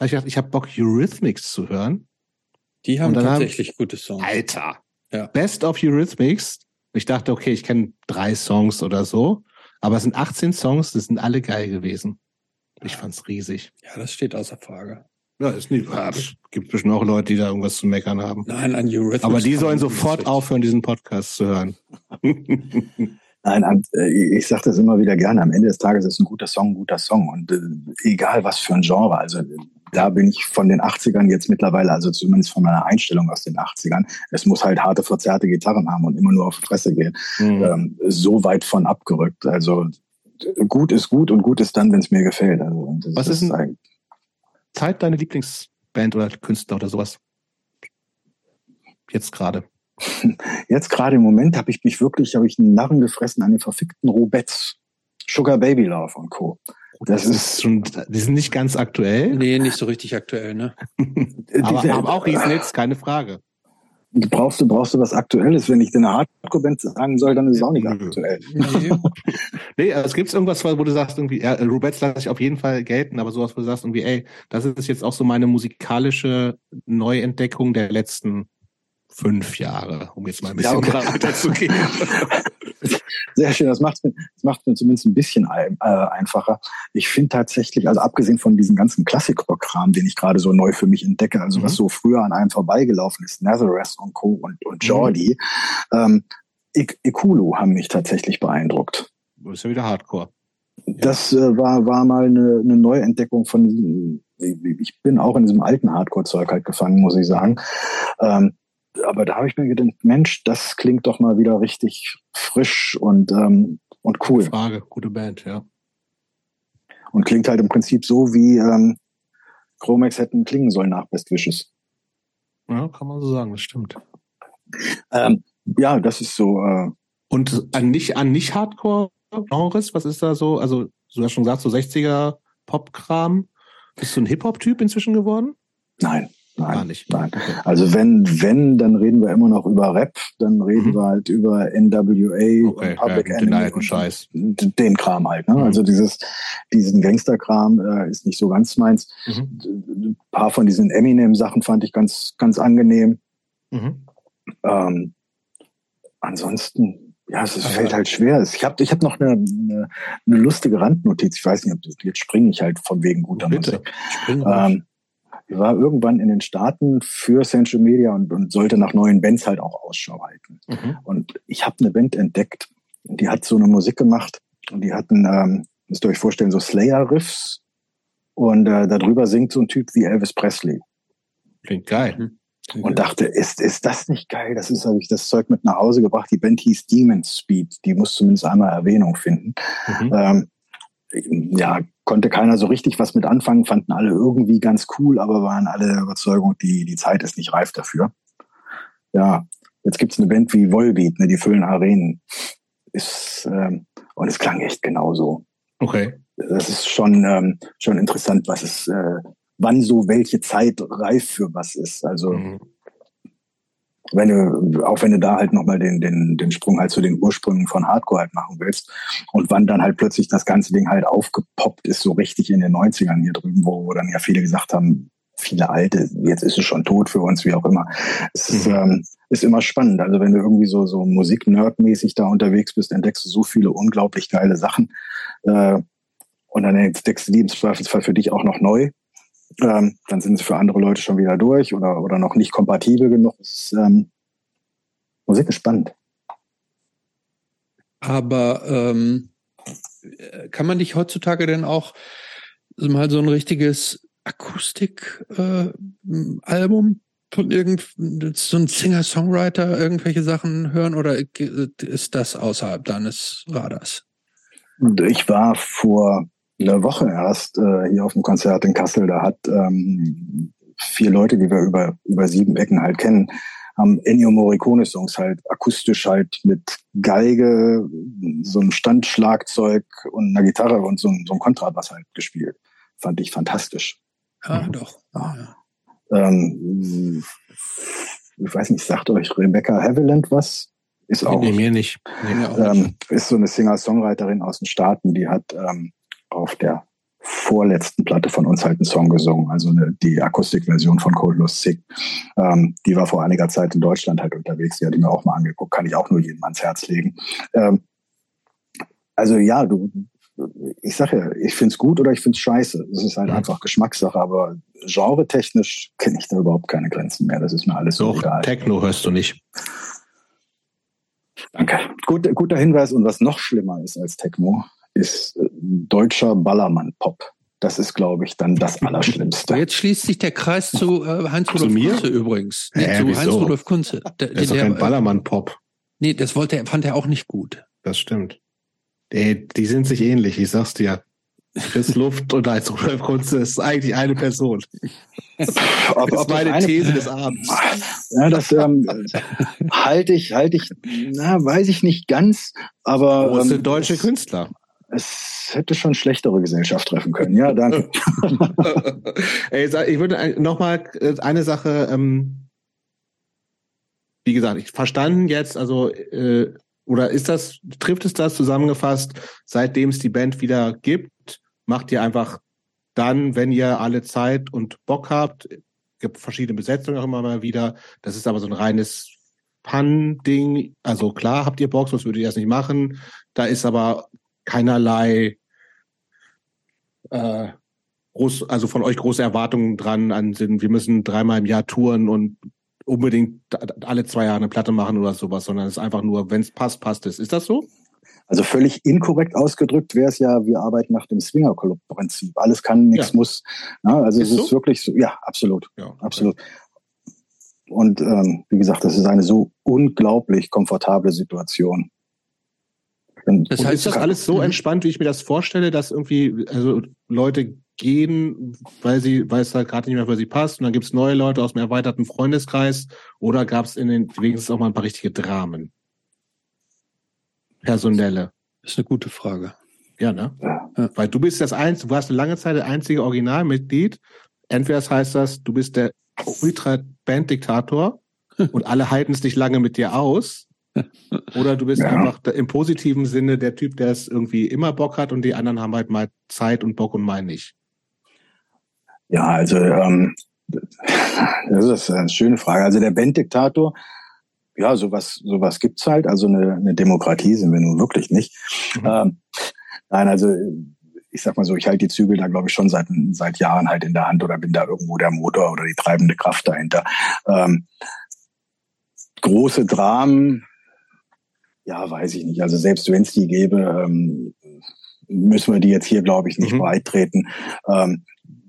ich gedacht, ich habe Bock, Eurythmics zu hören. Die haben tatsächlich gute Songs. Alter. Ja. Best of Eurythmics. Ich dachte, okay, ich kenne drei Songs oder so, aber es sind 18 Songs, das sind alle geil gewesen. Ich fand's riesig. Ja, das steht außer Frage. Ja, ist nicht. Ja, es gibt bestimmt auch Leute, die da irgendwas zu meckern haben. Nein, an Eurythmics. Aber die sollen sofort aufhören, diesen Podcast zu hören. nein, äh, ich sage das immer wieder gerne. Am Ende des Tages ist ein guter Song ein guter Song. Und äh, egal was für ein Genre. Also äh, da bin ich von den 80ern jetzt mittlerweile, also zumindest von meiner Einstellung aus den 80ern, es muss halt harte, verzerrte Gitarren haben und immer nur auf die Fresse gehen. Mhm. ähm, so weit von abgerückt. Also gut ist gut und gut ist dann, wenn es mir gefällt. Also, Was ist denn- Zeit deine Lieblingsband oder Künstler oder sowas? Jetzt gerade. Jetzt gerade im Moment habe ich mich wirklich, habe ich einen Narren gefressen an den verfickten Rubettes. Sugar Baby Love und Co. Das Das ist- schon, die sind nicht ganz aktuell, Nee, nicht so richtig aktuell, ne? aber, Diese- aber auch Riesnitz, keine Frage. brauchst du, brauchst du was Aktuelles? Wenn ich dir eine Hardcore-Band sagen soll, dann ist es auch nicht aktuell. Nee. Nee, also es gibt irgendwas, wo du sagst, irgendwie, ja, Rubets lasse ich auf jeden Fall gelten, aber sowas, wo du sagst, irgendwie, ey, das ist jetzt auch so meine musikalische Neuentdeckung der letzten fünf Jahre, um jetzt mal ein bisschen Ja, okay. weiterzugehen. Sehr schön, das macht mir, das macht mir zumindest ein bisschen ein, äh, einfacher. Ich finde tatsächlich, also abgesehen von diesem ganzen Klassikrock-Kram, den ich gerade so neu für mich entdecke, also Mhm. was so früher an einem vorbeigelaufen ist, Nazareth und Co. und, und Mhm. Jordi, ähm, Ik Ikulu haben mich tatsächlich beeindruckt. Das ist ja wieder Hardcore. Das äh, war, war mal eine, eine Neuentdeckung von ich bin auch in diesem alten Hardcore-Zeug halt gefangen, muss ich sagen. Ähm, aber da habe ich mir gedacht, Mensch, das klingt doch mal wieder richtig frisch und, ähm, und cool. Frage, gute Band, ja. Und klingt halt im Prinzip so, wie ähm, Chromex hätten klingen sollen nach Best Wishes. Ja, kann man so sagen, das stimmt. Ähm, ja, das ist so. Äh, Und an nicht, an nicht Hardcore-Genres, was ist da so? Also, du hast schon gesagt, so 60er Pop-Kram. Bist du ein Hip-Hop-Typ inzwischen geworden? nein, Gar nein, nicht. nein. Also wenn, wenn, dann reden wir immer noch über Rap, dann reden Mhm. wir halt über NWA Okay, und Public ja, den Enemy und Scheiß. den Kram halt. Ne? Mhm. Also dieses, diesen Gangsterkram äh, ist nicht so ganz meins. Mhm. Ein paar von diesen Eminem-Sachen fand ich ganz, ganz angenehm. Mhm. Ähm, ansonsten, ja, es ist, Aber- fällt halt schwer. Ich habe ich hab noch eine, eine, eine lustige Randnotiz. Ich weiß nicht, ob das, jetzt springe ich halt von wegen guter Bitte. Musik. Spring. Ähm, war irgendwann in den Staaten für Central Media und, und sollte nach neuen Bands halt auch Ausschau halten. Mhm. Und ich habe eine Band entdeckt, die hat so eine Musik gemacht und die hatten, ähm, müsst ihr euch vorstellen, so Slayer-Riffs und äh, darüber singt so ein Typ wie Elvis Presley. Klingt geil. Okay. Und dachte, ist, ist das nicht geil? Das ist, habe ich das Zeug mit nach Hause gebracht. Die Band hieß Demon Speed. Die muss zumindest einmal Erwähnung finden. Mhm. Ähm, ja, konnte keiner so richtig was mit anfangen, fanden alle irgendwie ganz cool, aber waren alle der Überzeugung, die, die Zeit ist nicht reif dafür. Ja, jetzt gibt's eine Band wie Volbeat, ne, die füllen Arenen. Ist, ähm, und es klang echt genauso. Okay. Das ist schon, ähm, schon interessant, was es, äh, wann so welche Zeit reif für was ist. Also mhm. Wenn du, auch wenn du da halt nochmal den, den, den Sprung halt zu den Ursprüngen von Hardcore halt machen willst und wann dann halt plötzlich das ganze Ding halt aufgepoppt ist, so richtig in den 90ern hier drüben, wo, wo dann ja viele gesagt haben, viele alte, jetzt ist es schon tot für uns, wie auch immer. Es ist, mhm. ähm, ist immer spannend. Also wenn du irgendwie so, so Musik-Nerd-mäßig da unterwegs bist, entdeckst du so viele unglaublich geile Sachen. Äh, und dann entdeckst du die im Zweifelsfall für dich auch noch neu. Ähm, dann sind sie für andere Leute schon wieder durch oder, oder noch nicht kompatibel genug. Ist, ähm, Musik ist spannend. Aber ähm, kann man dich heutzutage denn auch mal so ein richtiges Akustik-Album äh, von irgend so ein Singer-Songwriter irgendwelche Sachen hören oder ist das außerhalb deines Radars? Ich war vor einer Woche erst äh, hier auf dem Konzert in Kassel. Da hat ähm, vier Leute, die wir über, über sieben Ecken halt kennen, haben Ennio Morricone Songs halt akustisch halt mit Geige, so einem Standschlagzeug und einer Gitarre und so, so einem Kontrabass halt gespielt. Fand ich fantastisch. Ja, mhm. doch. Ja. Ähm, ich weiß nicht, sagt euch Rebecca Haviland was? Ist auch. Nee, mir nicht. Nee, mir auch ähm, nicht. Ist so eine Singer-Songwriterin aus den Staaten, die hat ähm, auf der vorletzten Platte von uns halt einen Song gesungen, also eine, die Akustikversion von Cold Lost Sick. Ähm, die war vor einiger Zeit in Deutschland halt unterwegs, die hatte ich mir auch mal angeguckt, kann ich auch nur jedem ans Herz legen. Ähm, also ja, du, ich sage ja, ich find's gut oder ich find's scheiße. Das ist halt mhm. einfach Geschmackssache, aber genre-technisch kenne ich da überhaupt keine Grenzen mehr. Das ist mir alles Doch, so egal. Techno hörst du nicht. Danke. Gut, guter Hinweis. Und was noch schlimmer ist als Techno, ist äh, deutscher Ballermann-Pop. Das ist, glaube ich, dann das Allerschlimmste. Jetzt schließt sich der Kreis zu äh, Heinz-Rudolf Kunze übrigens. Nee, äh, zu Heinz-Rudolf Kunze. Der, das ist doch kein Ballermann-Pop. Nee, das wollte er, fand er auch nicht gut. Das stimmt. Ey, die sind sich ähnlich, ich sag's dir. Chris Luft und als Rudolf Kunze ist eigentlich eine Person. Ob, das ist meine eine, These des Abends. Ja, das ähm, halte ich, halte ich, na, weiß ich nicht ganz, aber. Große ähm, deutsche Künstler. Es hätte schon schlechtere Gesellschaft treffen können. Ja, danke. Ey, ich würde nochmal äh, eine Sache, ähm, wie gesagt, ich verstanden jetzt, also äh, oder ist das, trifft es das zusammengefasst, seitdem es die Band wieder gibt, macht ihr einfach dann, wenn ihr alle Zeit und Bock habt, gibt verschiedene Besetzungen auch immer mal wieder. Das ist aber so ein reines Fun-Ding. Also klar habt ihr Bock, sonst würdet ihr das nicht machen. Da ist aber keinerlei äh, groß, also von euch große Erwartungen dran an sind, wir müssen dreimal im Jahr touren und unbedingt alle zwei Jahre eine Platte machen oder sowas, sondern es ist einfach nur, wenn es passt, passt es. Ist das so? Also völlig inkorrekt ausgedrückt wäre es ja, wir arbeiten nach dem Swinger Club Prinzip. Alles kann, nichts ja. muss. Ja, also ist es so? ist wirklich so, ja, absolut. Ja, absolut. Und ähm, wie gesagt, das ist eine so unglaublich komfortable Situation. Das heißt, ist das alles so mhm. entspannt, wie ich mir das vorstelle, dass irgendwie also Leute gehen, weil sie, weil es halt gerade nicht mehr für sie passt und dann gibt es neue Leute aus dem erweiterten Freundeskreis oder gab es in den wenigstens auch mal ein paar richtige Dramen? Personelle. Das ist eine gute Frage. Ja, ne? Ja. Weil du bist das einzige, du warst eine lange Zeit der einzige Originalmitglied. Entweder das heißt das, du bist der Ultra-Band-Diktator und alle halten es nicht lange mit dir aus. Oder du bist ja. einfach im positiven Sinne der Typ, der es irgendwie immer Bock hat und die anderen haben halt mal Zeit und Bock und mal nicht. Ja, also ähm, das ist eine schöne Frage. Also der Banddiktator, ja, sowas, sowas gibt's halt. Also eine, eine Demokratie sind wir nun wirklich nicht. Mhm. Ähm, nein, also ich sag mal so, ich halte die Zügel da, glaube ich, schon seit, seit Jahren halt in der Hand oder bin da irgendwo der Motor oder die treibende Kraft dahinter. Ähm, große Dramen, ja, weiß ich nicht. Also selbst wenn es die gäbe, ähm, müssen wir die jetzt hier, glaube ich, nicht mhm. breit treten. Ähm,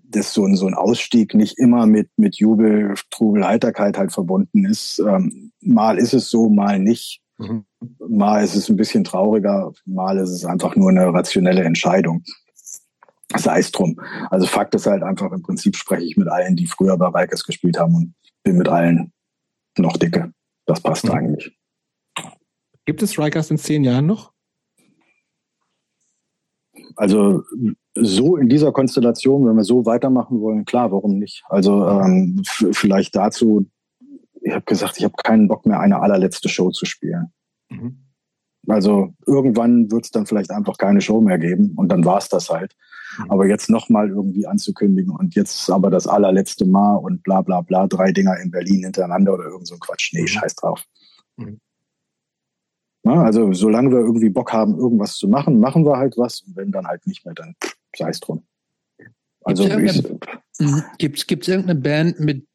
dass so ein, so ein Ausstieg nicht immer mit, mit Jubel, Trubel, Heiterkeit halt verbunden ist. Ähm, mal ist es so, mal nicht. Mhm. Mal ist es ein bisschen trauriger, mal ist es einfach nur eine rationelle Entscheidung. Sei es drum. Also Fakt ist halt einfach, im Prinzip spreche ich mit allen, die früher bei Rikers gespielt haben und bin mit allen noch dicke. Das passt mhm. eigentlich. Gibt es Rikers in zehn Jahren noch? Also so in dieser Konstellation, wenn wir so weitermachen wollen, klar, warum nicht? Also ähm, vielleicht dazu, ich habe gesagt, ich habe keinen Bock mehr, eine allerletzte Show zu spielen. Mhm. Also irgendwann wird es dann vielleicht einfach keine Show mehr geben und dann war es das halt. Mhm. Aber jetzt nochmal irgendwie anzukündigen und jetzt ist aber das allerletzte Mal und bla bla bla, drei Dinger in Berlin hintereinander oder irgend so ein Quatsch. Nee, mhm. scheiß drauf. Mhm. Na, also solange wir irgendwie Bock haben, irgendwas zu machen, machen wir halt was. Und wenn dann halt nicht mehr, dann sei es drum. Also gibt es mhm. irgendeine Band, mit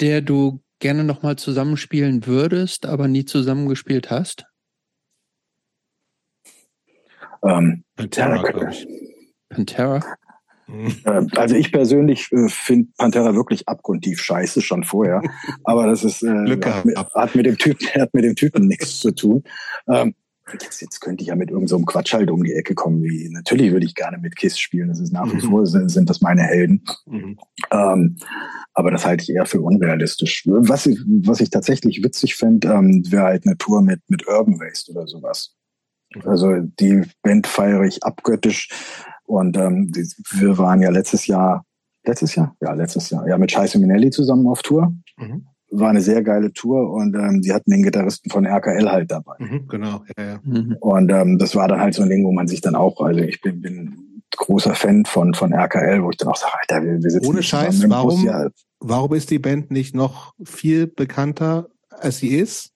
der du gerne nochmal zusammenspielen würdest, aber nie zusammengespielt hast? Ähm, Pantera, glaube ich. Pantera? Äh, also ich persönlich äh, finde Pantera wirklich abgrundtief scheiße schon vorher, aber das ist äh, hat, mit, hat, mit, dem Typen hat mit dem Typen nichts zu tun. Ähm, jetzt, jetzt könnte ich ja mit irgendeinem so Quatsch halt um die Ecke kommen. Wie natürlich würde ich gerne mit Kiss spielen. Das ist nach wie mhm. vor sind, das meine Helden. Mhm. Ähm, aber das halte ich eher für unrealistisch. Was ich, was ich tatsächlich witzig fände, ähm, wäre halt eine Tour mit mit Urban Waste oder sowas. Also die Band feiere ich abgöttisch. Und ähm, wir waren ja letztes Jahr, letztes Jahr? Ja, letztes Jahr, ja, mit Scheiße Minelli zusammen auf Tour. Mhm. War eine sehr geile Tour und ähm, die hatten den Gitarristen von RKL halt dabei. Mhm, genau, ja, ja. Mhm. Und ähm, das war dann halt so ein Ding, wo man sich dann auch, also ich bin, bin großer Fan von, von RKL, wo ich dann auch sage, Alter, wir, wir sitzen Ohne Scheiß, warum, ja. warum ist die Band nicht noch viel bekannter, als sie ist?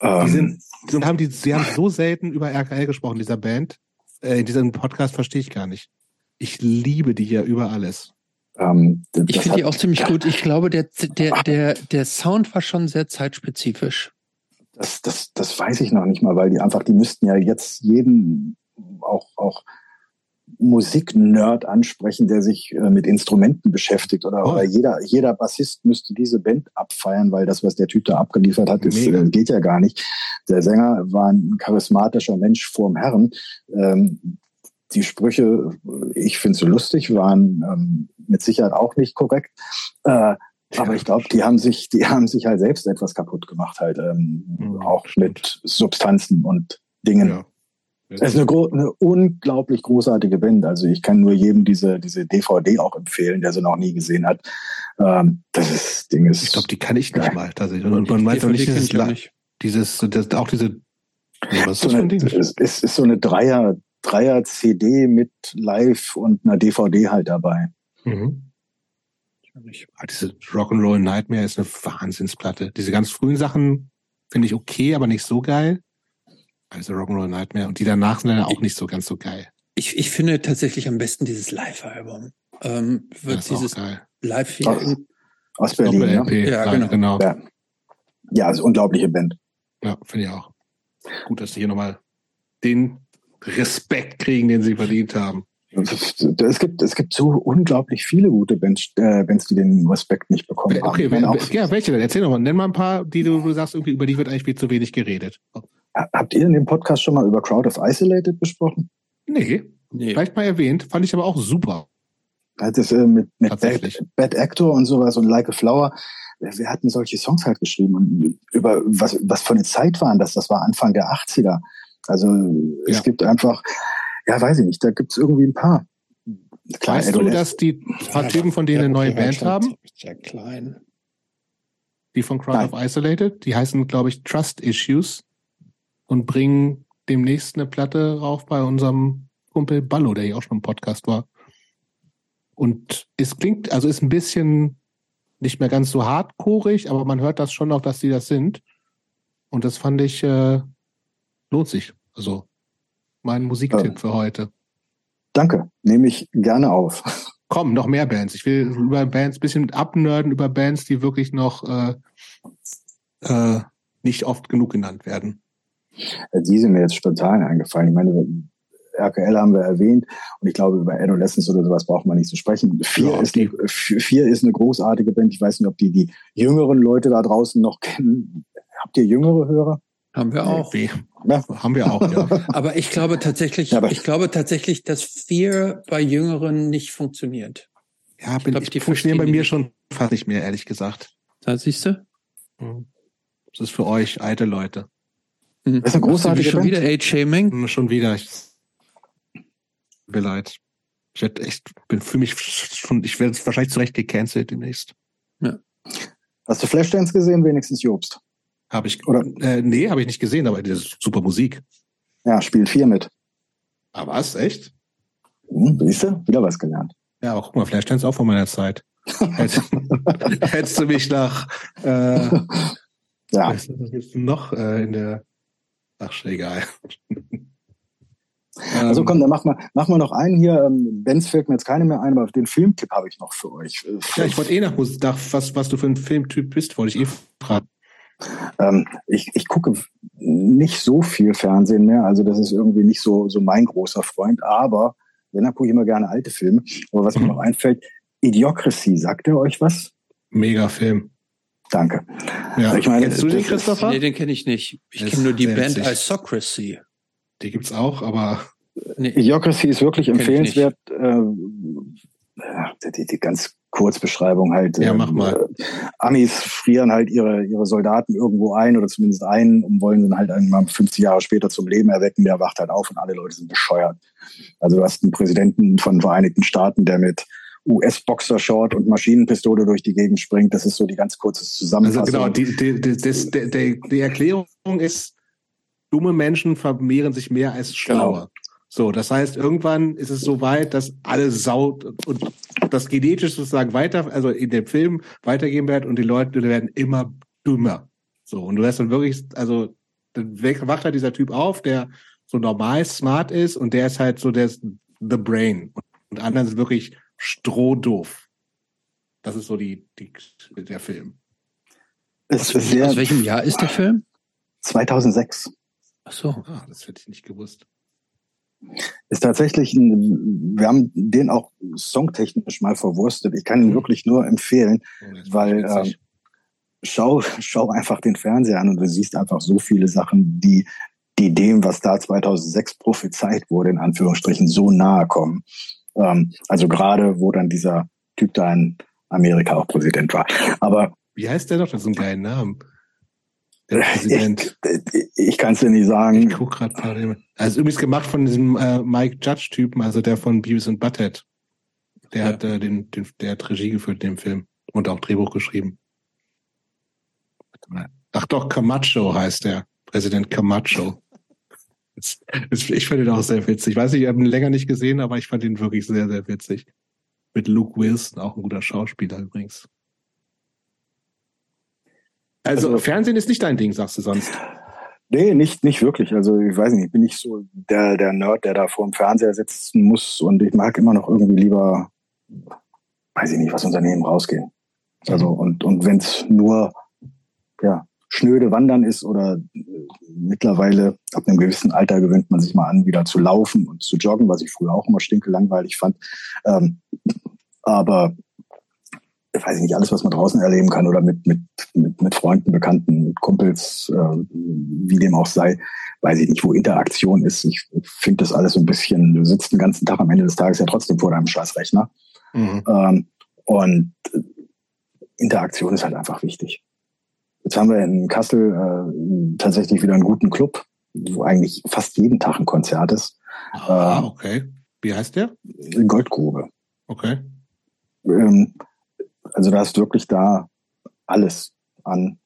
Ähm, die sind, die haben die, sie haben so selten über RKL gesprochen, dieser Band äh, in diesem Podcast verstehe ich gar nicht. Ich liebe die ja über alles. Ähm, ich finde die auch ziemlich gut. Ich glaube, der, der, der, der Sound war schon sehr zeitspezifisch. Das, das, das weiß ich noch nicht mal, weil die einfach, die müssten ja jetzt jeden auch, auch Musiknerd ansprechen, der sich äh, mit Instrumenten beschäftigt oder, oh. oder jeder, jeder Bassist müsste diese Band abfeiern, weil das, was der Typ da abgeliefert hat, ist, äh, geht ja gar nicht. Der Sänger war ein charismatischer Mensch vorm Herren. Ähm, die Sprüche, ich finde sie lustig, waren ähm, mit Sicherheit auch nicht korrekt. Äh, aber ich glaube, die haben sich, die haben sich halt selbst etwas kaputt gemacht, halt ähm, mhm, auch mit Substanzen und Dingen. Ja. Es ist eine, eine, unglaublich großartige Band. Also ich kann nur jedem diese, diese DVD auch empfehlen, der sie noch nie gesehen hat. Ähm, das ist, Ding ist. Ich glaube, die kann ich nicht mal tatsächlich. Und man meint doch nicht dieses, nicht. dieses, das, auch diese. Was so eine, es ist, ist so eine Dreier, Dreier CD mit Live und einer DVD halt dabei. Mhm. Ah, diese Rock'n'Roll Nightmare ist eine Wahnsinnsplatte. Diese ganz frühen Sachen finde ich okay, aber nicht so geil also Rock'n'Roll Nightmare. Und die danach sind dann auch nicht so ganz so geil. Ich, ich finde tatsächlich am besten dieses Live-Album. Ähm, wird dieses Live hier aus, aus Berlin. Ne? LP, ja, genau. genau. Ja. ja, also unglaubliche Band. Ja, finde ich auch. Gut, dass sie hier nochmal den Respekt kriegen, den sie verdient haben. Es gibt, es gibt so unglaublich viele gute Bands, äh, Bands die den Respekt nicht bekommen okay, haben. Okay, ja, welche denn? Erzähl doch mal. Nenn mal ein paar, die du, du sagst, irgendwie, über die wird eigentlich viel zu wenig geredet. Habt ihr in dem Podcast schon mal über Crowd of Isolated besprochen? Nee, nee. vielleicht mal erwähnt, fand ich aber auch super. Das äh, mit, mit Bad, Bad Actor und sowas und Like a Flower. Wir hatten solche Songs halt geschrieben und über was, was für eine Zeit waren das? Das war Anfang der 80er. Also es ja. gibt einfach, ja, weiß ich nicht, da gibt es irgendwie ein paar. Klar, weißt du, dass die paar Typen von denen eine neue Band haben? Sehr klein. Die von Crowd Nein. of Isolated, die heißen, glaube ich, Trust Issues und bringen demnächst eine Platte rauf bei unserem Kumpel Ballo, der hier auch schon im Podcast war. Und es klingt, also ist ein bisschen nicht mehr ganz so hardcoreig, aber man hört das schon noch, dass sie das sind. Und das fand ich, äh, lohnt sich. Also mein Musiktipp ja. für heute. Danke, nehme ich gerne auf. Komm, noch mehr Bands. Ich will über Bands bisschen abnörden, über Bands, die wirklich noch äh, äh, nicht oft genug genannt werden. Die sind mir jetzt spontan eingefallen. Ich meine, RKL haben wir erwähnt. Und ich glaube, über Adolescence oder sowas braucht man nicht zu sprechen. Vier, ja, ist, eine, vier ist eine großartige Band. Ich weiß nicht, ob die die jüngeren Leute da draußen noch kennen. Habt ihr jüngere Hörer? Haben wir auch. Ja. Haben wir auch, ja. Aber ich glaube tatsächlich, ja, ich glaube tatsächlich, dass Fear bei Jüngeren nicht funktioniert. Ja, bin, ich, glaub, die funktionieren bei mir schon fast nicht mehr, ehrlich gesagt. Da siehst du? Hm. Das ist für euch alte Leute. Mhm. Das ist eine großartige Schon wieder Age-Shaming? Hm, schon wieder. Ich, mir leid. Ich werde echt, bin für mich schon, ich werde wahrscheinlich zurecht gecancelt demnächst. Ja. Hast du Flashdance gesehen, wenigstens Jobst? Habe ich, oder? Äh, nee, habe ich nicht gesehen, aber das ist super Musik. Ja, spielt vier mit. Ah, was? Echt? Hm, siehst du? Wieder was gelernt. Ja, aber guck mal, Flashdance auch von meiner Zeit. Hättest du mich nach, äh, ja. Was ist noch äh, in der, ach, egal. Also komm, dann mach mal, mach mal noch einen hier. Ähm, Benz fällt mir jetzt keine mehr ein, aber den Filmtipp habe ich noch für euch. Ja, ich wollte eh nach, nach was, was du für ein Filmtyp bist, wollte ich eh fragen. Ähm, ich, ich gucke nicht so viel Fernsehen mehr, also das ist irgendwie nicht so, so mein großer Freund, aber wenn, dann gucke ich immer gerne alte Filme. Aber was mhm. mir noch einfällt, Idiocracy, sagt er euch was? Mega Film. Danke. Ja. Ich meine, Kennst du den, Christopher? Nee, den kenne ich nicht. Ich kenne nur die Band Isocracy. Die gibt's auch, aber. Nee. Idiocracy ist wirklich empfehlenswert. Äh, die, die ganz Kurzbeschreibung halt. Ja, mach mal. Äh, Amis frieren halt ihre, ihre Soldaten irgendwo ein oder zumindest einen und wollen dann halt einmal 50 Jahre später zum Leben erwecken. Der wacht halt auf und alle Leute sind bescheuert. Also du hast einen Präsidenten von Vereinigten Staaten, der mit US-Boxershort und Maschinenpistole durch die Gegend springt. Das ist so die ganz kurze Zusammenfassung. Also genau, die, die, die, das, die, die Erklärung ist, dumme Menschen vermehren sich mehr als schlaue. Genau. So, das heißt, irgendwann ist es so weit, dass alle saut und das genetisch sozusagen weiter, also in dem Film weitergehen wird und die Leute werden immer dümmer. So, und du hast dann wirklich, also dann wacht halt dieser Typ auf, der so normal smart ist und der ist halt so der the brain. Und anderen sind wirklich strohdoof. Das ist so die, die der Film. Aus, aus welchem Jahr ist der Film? 2006. Ach so. Ah, das hätte ich nicht gewusst. Ist tatsächlich, ein, wir haben den auch songtechnisch mal verwurstet. Ich kann ihn mhm. wirklich nur empfehlen, oh, weil ähm, schau, schau einfach den Fernseher an und du siehst einfach so viele Sachen, die, die dem, was da 2006 prophezeit wurde, in Anführungsstrichen, so nahe kommen. Ähm, also gerade, wo dann dieser Typ da in Amerika auch Präsident war. Aber wie heißt der doch? Das ist ein geiler Name. Der Präsident. Ich, ich kann es dir nicht sagen. Ich guck gerade parallel. Also übrigens gemacht von diesem äh, Mike Judge-Typen, also der von Beavis und Butthead. Der ja. hat äh, den, den, der hat Regie geführt in dem Film und auch Drehbuch geschrieben. Ach doch, Camacho heißt der. Präsident Camacho. Ich fand ihn auch sehr witzig. Ich weiß nicht, ich habe ihn länger nicht gesehen, aber ich fand ihn wirklich sehr, sehr witzig. Mit Luke Wilson, auch ein guter Schauspieler übrigens. Also, also, Fernsehen ist nicht dein Ding, sagst du sonst. Nee, nicht, nicht wirklich. Also ich weiß nicht, ich bin nicht so der, der Nerd, der da vor dem Fernseher sitzen muss und ich mag immer noch irgendwie lieber, weiß ich nicht, was Unternehmen rausgehen. Also mhm. und, und wenn es nur ja, schnöde Wandern ist oder äh, mittlerweile ab einem gewissen Alter gewöhnt man sich mal an, wieder zu laufen und zu joggen, was ich früher auch immer stinke langweilig fand. Ähm, aber ich weiß nicht, alles, was man draußen erleben kann oder mit, mit, mit, mit Freunden, Bekannten, Kumpels, äh, wie dem auch sei, weiß ich nicht, wo Interaktion ist. Ich finde das alles so ein bisschen, du sitzt den ganzen Tag am Ende des Tages ja trotzdem vor deinem Scheißrechner. Mhm. Ähm, und Interaktion ist halt einfach wichtig. Jetzt haben wir in Kassel äh, tatsächlich wieder einen guten Club, wo eigentlich fast jeden Tag ein Konzert ist. Ah, okay. Wie heißt der? Goldgrube. Okay. Ähm, also da ist wirklich da alles an.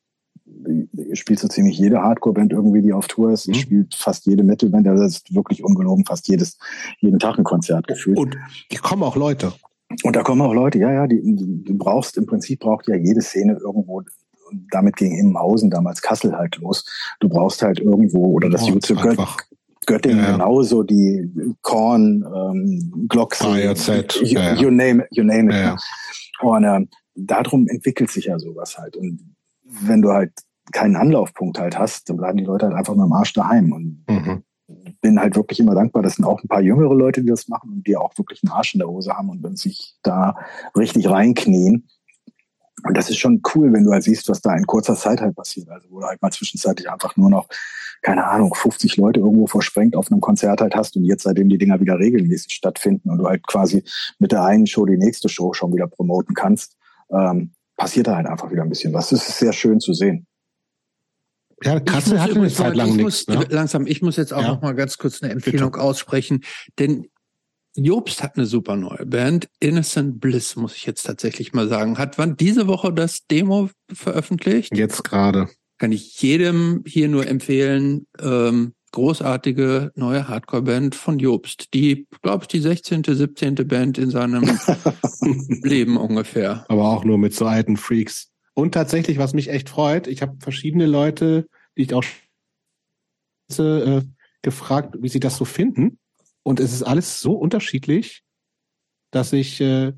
Spielt so ziemlich jede Hardcore-Band irgendwie, die auf Tour ist. Mhm. Spielt fast jede Metal-Band. Also das ist wirklich ungelogen, fast jedes, jeden Tag ein Konzert gefühlt. Und die kommen auch Leute. Und da kommen auch Leute, ja, ja, die, die, du brauchst, im Prinzip braucht ja jede Szene irgendwo, damit ging Immenhausen damals Kassel halt los. Du brauchst halt irgendwo, oder das oh, Jutze Gött, Göttingen ja, ja. genauso, die Korn, ähm, Glocks, ah, you, ja, you, name it, you name it. Und äh, darum entwickelt sich ja sowas halt. Und wenn du halt keinen Anlaufpunkt halt hast, dann bleiben die Leute halt einfach mit dem Arsch daheim. Und mhm. bin halt wirklich immer dankbar. Das sind auch ein paar jüngere Leute, die das machen und die auch wirklich einen Arsch in der Hose haben und sich da richtig reinknien. Und das ist schon cool, wenn du halt siehst, was da in kurzer Zeit halt passiert. Also wo du halt mal zwischenzeitlich einfach nur noch, keine Ahnung, 50 Leute irgendwo versprengt auf einem Konzert halt hast und jetzt seitdem die Dinger wieder regelmäßig stattfinden und du halt quasi mit der einen Show die nächste Show schon wieder promoten kannst, ähm, passiert da halt einfach wieder ein bisschen was. Das ist sehr schön zu sehen. Ja, Kassel hatte eine Zeit lang nichts. Ne? Langsam, ich muss jetzt auch ja. noch mal ganz kurz eine Empfehlung Bitte. aussprechen, denn Jobst hat eine super neue Band. Innocent Bliss, muss ich jetzt tatsächlich mal sagen. Hat wann diese Woche das Demo veröffentlicht? Jetzt gerade. Kann ich jedem hier nur empfehlen. Ähm, großartige neue Hardcore-Band von Jobst. Die, glaube ich, die 16., 17. Band in seinem Leben ungefähr. Aber auch nur mit so alten Freaks. Und tatsächlich, was mich echt freut, ich habe verschiedene Leute, die ich auch äh, gefragt, wie sie das so finden. Und es ist alles so unterschiedlich, dass ich, äh,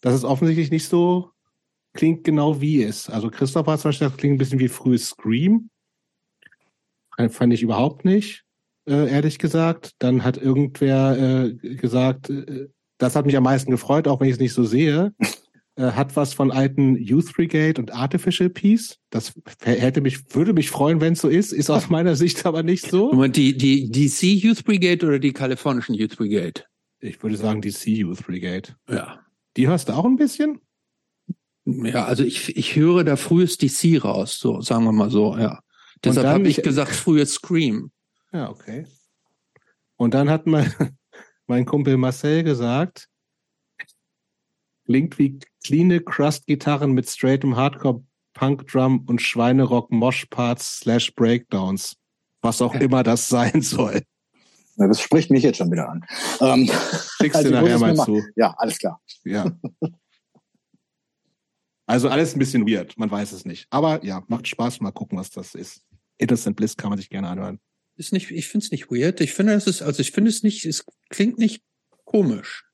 dass es offensichtlich nicht so klingt genau wie es. Also Christoph hat zum Beispiel, das klingt ein bisschen wie frühes Scream. Fand ich überhaupt nicht, äh, ehrlich gesagt. Dann hat irgendwer äh, gesagt, äh, das hat mich am meisten gefreut, auch wenn ich es nicht so sehe. Äh, hat was von alten Youth Brigade und Artificial Peace. Das hätte mich, würde mich freuen, wenn es so ist. Ist aus meiner Sicht aber nicht so. Moment, die, die DC Youth Brigade oder die kalifornischen Youth Brigade? Ich würde sagen DC Youth Brigade. Ja. Die hörst du auch ein bisschen? Ja, also ich, ich höre da frühes DC raus, so sagen wir mal so, ja. Deshalb habe ich gesagt, frühes Scream. Ja, okay. Und dann hat mein, mein Kumpel Marcel gesagt, klingt wie clean Crust-Gitarren mit straightem Hardcore Punk-Drum und Schweinerock Mosh-Parts slash Breakdowns. Was auch immer das sein soll. Ja, das spricht mich jetzt schon wieder an. Ähm, Schickst also, du nachher mal zu. Ja, alles klar. Ja. Also alles ein bisschen weird, man weiß es nicht. Aber ja, macht Spaß, mal gucken, was das ist. Innocent Bliss kann man sich gerne anhören. Ist nicht, ich finde es nicht weird. Ich finde, es ist, also ich finde es nicht, es klingt nicht komisch.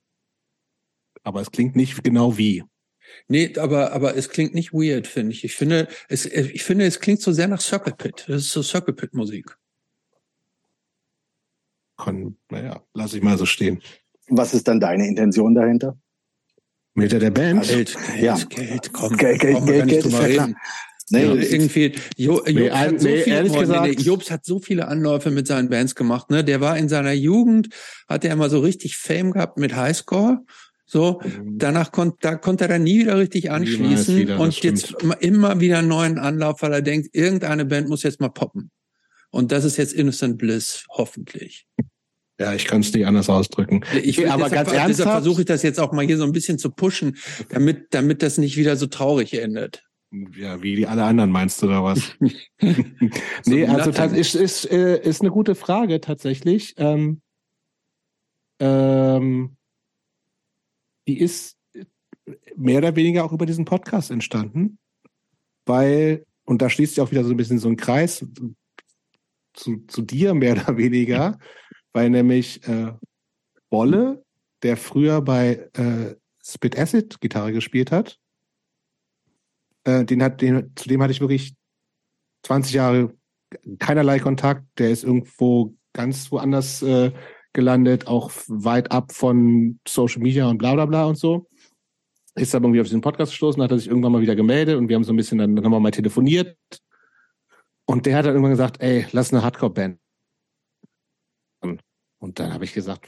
Aber es klingt nicht genau wie. Nee, aber, aber es klingt nicht weird, finde ich. Ich finde, es, ich finde, es klingt so sehr nach Circle Pit. Das ist so Circle Pit Musik. Kon, naja, lass ich mal so stehen. Was ist dann deine Intention dahinter? Mit der Band? Geld, Geld, ja. Geld, komm. Geld, Geld, Geld, Geld, ist reden. Nee, ja, irgendwie, jo, Jobs, nee, hat so nee, viele, gesagt, nee, Jobs hat so viele Anläufe mit seinen Bands gemacht. Ne? Der war in seiner Jugend, hat er immer so richtig Fame gehabt mit Highscore. So, mhm. danach konnte, da konnte er dann nie wieder richtig anschließen wieder, und jetzt immer wieder einen neuen Anlauf, weil er denkt, irgendeine Band muss jetzt mal poppen. Und das ist jetzt Innocent Bliss, hoffentlich. Ja, ich kann es nicht anders ausdrücken. Ich, will, aber deshalb, ganz ernsthaft, deshalb versuche ich das jetzt auch mal hier so ein bisschen zu pushen, damit, damit das nicht wieder so traurig endet. Ja, wie die alle anderen meinst du da was? nee, also das ist, ist, äh, ist eine gute Frage tatsächlich. Ähm, ähm, die ist mehr oder weniger auch über diesen Podcast entstanden, weil, und da schließt sich auch wieder so ein bisschen so ein Kreis zu, zu dir mehr oder weniger, weil nämlich äh, Bolle, der früher bei äh, Spit Acid Gitarre gespielt hat, äh, den hat, den, zu dem hatte ich wirklich 20 Jahre keinerlei Kontakt. Der ist irgendwo ganz woanders äh, gelandet, auch weit ab von Social Media und bla bla bla und so. Ist dann irgendwie auf diesen Podcast gestoßen, hat er sich irgendwann mal wieder gemeldet und wir haben so ein bisschen, dann, dann haben wir mal telefoniert. Und der hat dann irgendwann gesagt, ey, lass eine Hardcore-Band. Und dann habe ich gesagt,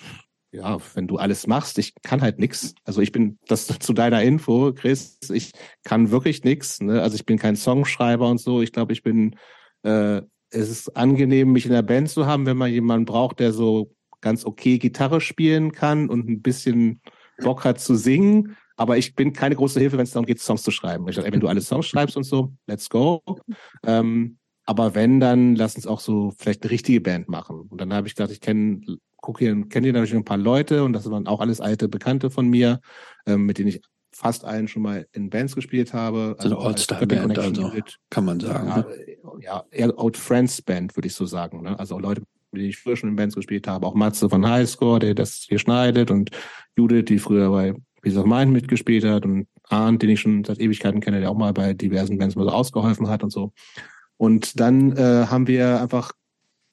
ja, wenn du alles machst, ich kann halt nix. Also ich bin, das zu deiner Info, Chris, ich kann wirklich nix. Ne? Also ich bin kein Songschreiber und so. Ich glaube, ich bin, äh, es ist angenehm, mich in der Band zu haben, wenn man jemanden braucht, der so ganz okay Gitarre spielen kann und ein bisschen Bock hat zu singen. Aber ich bin keine große Hilfe, wenn es darum geht, Songs zu schreiben. Ich sage, wenn du alle Songs schreibst und so, let's go. Ähm, aber wenn, dann lass uns auch so vielleicht eine richtige Band machen. Und dann habe ich gedacht, ich kenne gucke hier, kenne hier natürlich ein paar Leute und das waren auch alles alte Bekannte von mir, ähm, mit denen ich fast allen schon mal in Bands gespielt habe. Also eine All-Star-Band, also kann man sagen. Ja, ne? ja eher Old Friends Band, würde ich so sagen. Ne? Also Leute, denen ich früher schon in Bands gespielt habe. Auch Matze von Highscore, der das hier schneidet und Judith, die früher bei Peace of Mind mitgespielt hat und Arndt, den ich schon seit Ewigkeiten kenne, der auch mal bei diversen Bands mal so ausgeholfen hat und so. Und dann äh, haben wir einfach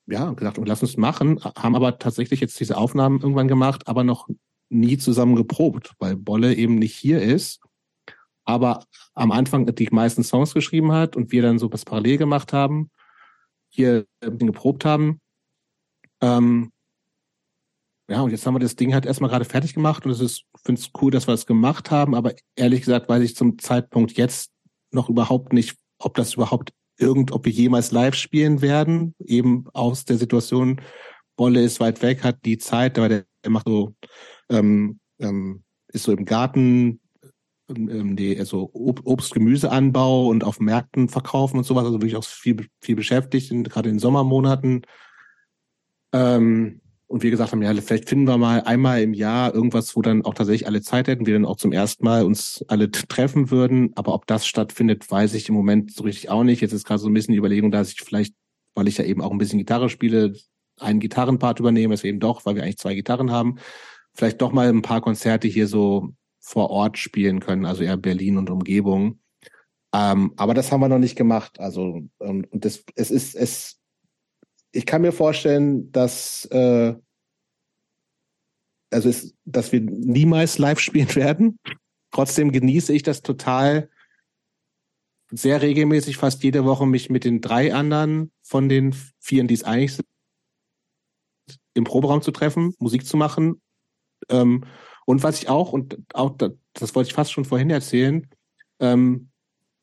ja, gesagt, und lass uns machen, haben aber tatsächlich jetzt diese Aufnahmen irgendwann gemacht, aber noch nie zusammen geprobt, weil Bolle eben nicht hier ist, aber am Anfang die meisten Songs geschrieben hat und wir dann so was parallel gemacht haben, hier geprobt haben. Ähm, ja, und jetzt haben wir das Ding halt erstmal gerade fertig gemacht und es ist, finde es cool, dass wir es gemacht haben, aber ehrlich gesagt weiß ich zum Zeitpunkt jetzt noch überhaupt nicht, ob das überhaupt irgend, ob wir jemals live spielen werden, eben aus der Situation, Bolle ist weit weg, hat die Zeit, aber der, der macht so, ähm, ähm, ist so im Garten, ähm, die, also Obst, Gemüseanbau und auf Märkten verkaufen und sowas, also wirklich auch viel, viel beschäftigt, gerade in Sommermonaten. Ähm, und wir gesagt haben, ja, vielleicht finden wir mal einmal im Jahr irgendwas, wo dann auch tatsächlich alle Zeit hätten, wir dann auch zum ersten Mal uns alle treffen würden. Aber ob das stattfindet, weiß ich im Moment so richtig auch nicht. Jetzt ist gerade so ein bisschen die Überlegung, dass ich vielleicht, weil ich ja eben auch ein bisschen Gitarre spiele, einen Gitarrenpart übernehme, es eben doch, weil wir eigentlich zwei Gitarren haben, vielleicht doch mal ein paar Konzerte hier so vor Ort spielen können, also eher Berlin und Umgebung. Ähm, aber das haben wir noch nicht gemacht. Also ähm, und das, es ist es ich kann mir vorstellen, dass äh, also ist, dass wir niemals live spielen werden. Trotzdem genieße ich das total sehr regelmäßig, fast jede Woche mich mit den drei anderen von den vieren, die es eigentlich sind, im Proberaum zu treffen, Musik zu machen. Ähm, und was ich auch, und auch das, das wollte ich fast schon vorhin erzählen, ähm,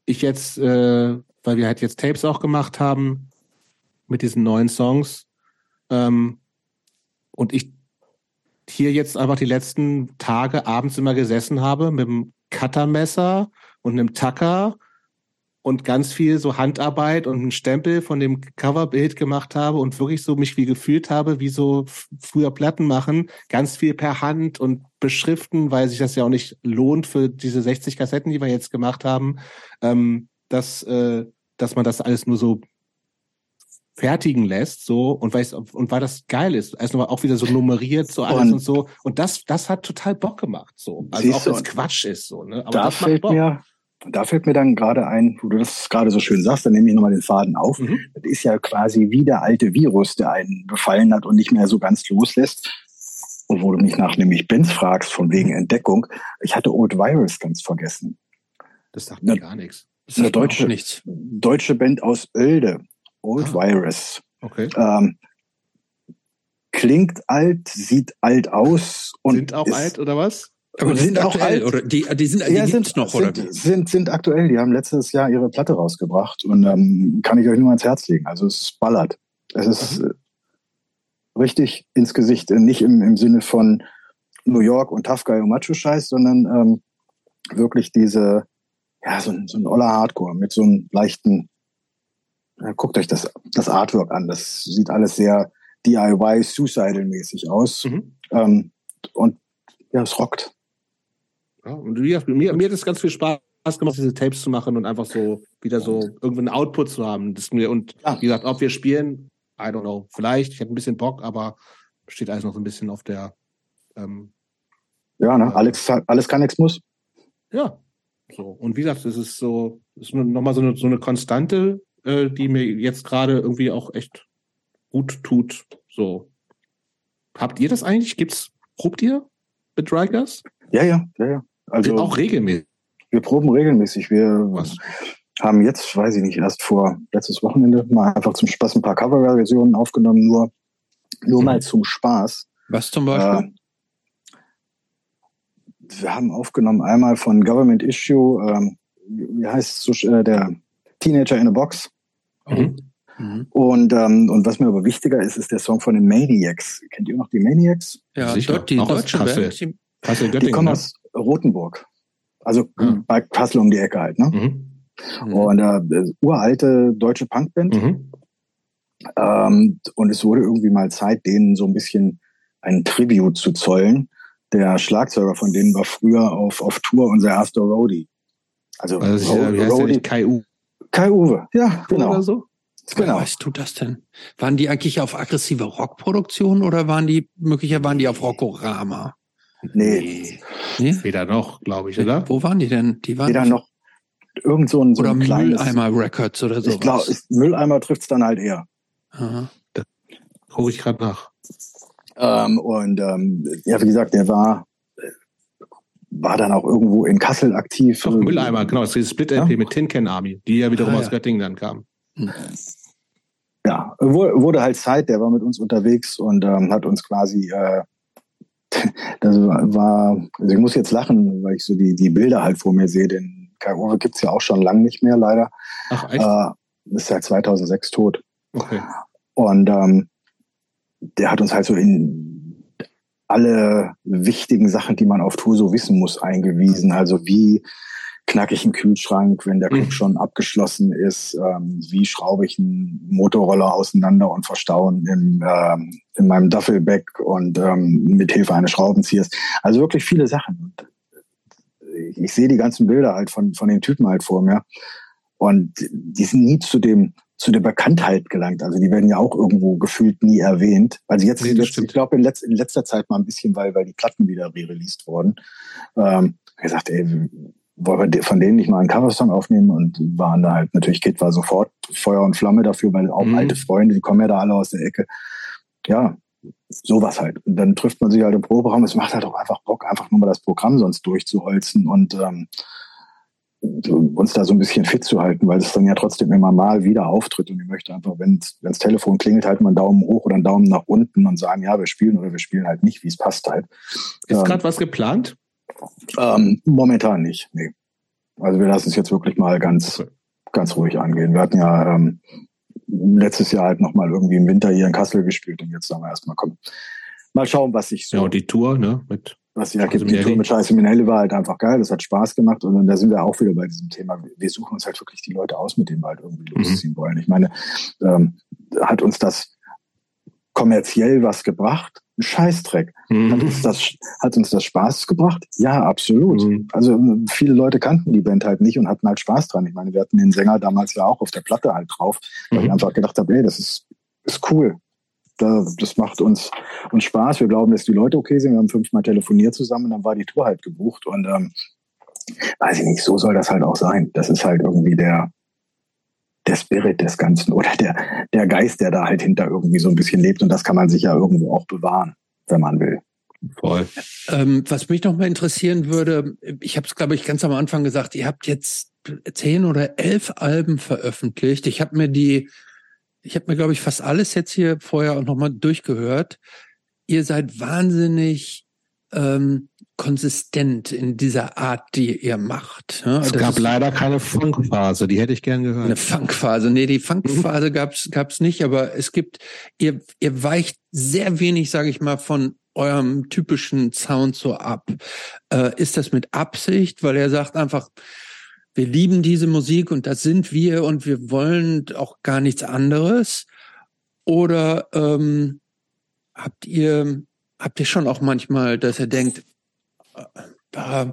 ich jetzt, äh, weil wir halt jetzt Tapes auch gemacht haben, mit diesen neuen Songs. Ähm, und ich hier jetzt einfach die letzten Tage abends immer gesessen habe mit einem Cuttermesser und einem Tacker und ganz viel so Handarbeit und einen Stempel von dem Coverbild gemacht habe und wirklich so mich wie gefühlt habe, wie so früher Platten machen, ganz viel per Hand und beschriften, weil sich das ja auch nicht lohnt für diese 60 Kassetten, die wir jetzt gemacht haben, ähm, dass, äh, dass man das alles nur so fertigen lässt, so und weiß und weil das geil ist, also auch wieder so nummeriert so alles und, und so und das das hat total Bock gemacht, so also auch wenn es Quatsch ist, so ne, aber da fällt mir da fällt mir dann gerade ein, wo du das gerade so schön sagst, dann nehme ich nochmal den Faden auf. Mhm. Das ist ja quasi wie der alte Virus, der einen befallen hat und nicht mehr so ganz loslässt. Und wo du mich nach nämlich Benz fragst, von wegen Entdeckung, ich hatte Old Virus ganz vergessen. Das sagt mir gar nichts. Das ist eine deutsche, nichts. deutsche Band aus Oelde. Old ah. Virus. Okay. Ähm, klingt alt, sieht alt aus und sind auch alt oder was? Aber die sind auch alt oder die, die sind, die ja, sind noch oder sind, sind sind aktuell. Die haben letztes Jahr ihre Platte rausgebracht und ähm, kann ich euch nur ans Herz legen. Also es ballert. Es ist mhm. richtig ins Gesicht, nicht im, im Sinne von New York und Tough Guy und Macho Scheiß, sondern ähm, wirklich diese ja so ein, so ein oller Hardcore mit so einem leichten guckt euch das, das Artwork an. Das sieht alles sehr DIY, Suicidal-mäßig aus. Mhm. Ähm, und ja, es rockt. Ja, und mir, mir, mir hat es ganz viel Spaß gemacht, diese Tapes zu machen und einfach so wieder so irgendwie einen Output zu haben. Das mir, und ja. wie gesagt, ob wir spielen, I don't know. Vielleicht, ich hätte ein bisschen Bock, aber steht alles noch so ein bisschen auf der ähm, Ja, ne? Äh, alles, alles kann, nichts muss. Ja. So. Und wie gesagt, es ist so, es ist nochmal so eine, so eine Konstante, äh, die mir jetzt gerade irgendwie auch echt gut tut. So. Habt ihr das eigentlich? Gibt's, probt ihr mit Drygas? Ja, ja, ja, ja. Also auch regelmäßig. Wir proben regelmäßig. Wir Was? haben jetzt, weiß ich nicht, erst vor letztes Wochenende mal einfach zum Spaß ein paar Coverversionen aufgenommen, nur, nur mhm. mal zum Spaß. Was zum Beispiel? Äh, wir haben aufgenommen einmal von Government Issue, ähm, wie heißt es, äh, der Teenager in a Box. Mhm. Mhm. Und, ähm, und was mir aber wichtiger ist, ist der Song von den Maniacs. Kennt ihr noch die Maniacs? Ja, Sicher. die deutsche Kassel. Band. Kassel, die kommen ne? aus Rothenburg. Also mhm. bei Kassel um die Ecke halt. Ne? Mhm. mhm. Und äh, uralte deutsche Punkband. Mhm. Ähm, und es wurde irgendwie mal Zeit, denen so ein bisschen ein Tribute zu zollen. Der Schlagzeuger von denen war früher auf, auf Tour unser erster Roadie. Also, also Ro wie heißt Roadie. Kai U. Kai Uwe, ja, genau. Oder so? Genau. Was tut das denn? Waren die eigentlich auf aggressive Rockproduktion oder waren die möglicherweise waren die auf Rockorama? Nee. nee. Weder noch, glaube ich, oder? Wo waren die denn? Die waren Weder noch irgend so ein, so oder ein kleines Mülleimer Records oder so. Ich glaube, Mülleimer trifft's dann halt eher. Aha. Gucke ich gerade nach. Ähm, und ähm, ja, wie gesagt, der war war dann auch irgendwo in Kassel aktiv. Doch, Mülleimer, genau, das ist dieses Split-LP ja? mit Tin Can Army, die ja wiederum ah, aus ja. Göttingen dann kam. Ja, wurde halt Zeit, der war mit uns unterwegs und ähm, hat uns quasi, äh, das war, also ich muss jetzt lachen, weil ich so die, die Bilder halt vor mir sehe, den Kai Uwe gibt's ja auch schon lange nicht mehr, leider. Ach, echt? Äh, ist seit 2006 tot. Okay. Und ähm, der hat uns halt so in alle wichtigen Sachen, die man auf Tour so wissen muss, eingewiesen. Also wie knacke ich einen Kühlschrank, wenn der Club mhm. schon abgeschlossen ist? Ähm, wie schraube ich einen Motorroller auseinander und verstauen in, ähm, in meinem Duffelbag und ähm, mit Hilfe eines Schraubenziehers? Also wirklich viele Sachen. Ich, ich sehe die ganzen Bilder halt von, von den Typen halt vor mir. Und die sind nie zu dem zu der Bekanntheit gelangt. Also die werden ja auch irgendwo gefühlt nie erwähnt. Also jetzt, nee, jetzt ich glaube in, letz, in, letzter Zeit mal ein bisschen, weil, weil die Platten wieder re-released wurden. Ähm, gesagt, ey, wollen wir von denen nicht mal einen Coversong aufnehmen und waren da halt natürlich Kid war sofort Feuer und Flamme dafür, weil auch mhm. alte Freunde, die kommen ja da alle aus der Ecke. Ja, sowas halt. Und dann trifft man sich halt im Proberaum. Es macht halt auch einfach Bock, einfach nur mal das Programm sonst durchzuholzen und ähm, uns da so ein bisschen fit zu halten, weil es dann ja trotzdem immer mal wieder auftritt und ich möchte einfach, wenn das Telefon klingelt, halt mal einen Daumen hoch oder einen Daumen nach unten und sagen, ja, wir spielen oder wir spielen halt nicht, wie es passt halt. Ist ähm, gerade was geplant? Ähm, momentan nicht, nee. Also wir lassen es jetzt wirklich mal ganz, ganz ruhig angehen. Wir hatten ja ähm, letztes Jahr halt nochmal irgendwie im Winter hier in Kassel gespielt und jetzt sagen wir erstmal, komm, mal schauen, was sich so. Ja, und die Tour, ne, mit was. Die Tour mit Scheiße Minelli war halt einfach geil, das hat Spaß gemacht und da sind wir auch wieder bei diesem Thema. Wir suchen uns halt wirklich die Leute aus, mit denen wir halt irgendwie mhm. losziehen wollen. Ich meine, ähm, hat uns das kommerziell was gebracht? Ein Scheißdreck. Mhm. Hat, uns das, hat uns das Spaß gebracht? Ja, absolut. Mhm. Also viele Leute kannten die Band halt nicht und hatten halt Spaß dran. Ich meine, wir hatten den Sänger damals ja auch auf der Platte halt drauf, weil mhm. ich einfach gedacht habe, ey, das ist, ist cool das macht uns, uns Spaß. Wir glauben, dass die Leute okay sind. Wir haben fünfmal telefoniert zusammen, dann war die Tour halt gebucht. Und ähm, weiß ich nicht, so soll das halt auch sein. Das ist halt irgendwie der, der Spirit des Ganzen oder der, der Geist, der da halt hinter irgendwie so ein bisschen lebt. Und das kann man sich ja irgendwo auch bewahren, wenn man will. Voll. Ähm, was mich noch mal interessieren würde, ich habe es, glaube ich, ganz am Anfang gesagt, ihr habt jetzt zehn oder elf Alben veröffentlicht. Ich habe mir die ich habe mir, glaube ich, fast alles jetzt hier vorher auch nochmal durchgehört. Ihr seid wahnsinnig ähm, konsistent in dieser Art, die ihr macht. Ja, es gab leider keine Funkphase, die hätte ich gern gehört. Eine Funkphase, nee, die Funkphase mhm. gab's gab's nicht, aber es gibt, ihr, ihr weicht sehr wenig, sage ich mal, von eurem typischen Sound so ab. Äh, ist das mit Absicht, weil er sagt einfach, wir lieben diese Musik und das sind wir und wir wollen auch gar nichts anderes? Oder ähm, habt ihr habt ihr schon auch manchmal, dass ihr denkt, äh,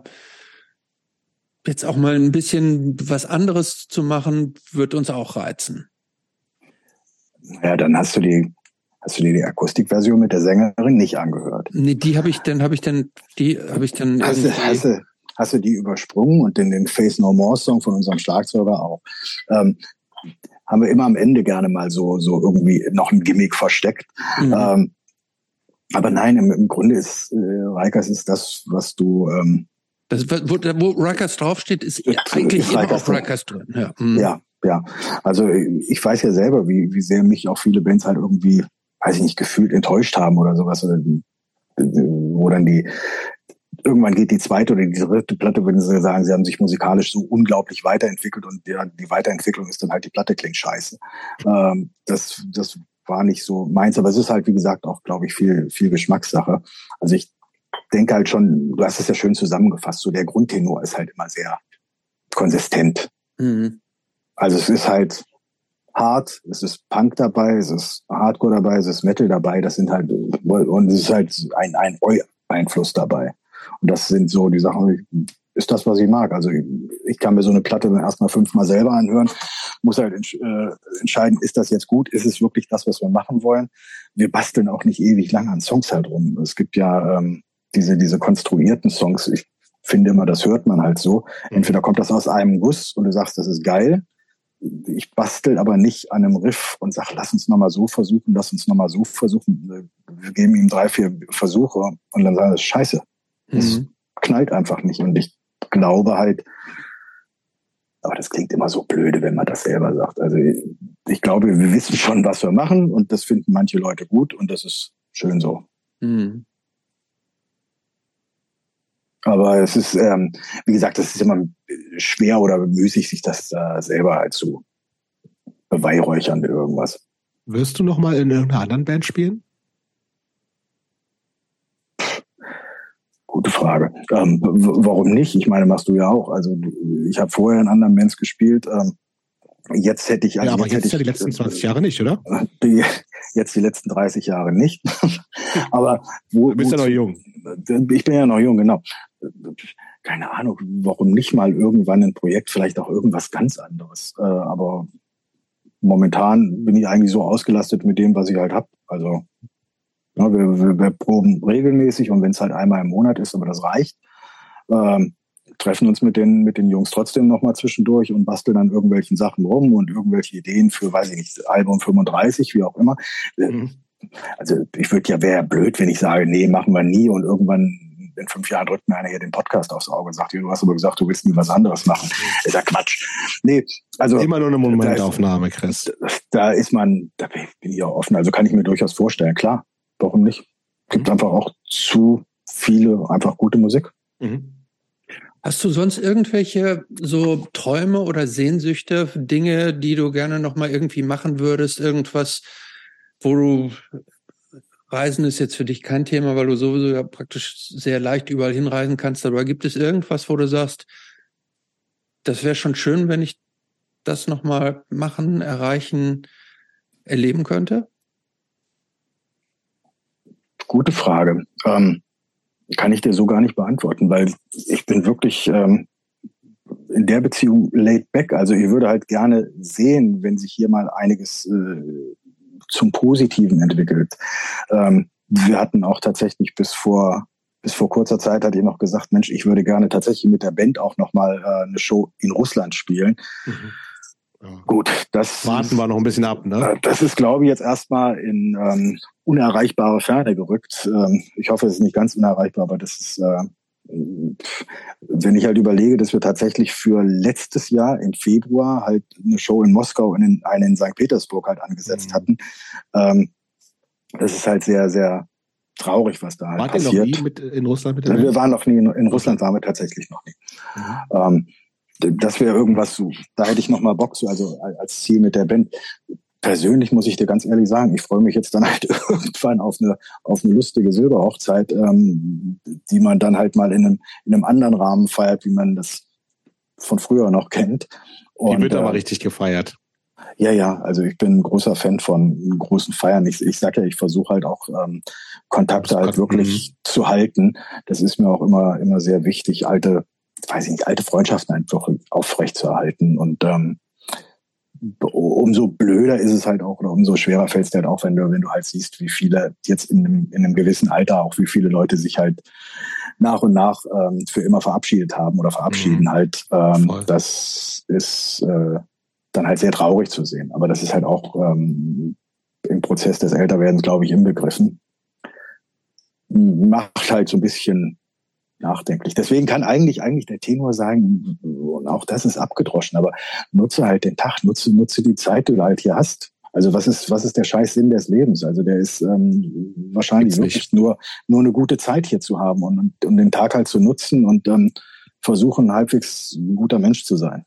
jetzt auch mal ein bisschen was anderes zu machen, wird uns auch reizen? Ja, dann hast du die Hast du dir die Akustikversion mit der Sängerin nicht angehört? Nee, die habe ich dann, habe ich dann, die habe ich dann. Hast du, hast, du, hast du die übersprungen und den, den Face No More Song von unserem Schlagzeuger auch. Ähm, haben wir immer am Ende gerne mal so, so irgendwie noch ein Gimmick versteckt. Mhm. Ähm, aber nein, im, im Grunde ist äh, Reikers ist das, was du ähm, das, wo, wo Rikers draufsteht, ist ja, eigentlich immer auch Rikers drin. Ja. Mhm. ja, ja. Also ich weiß ja selber, wie, wie sehr mich auch viele Bands halt irgendwie, weiß ich nicht, gefühlt enttäuscht haben oder sowas. Oder die, wo dann die, irgendwann geht die zweite oder die dritte Platte, wenn sie sagen, sie haben sich musikalisch so unglaublich weiterentwickelt und ja, die Weiterentwicklung ist dann halt, die Platte klingt scheiße. Ähm, das, das war nicht so meins, aber es ist halt, wie gesagt, auch, glaube ich, viel, viel Geschmackssache. Also ich denke halt schon, du hast es ja schön zusammengefasst, so der Grundtenor ist halt immer sehr konsistent. Mhm. Also es ist halt hart, es ist Punk dabei, es ist Hardcore dabei, es ist Metal dabei, das sind halt, und es ist halt ein, ein Einfluss dabei. Und das sind so die Sachen, ist das, was ich mag. Also ich kann mir so eine Platte dann erstmal fünfmal selber anhören, muss halt äh, entscheiden, ist das jetzt gut, ist es wirklich das, was wir machen wollen. Wir basteln auch nicht ewig lang an Songs halt rum. Es gibt ja ähm, diese, diese konstruierten Songs. Ich finde immer, das hört man halt so. Mhm. Entweder kommt das aus einem Guss und du sagst, das ist geil, ich bastel aber nicht an einem Riff und sag, lass uns nochmal so versuchen, lass uns nochmal so versuchen. Wir geben ihm drei, vier Versuche und dann sagen wir, scheiße. Mhm. knallt einfach nicht. Und ich glaube halt, aber das klingt immer so blöde, wenn man das selber sagt. Also ich glaube, wir wissen schon, was wir machen und das finden manche Leute gut und das ist schön so. Mhm. Aber es ist, ähm, wie gesagt, es ist immer schwer oder müßig, sich das äh, selber halt zu beweihräuchern mit irgendwas. Wirst du noch mal in irgendeiner anderen Band spielen? Gute Frage. Ähm, warum nicht? Ich meine, machst du ja auch. Also ich habe vorher in anderen Bands gespielt. Ähm, jetzt hätte ich. Also ja, aber jetzt, jetzt ja die letzten 20 Jahre nicht, oder? Die, jetzt die letzten 30 Jahre nicht. aber wo, du bist ja noch jung. Ich bin ja noch jung, genau. Keine Ahnung, warum nicht mal irgendwann ein Projekt, vielleicht auch irgendwas ganz anderes. Äh, aber momentan bin ich eigentlich so ausgelastet mit dem, was ich halt habe. Also ja, wir, wir, wir proben regelmäßig und wenn es halt einmal im Monat ist, aber das reicht. Ähm, treffen uns mit den, mit den Jungs trotzdem nochmal zwischendurch und basteln dann irgendwelchen Sachen rum und irgendwelche Ideen für, weiß ich nicht, Album 35, wie auch immer. Mhm. Also ich würde ja, wäre blöd, wenn ich sage, nee, machen wir nie und irgendwann in fünf Jahren drückt mir einer hier den Podcast aufs Auge und sagt, du hast aber gesagt, du willst nie was anderes machen. Ist ja Quatsch. Nee, also. Immer nur eine Momentaufnahme, Chris. Da ist man, da bin ich auch offen. Also kann ich mir durchaus vorstellen. Klar, warum nicht? Gibt mhm. einfach auch zu viele einfach gute Musik. Mhm. Hast du sonst irgendwelche so Träume oder Sehnsüchte, Dinge, die du gerne noch mal irgendwie machen würdest, irgendwas, wo du Reisen ist jetzt für dich kein Thema, weil du sowieso ja praktisch sehr leicht überall hinreisen kannst, aber gibt es irgendwas, wo du sagst, das wäre schon schön, wenn ich das noch mal machen, erreichen, erleben könnte? Gute Frage. Ähm, kann ich dir so gar nicht beantworten, weil ich bin wirklich ähm, in der Beziehung laid back. Also ich würde halt gerne sehen, wenn sich hier mal einiges äh, zum Positiven entwickelt. Ähm, wir hatten auch tatsächlich bis vor bis vor kurzer Zeit hat ihr noch gesagt, Mensch, ich würde gerne tatsächlich mit der Band auch noch mal äh, eine Show in Russland spielen. Mhm. Ja. Gut, das warten wir noch ein bisschen ab, ne? Äh, das ist, glaube ich, jetzt erstmal in ähm, unerreichbare Ferne gerückt. Ähm, ich hoffe, es ist nicht ganz unerreichbar, aber das ist, äh, wenn ich halt überlege, dass wir tatsächlich für letztes Jahr im Februar halt eine Show in Moskau und in, eine in St. Petersburg halt angesetzt mhm. hatten, ähm, das ist halt sehr, sehr traurig, was da halt Wart passiert. Ihr noch nie mit, in Russland mit der Wir waren noch nie, in, in Russland waren wir tatsächlich noch nie. Mhm. Ähm, das wäre irgendwas, so, da hätte ich noch mal Bock zu, also als Ziel mit der Band persönlich muss ich dir ganz ehrlich sagen, ich freue mich jetzt dann halt irgendwann auf eine, auf eine lustige Silberhochzeit, ähm, die man dann halt mal in einem, in einem anderen Rahmen feiert, wie man das von früher noch kennt. Und, die wird aber äh, richtig gefeiert. Ja, ja, also ich bin ein großer Fan von großen Feiern. Ich, ich sage ja, ich versuche halt auch ähm, Kontakte halt wirklich mhm. zu halten. Das ist mir auch immer, immer sehr wichtig, alte, weiß ich nicht, alte Freundschaften einfach aufrecht zu erhalten. Und ähm, umso blöder ist es halt auch oder umso schwerer fällt es dir halt auch, wenn du, wenn du halt siehst, wie viele jetzt in einem, in einem gewissen Alter auch, wie viele Leute sich halt nach und nach ähm, für immer verabschiedet haben oder verabschieden mhm. halt. Ähm, das ist äh, dann halt sehr traurig zu sehen. Aber das ist halt auch ähm, im Prozess des Älterwerdens, glaube ich, inbegriffen. Macht halt so ein bisschen nachdenklich. Deswegen kann eigentlich eigentlich der Tenor sagen, und auch das ist abgedroschen, aber nutze halt den Tag, nutze, nutze die Zeit, die du halt hier hast. Also was ist, was ist der Scheißsinn des Lebens? Also der ist ähm, wahrscheinlich Gibt's wirklich nicht. nur, nur eine gute Zeit hier zu haben und, und, und den Tag halt zu nutzen und ähm, versuchen, halbwegs ein guter Mensch zu sein.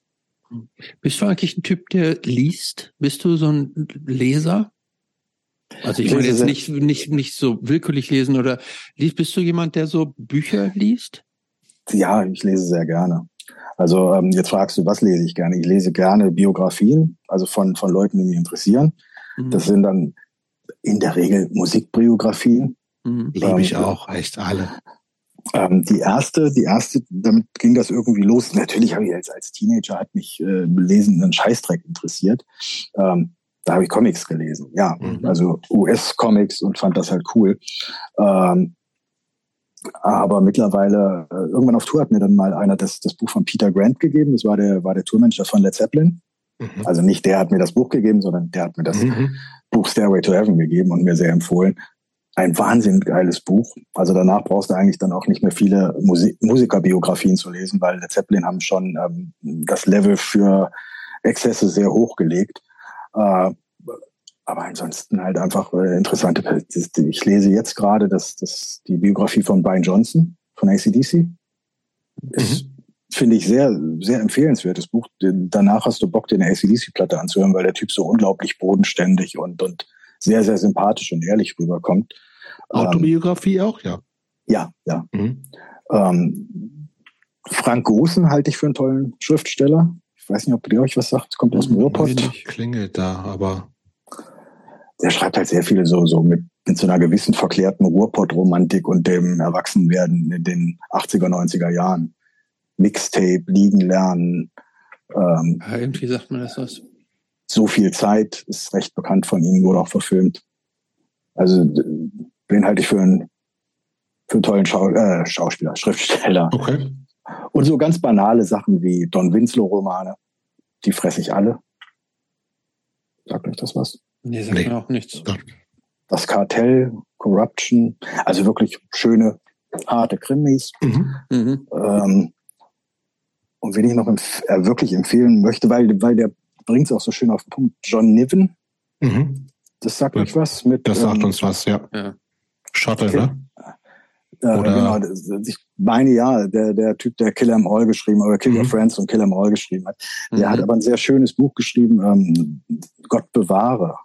Bist du eigentlich ein Typ, der liest? Bist du so ein Leser? Also ich meine jetzt nicht, nicht, nicht so willkürlich lesen oder liest, bist du jemand, der so Bücher liest? Ja, ich lese sehr gerne. Also ähm, jetzt fragst du, was lese ich gerne? Ich lese gerne Biografien, also von, von Leuten, die mich interessieren. Mhm. Das sind dann in der Regel Musikbiografien. Mhm. Liebe ähm, ich auch, echt alle. Ähm, die erste, die erste, damit ging das irgendwie los. Natürlich habe ich jetzt als Teenager hat mich äh, Lesen einen Scheißdreck interessiert. Ähm, da habe ich Comics gelesen, ja, mhm. also US-Comics und fand das halt cool. Ähm, aber mittlerweile, äh, irgendwann auf Tour hat mir dann mal einer das, das Buch von Peter Grant gegeben. Das war der, war der Tourmanager von Led Zeppelin. Mhm. Also nicht der hat mir das Buch gegeben, sondern der hat mir das mhm. Buch Stairway to Heaven gegeben und mir sehr empfohlen. Ein wahnsinnig geiles Buch. Also danach brauchst du eigentlich dann auch nicht mehr viele Musik Musikerbiografien zu lesen, weil der Zeppelin haben schon ähm, das Level für Exzesse sehr hochgelegt. Äh, aber ansonsten halt einfach äh, interessante. Ich lese jetzt gerade das, das, die Biografie von Brian Johnson von ACDC. Ist, mhm. finde ich, sehr, sehr empfehlenswertes Buch. Danach hast du Bock, eine ACDC-Platte anzuhören, weil der Typ so unglaublich bodenständig und, und sehr, sehr sympathisch und ehrlich rüberkommt. Autobiografie ähm, auch, ja. Ja, ja. Mhm. Ähm, Frank Gosen halte ich für einen tollen Schriftsteller. Ich weiß nicht, ob ihr euch was sagt. Kommt aus dem Ruhrpott. Klingelt da, aber der schreibt halt sehr viele so, so mit, mit so einer gewissen verklärten Ruhrpott-Romantik und dem Erwachsenwerden in den 80er, 90er Jahren. Mixtape, liegen lernen. Ähm, ja, irgendwie sagt man das was. So viel Zeit ist recht bekannt von ihm, wurde auch verfilmt. Also den halte ich für einen, für einen tollen Schau, äh, Schauspieler, Schriftsteller. Okay. Und so ganz banale Sachen wie Don Winslow-Romane, die fresse ich alle. Sagt euch das was? Nee, sagt nee. mir auch nichts. Das Kartell, Corruption, also wirklich schöne, harte Krimis. Mhm. Mhm. Ähm, und wen ich noch empf äh, wirklich empfehlen möchte, weil, weil der bringt es auch so schön auf den Punkt, John Niven. Mhm. Das sagt ja. euch was? Mit, das sagt ähm, uns was, ja. ja. Shuttle, okay. ne? Äh, oder genau, ich meine ja, der, der Typ, der Killer im All geschrieben oder Kill Your mhm. Friends und Killer im All geschrieben hat, der mhm. hat aber ein sehr schönes Buch geschrieben, ähm, Gott bewahre.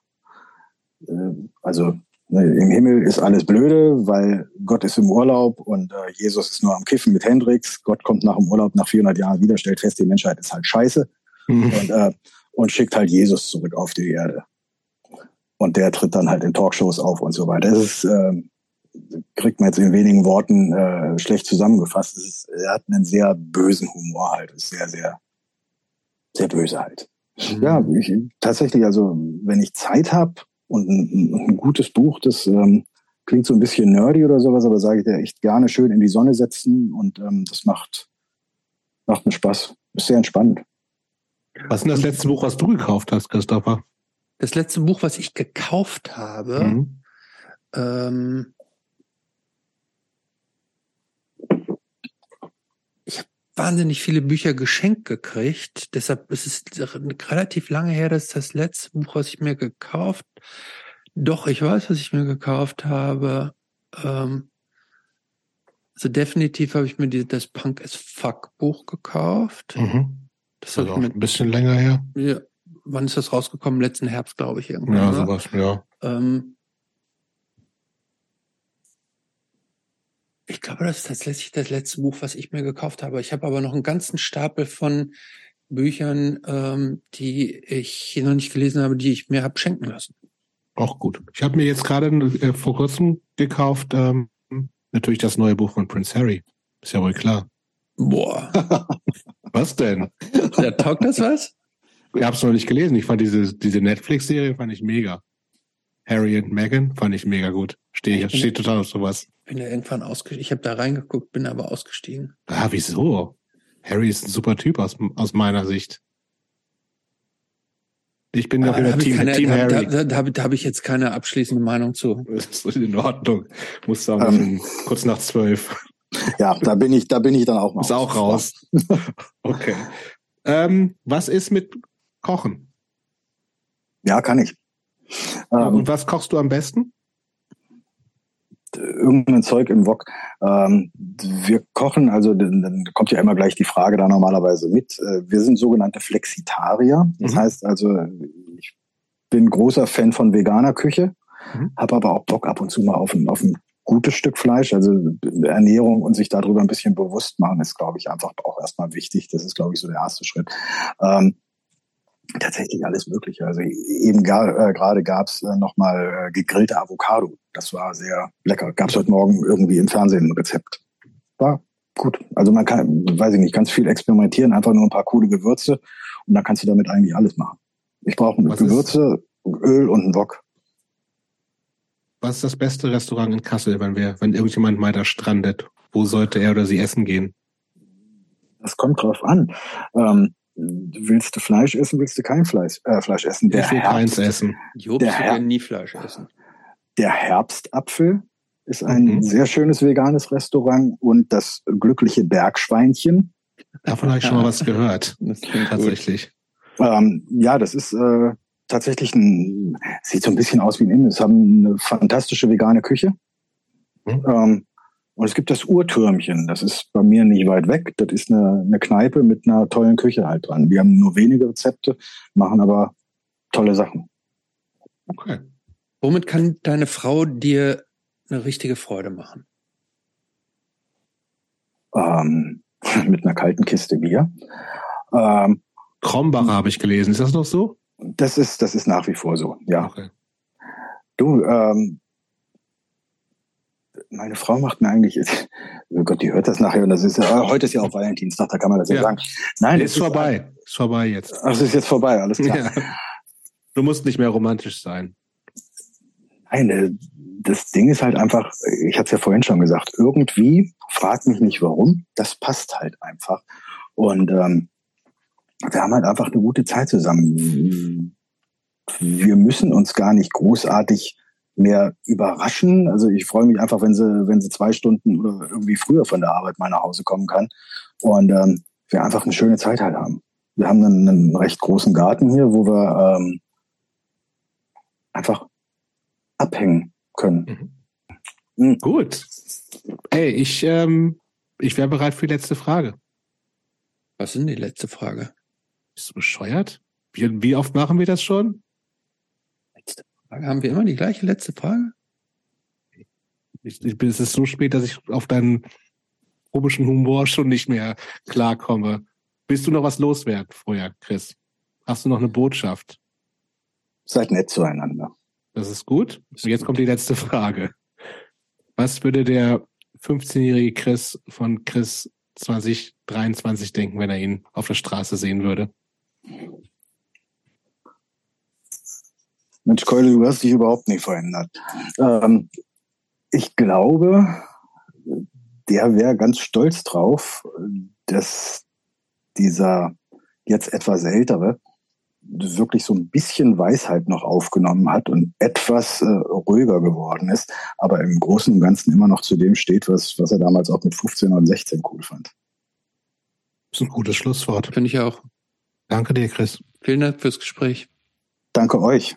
Äh, also ne, im Himmel ist alles blöde, weil Gott ist im Urlaub und äh, Jesus ist nur am Kiffen mit Hendrix. Gott kommt nach dem Urlaub nach 400 Jahren wieder, stellt fest, die Menschheit ist halt scheiße mhm. und, äh, und schickt halt Jesus zurück auf die Erde. Und der tritt dann halt in Talkshows auf und so weiter. Das ist, äh, kriegt man jetzt in wenigen Worten äh, schlecht zusammengefasst. Ist, er hat einen sehr bösen Humor halt. Ist sehr, sehr, sehr böse halt. Mhm. Ja, ich, tatsächlich, also wenn ich Zeit habe und ein, ein, gutes Buch, das ähm, klingt so ein bisschen nerdy oder sowas, aber sage ich dir echt gerne schön in die Sonne setzen und ähm, das macht, macht mir Spaß. Ist sehr entspannend. Was ist denn das letzte Buch, was du gekauft hast, Christopher? Das letzte Buch, was ich gekauft habe, mhm. ähm, ich habe wahnsinnig viele Bücher geschenkt gekriegt. Deshalb ist es relativ lange her, dass das letzte Buch, was ich mir gekauft, doch, ich weiß, was ich mir gekauft habe. Ähm, also definitiv habe ich mir die, das Punk as Fuck Buch gekauft. Mhm. Das also auch mit, ein bisschen länger her. Ja, wann ist das rausgekommen? Letzten Herbst, glaube ich, irgendwann. Ja, sowas, ja. Ähm, Ich glaube, das ist tatsächlich das letzte Buch, was ich mir gekauft habe. Ich habe aber noch einen ganzen Stapel von Büchern, ähm, die ich noch nicht gelesen habe, die ich mir habe schenken lassen. Auch gut. Ich habe mir jetzt gerade äh, vor kurzem gekauft, ähm, natürlich das neue Buch von Prince Harry. Ist ja wohl klar. Boah. was denn? Ja, taugt das was? Ich habe es noch nicht gelesen. Ich fand diese, diese Netflix-Serie fand ich mega. Harry und Meghan fand ich mega gut. Stehe ich, steht total auf sowas bin ja irgendwann ausgestiegen. Ich habe da reingeguckt, bin aber ausgestiegen. Ah, wieso? Harry ist ein super Typ aus, aus meiner Sicht. Ich bin doch wieder Team, keine, Team da, Harry. Da, da, da habe ich jetzt keine abschließende Meinung zu. Das ist in Ordnung. Muss sagen, ähm, kurz nach zwölf. Ja, da bin ich, da bin ich dann auch noch. Ist auch raus. okay. Ähm, was ist mit Kochen? Ja, kann ich. Ähm, Und was kochst du am besten? irgendein Zeug im Wok. Ähm, wir kochen, also dann kommt ja immer gleich die Frage da normalerweise mit. Äh, wir sind sogenannte Flexitarier. Das mhm. heißt also, ich bin großer Fan von veganer Küche, mhm. habe aber auch Bock ab und zu mal auf ein, auf ein gutes Stück Fleisch. Also Ernährung und sich darüber ein bisschen bewusst machen ist, glaube ich, einfach auch erstmal wichtig. Das ist, glaube ich, so der erste Schritt. Ähm, tatsächlich alles Mögliche. Also eben gar, äh, gerade gab es äh, nochmal äh, gegrillte Avocado. Das war sehr lecker. Gab es heute Morgen irgendwie im Fernsehen ein Rezept. War gut. Also man kann, weiß ich nicht, ganz viel experimentieren, einfach nur ein paar coole Gewürze und dann kannst du damit eigentlich alles machen. Ich brauche Gewürze, Öl und einen Wok. Was ist das beste Restaurant in Kassel, wenn wir, wenn irgendjemand mal da strandet? Wo sollte er oder sie essen gehen? Das kommt drauf an. Ähm, willst du Fleisch essen, willst du kein Fleisch, äh, Fleisch essen? Der ich will keins essen. Jobs der Her nie Fleisch essen. Der Herbstapfel ist ein mhm. sehr schönes veganes Restaurant und das glückliche Bergschweinchen. Davon habe ich schon mal was gehört. tatsächlich. Ähm, ja, das ist äh, tatsächlich ein, sieht so ein bisschen aus wie ein Imbiss. haben eine fantastische vegane Küche. Mhm. Ähm, und es gibt das Uhrtürmchen, das ist bei mir nicht weit weg. Das ist eine, eine Kneipe mit einer tollen Küche halt dran. Wir haben nur wenige Rezepte, machen aber tolle Sachen. Okay. Womit kann deine Frau dir eine richtige Freude machen? Ähm, mit einer kalten Kiste Bier. Ähm, Krombacher habe ich gelesen. Ist das noch so? Das ist, das ist nach wie vor so, ja. Okay. Du, ähm, meine Frau macht mir eigentlich, oh Gott, die hört das nachher und das ist ja, heute ist ja auch Valentinstag, da kann man das ja, ja sagen. Nein, ist, ist vorbei. Ist vorbei jetzt. Ach, es ist jetzt vorbei, alles klar. Ja. Du musst nicht mehr romantisch sein. Nein, äh, das Ding ist halt einfach, ich hatte es ja vorhin schon gesagt, irgendwie, frag mich nicht warum, das passt halt einfach. Und ähm, wir haben halt einfach eine gute Zeit zusammen. Wir müssen uns gar nicht großartig mehr überraschen. Also ich freue mich einfach, wenn sie, wenn sie zwei Stunden oder irgendwie früher von der Arbeit mal nach Hause kommen kann und ähm, wir einfach eine schöne Zeit halt haben. Wir haben einen, einen recht großen Garten hier, wo wir ähm, einfach abhängen können. Mhm. Mhm. Gut. Ey, ich, ähm, ich wäre bereit für die letzte Frage. Was ist denn die letzte Frage? Bist du bescheuert? Wie, wie oft machen wir das schon? Frage. Haben wir immer die gleiche letzte Frage? Ich, ich, es ist so spät, dass ich auf deinen komischen Humor schon nicht mehr klarkomme. Willst du noch was loswerden vorher, Chris? Hast du noch eine Botschaft? Seid nett zueinander. Das ist gut. Und jetzt kommt die letzte Frage. Was würde der 15-jährige Chris von Chris 2023 denken, wenn er ihn auf der Straße sehen würde? Mensch, Keule, du hast dich überhaupt nicht verändert. Ähm, ich glaube, der wäre ganz stolz drauf, dass dieser jetzt etwas ältere wirklich so ein bisschen Weisheit noch aufgenommen hat und etwas äh, ruhiger geworden ist, aber im Großen und Ganzen immer noch zu dem steht, was, was er damals auch mit 15 und 16 cool fand. Das ist ein gutes Schlusswort. Finde ich auch. Danke dir, Chris. Vielen Dank fürs Gespräch. Danke euch.